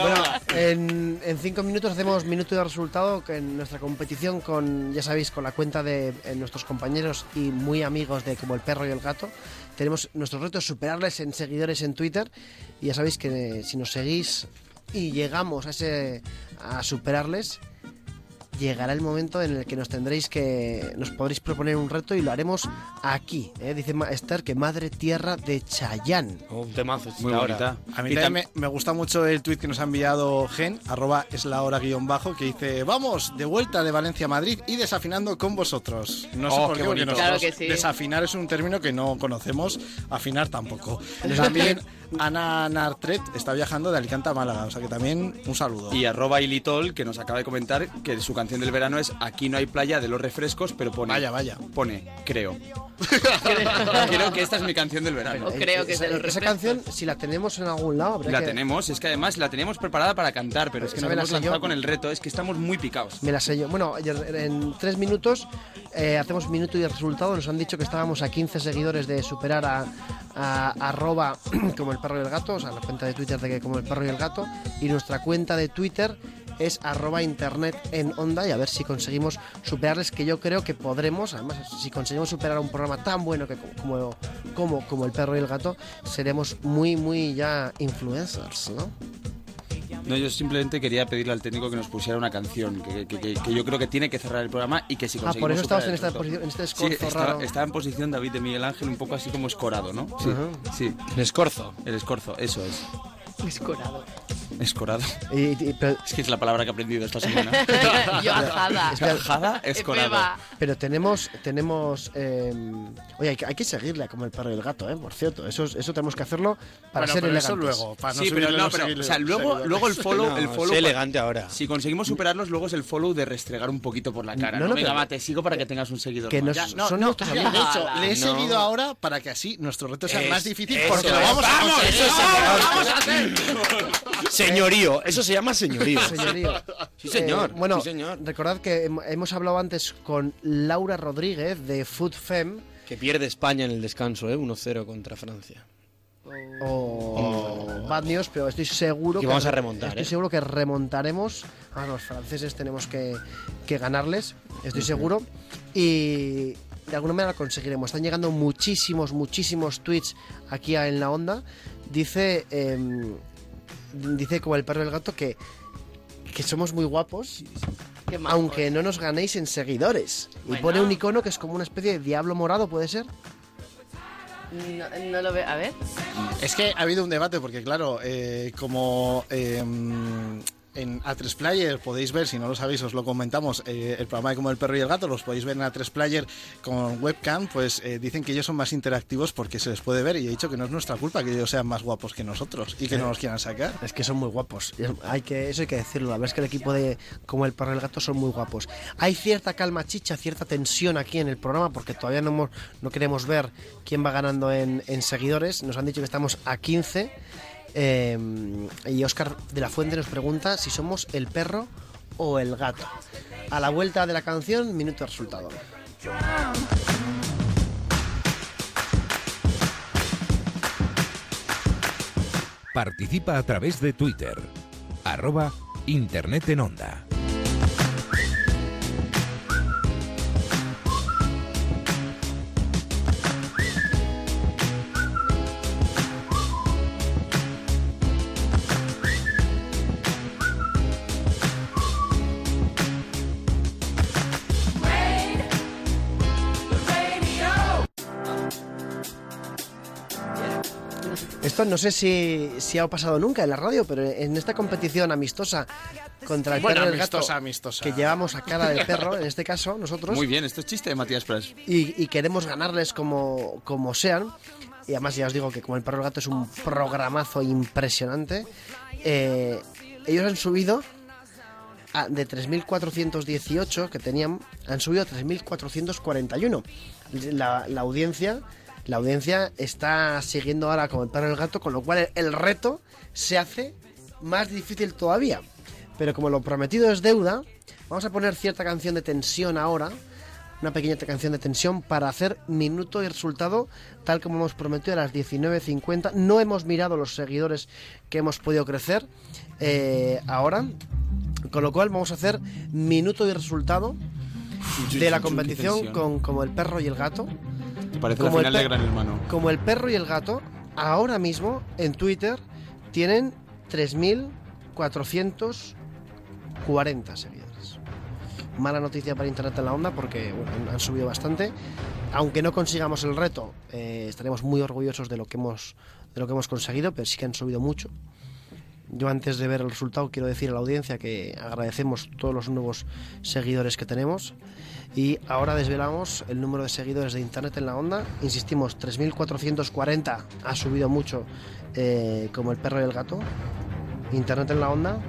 Bueno, en, en cinco minutos hacemos minuto de resultado que en nuestra competición con, ya sabéis, con la cuenta de nuestros compañeros y muy amigos de Como el Perro y el Gato. Tenemos nuestro reto es superarles en seguidores en Twitter. Y ya sabéis que si nos seguís y llegamos a, ese, a superarles, llegará el momento en el que nos tendréis que nos podréis proponer un reto y lo haremos aquí. ¿eh? Dice Esther que madre tierra de Chayán. un temazo. Muy bonita. A mí también tam- me, me gusta mucho el tuit que nos ha enviado Gen, arroba es la hora guion bajo, que dice, vamos, de vuelta de Valencia a Madrid y desafinando con vosotros. No sé Oh, por qué bonito. Claro que sí. desafinar es un término que no conocemos, afinar tampoco. También Ana Nartret está viajando de Alicante a Málaga, o sea que también un saludo. Y arroba Ilitol, que nos acaba de comentar que su canción del verano es Aquí no hay playa de los refrescos, pero pone... Vaya, vaya. Pone, creo. [laughs] creo que esta es mi canción del verano. O creo que es esa, de los esa canción, si la tenemos en algún lado, habrá La que- tenemos, es que además la teníamos preparada para cantar, pero es que nos hemos yo. lanzado con el reto, es que estamos muy picados. Me la sé yo. Bueno, en tres minutos eh, hacemos minuto y el resultado. Nos han dicho que estábamos a 15 seguidores de superar a, a- arroba [clears throat] como el perro y el gato, o sea, la cuenta de Twitter de que como el perro y el gato. Y nuestra cuenta de Twitter es arroba internet en onda y a ver si conseguimos superarles, que yo creo que podremos. Además, si conseguimos superar un programa tan bueno que como, como, como el perro y el gato, seremos muy, muy ya influencers, ¿no? No, yo simplemente quería pedirle al técnico que nos pusiera una canción que, que- que- que yo creo que tiene que cerrar el programa y que si Ah, conseguimos por eso estabas en esta posición- en este Sí, escorzo estaba, raro. estaba en posición David de Miguel Ángel un poco así como escorado, ¿no? Sí, sí. El escorzo. El escorzo, eso es. Escorado. Escorado. Y- y- pero- Es que es la palabra que he aprendido esta semana. [laughs] Yo ajada. Ajada, escorado. Pero tenemos, tenemos, eh, oye, hay que, hay que seguirle como el perro y el gato, ¿eh? Por cierto, eso, es- eso tenemos que hacerlo para Bueno, ser pero elegantes. eso luego, para no sí, pero no, pero, o sea, luego, luego el follow, No, el follow sé elegante ahora. Si conseguimos superarlos, luego es el follow de restregar un poquito por la cara. No, No, no, Venga, pero- va, te sigo para que tengas un seguidor. Que más. nos- Ya, No, son no, nuestros mira, de amigos. hecho, le he No. seguido ahora para que así nuestro reto sea Es- más difícil porque lo es. vamos a hacer. Señorío, eso se llama señorío. [laughs] Señorío. Sí, señor. Eh, bueno, sí, señor. recordad que hem- hemos hablado antes con Laura Rodríguez de Food Fem. Que pierde España en el descanso, ¿eh? 1-0 contra Francia. O Bad News, pero estoy seguro Que vamos a remontar, Estoy ¿eh? seguro que remontaremos. A los franceses tenemos que, que ganarles, estoy seguro. Y de alguna manera lo conseguiremos. Están llegando muchísimos, muchísimos tweets aquí en la onda. Dice, em, dice como el perro y el gato que, que somos muy guapos. Aunque no nos ganéis en seguidores. Y Bueno. pone un icono que es como una especie de diablo morado, ¿puede ser? No, no lo veo. A ver. Es que ha habido un debate porque, claro, eh, como eh, en A3 Player podéis ver, si no lo sabéis, os lo comentamos, eh, el programa de Como el Perro y el Gato, los podéis ver en A3 Player con webcam, pues eh, dicen que ellos son más interactivos porque se les puede ver y he dicho que no es nuestra culpa que ellos sean más guapos que nosotros y que no nos quieran sacar. Es que son muy guapos. Hay que, eso hay que decirlo. La verdad es que el equipo de como el perro y el gato son muy guapos. Hay cierta calma chicha, cierta tensión aquí en el programa porque todavía no, hemos, no queremos ver quién va ganando en, en seguidores. Nos han dicho que estamos a 15. Eh, y Oscar de la Fuente nos pregunta si somos el perro o el gato. A la vuelta de la canción, minuto de resultado. Participa a través de Twitter. Arroba Internet en Onda. Esto no sé si, si ha pasado nunca en la radio, pero en esta competición amistosa contra el Bueno, perro el gato amistosa, amistosa. que llevamos a cara del perro, en este caso nosotros, Muy bien, esto es chiste de Matías Prats. y, y queremos ganarles como, como sean. Y además ya os digo que como el perro y el gato es un programazo impresionante, eh, ellos han subido a- de 3.418 que tenían, han subido a 3.441. La, la audiencia... La audiencia está siguiendo ahora como el perro y el gato, con lo cual el, el reto se hace más difícil todavía. Pero como lo prometido es deuda, vamos a poner cierta canción de tensión ahora, una pequeña canción de tensión para hacer minuto y resultado tal como hemos prometido a las 19.50. No hemos mirado los seguidores que hemos podido crecer eh, ahora, con lo cual vamos a hacer minuto y resultado de la competición con como el perro y el gato. Parece Como el final de per- Gran Hermano. Como el perro y el gato, ahora mismo en Twitter tienen 3.440 seguidores. Mala noticia para Internet en la onda porque bueno, han subido bastante. Aunque no consigamos el reto, eh, estaremos muy orgullosos de lo que hemos de lo que hemos conseguido, pero sí que han subido mucho. Yo antes de ver el resultado quiero decir a la audiencia que agradecemos todos los nuevos seguidores que tenemos y ahora desvelamos el número de seguidores de Internet en la onda. Insistimos, 3.440 ha subido mucho eh, como el perro y el gato. Internet en la onda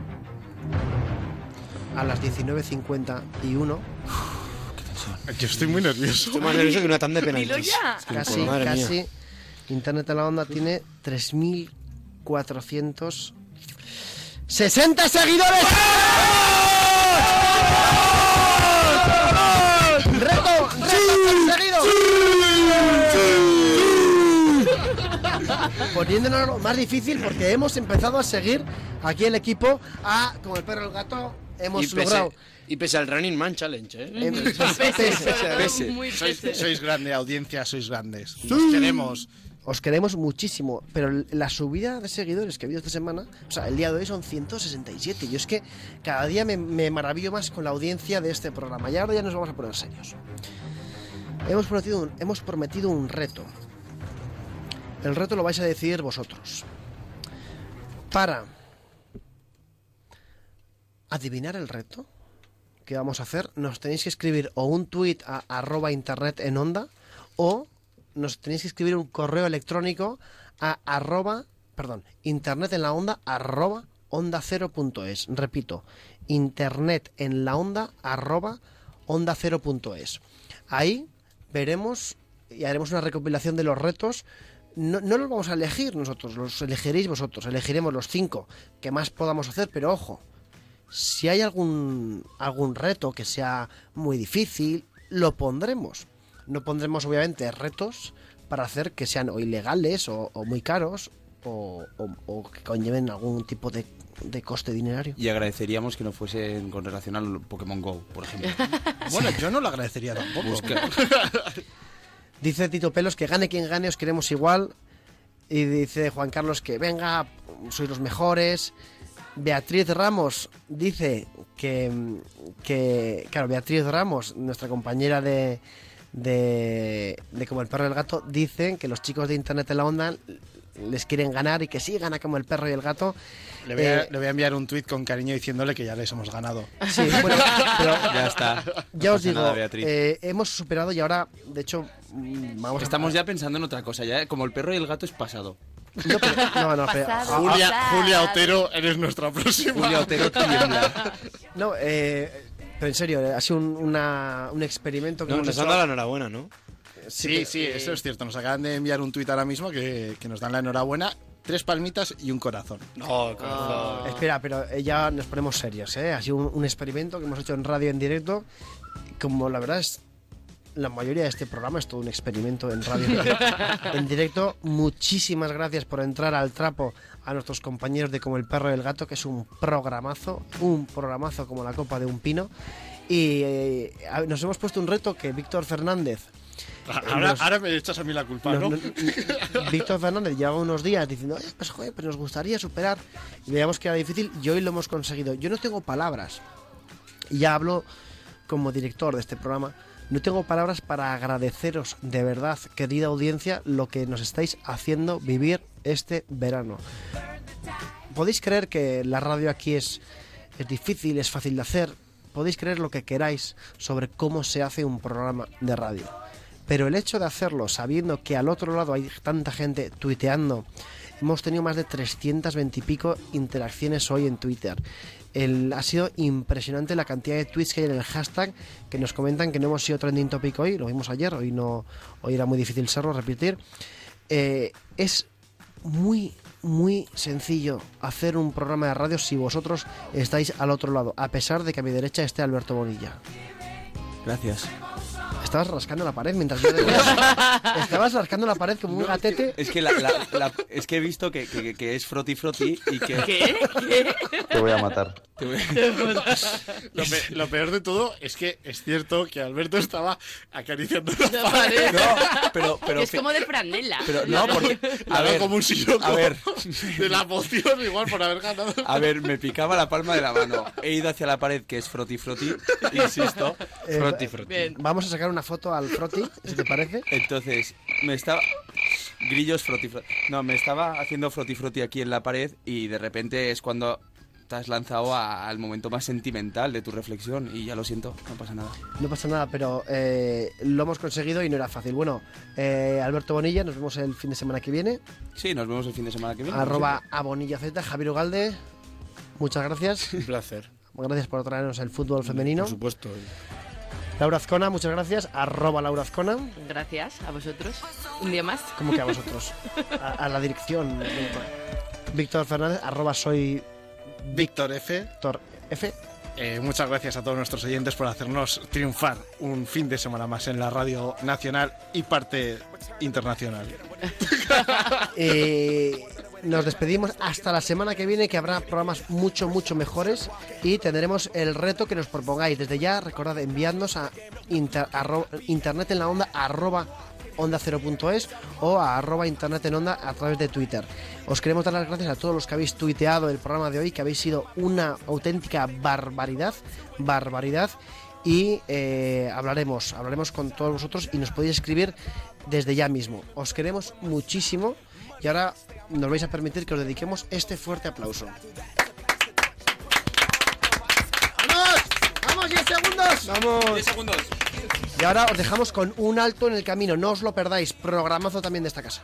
a las 19.51. Yo estoy muy nervioso. Estoy más nervioso que una tanda de penaltis. Casi, casi. Internet en la onda tiene 3.460 seguidores. ¡Reto! ¡Reto conseguido! Poniéndonos más difícil porque hemos empezado a seguir aquí el equipo a, como el perro y el gato, hemos y, pese, logrado... y pese al Running Man Challenge, ¿eh? Em, [laughs] pese, Pese. Sois, sois grande audiencia, sois grandes. Os queremos. Os queremos muchísimo, pero la subida de seguidores que ha habido esta semana, o sea, el día de hoy son 167. Yo es que cada día me, me maravillo más con la audiencia de este programa. Y ahora ya nos vamos a poner serios. Hemos prometido un, hemos prometido un reto. El reto lo vais a decidir vosotros. Para adivinar el reto que vamos a hacer, nos tenéis que escribir o un tweet a arroba internet en onda o nos tenéis que escribir un correo electrónico a arroba, perdón, internet en la onda arroba onda cero. Repito, internet en la onda arroba onda cero. Ahí veremos y haremos una recopilación de los retos. No, no los vamos a elegir nosotros, los elegiréis vosotros. Elegiremos los cinco que más podamos hacer, pero ojo, si hay algún, algún reto que sea muy difícil, lo pondremos. No pondremos obviamente retos para hacer que sean o ilegales o, o muy caros o, o- o que conlleven algún tipo de, de coste dinerario. Y agradeceríamos que no fuesen con relación al Pokémon Go, por ejemplo. [laughs] Bueno, yo no lo agradecería tampoco. Busca- [laughs] Dice Tito Pelos que gane quien gane, os queremos igual. Y dice Juan Carlos que venga, sois los mejores. Beatriz Ramos dice que, que claro, Beatriz Ramos, nuestra compañera de, de, de Como el perro y el gato, dicen que los chicos de Internet en la onda les quieren ganar y que sí gana como el perro y el gato. Le voy, a, Eh, le voy a enviar un tuit con cariño diciéndole que ya les hemos ganado. Sí, bueno, pero [laughs] Ya está. Ya No os digo, nada, eh, hemos superado y ahora, de hecho, mm, vamos a... Estamos ya pensando en otra cosa, ya ¿eh? como el perro y el gato es pasado. No, pero- no, no, pero- Pasado. Julia, Pasado. Julia Otero, eres nuestra próxima. Julia Otero tiembla. [laughs] No, eh, pero en serio, eh, ha sido un, una- un experimento que No, hemos nos hecho. han dado la enhorabuena, ¿no? Sí, sí, eso es cierto. Nos acaban de enviar un tuit ahora mismo que, que nos dan la enhorabuena. Tres palmitas y un corazón. No, Espera, pero eh, ya nos ponemos serios, ¿eh? Ha sido un, un experimento que hemos hecho en radio en directo. Como la verdad es, la mayoría de este programa es todo un experimento en radio [laughs] en directo. Muchísimas gracias por entrar al trapo a nuestros compañeros de Como el Perro y el Gato, que es un programazo, un programazo como la copa de un pino. Y eh, nos hemos puesto un reto que Víctor Fernández. Ahora, nos- ahora me echas a mí la culpa, ¿no? Víctor Fernández llevaba unos días diciendo, "Eh, pues joder, pues nos gustaría superar. Y veíamos que era difícil y hoy lo hemos conseguido. Yo no tengo palabras. Y ya hablo como director de este programa No tengo palabras para agradeceros de verdad, querida audiencia, lo que nos estáis haciendo vivir este verano. Podéis creer que la radio aquí es, es difícil, es fácil de hacer. Podéis creer lo que queráis sobre cómo se hace un programa de radio. Pero el hecho de hacerlo sabiendo que al otro lado hay tanta gente tuiteando, hemos tenido más de 320 y pico interacciones hoy en Twitter. El- ha sido impresionante la cantidad de tweets que hay en el hashtag que nos comentan que no hemos sido trending topic hoy, lo vimos ayer, hoy no, hoy era muy difícil serlo, repetir. Eh, es muy, muy sencillo hacer un programa de radio si vosotros estáis al otro lado, a pesar de que a mi derecha esté Alberto Bonilla. Gracias. Estabas rascando la pared mientras yo decía- [laughs] Estabas rascando la pared como un gatete. Es que, la- la- la- es que he visto que, que- que es froti froti y que... ¿Qué? ¿Qué? Te voy a matar. [laughs] Te voy- [laughs] Lo, pe- lo peor de todo es que es cierto que Alberto estaba acariciando la La pared. pared. pero, pero, es como de franela. pero no, porque... A ver, como un siroco a ver. de la poción, igual por haber ganado. A ver, me picaba la palma de la mano. He ido hacia la pared, que es froti froti, insisto. Eh, Vamos a sacar una foto al Froti, si te parece. Entonces, me estaba... Grillos froti froti. No, me estaba haciendo froti froti aquí en la pared y de repente es cuando te has lanzado a- al momento más sentimental de tu reflexión y ya lo siento, no pasa nada. No pasa nada, pero eh, lo hemos conseguido y no era fácil. Bueno, eh, Alberto Bonilla, nos vemos el fin de semana que viene. Sí, nos vemos el fin de semana que viene. Arroba a Bonilla Z, Javier Ugalde. Muchas gracias. Un placer. Gracias por traernos el fútbol femenino. Por supuesto. Laura Azcona, muchas gracias. Arroba Laura Azcona. Gracias a vosotros. Un día más. Como que a [laughs] vosotros. A, a la dirección. Víctor Fernández, arroba soy Víctor F. Víctor F. Eh, muchas gracias a todos nuestros oyentes por hacernos triunfar un fin de semana más en la radio nacional y parte internacional. [laughs] Eh, nos despedimos hasta la semana que viene, que habrá programas mucho, mucho mejores y tendremos el reto que nos propongáis. Desde ya, recordad enviadnos a inter- internet en la onda arroba onda 0.es o a arroba internet en onda a través de Twitter. Os queremos dar las gracias a todos los que habéis tuiteado el programa de hoy, que habéis sido una auténtica barbaridad, barbaridad. Y eh, hablaremos, hablaremos con todos vosotros y nos podéis escribir desde ya mismo. Os queremos muchísimo y ahora nos vais a permitir que os dediquemos este fuerte aplauso. ¡Vamos! ¡Vamos, 10 segundos! ¡Vamos! 10 segundos. Y ahora os dejamos con un alto en el camino, no os lo perdáis, programazo también de esta casa.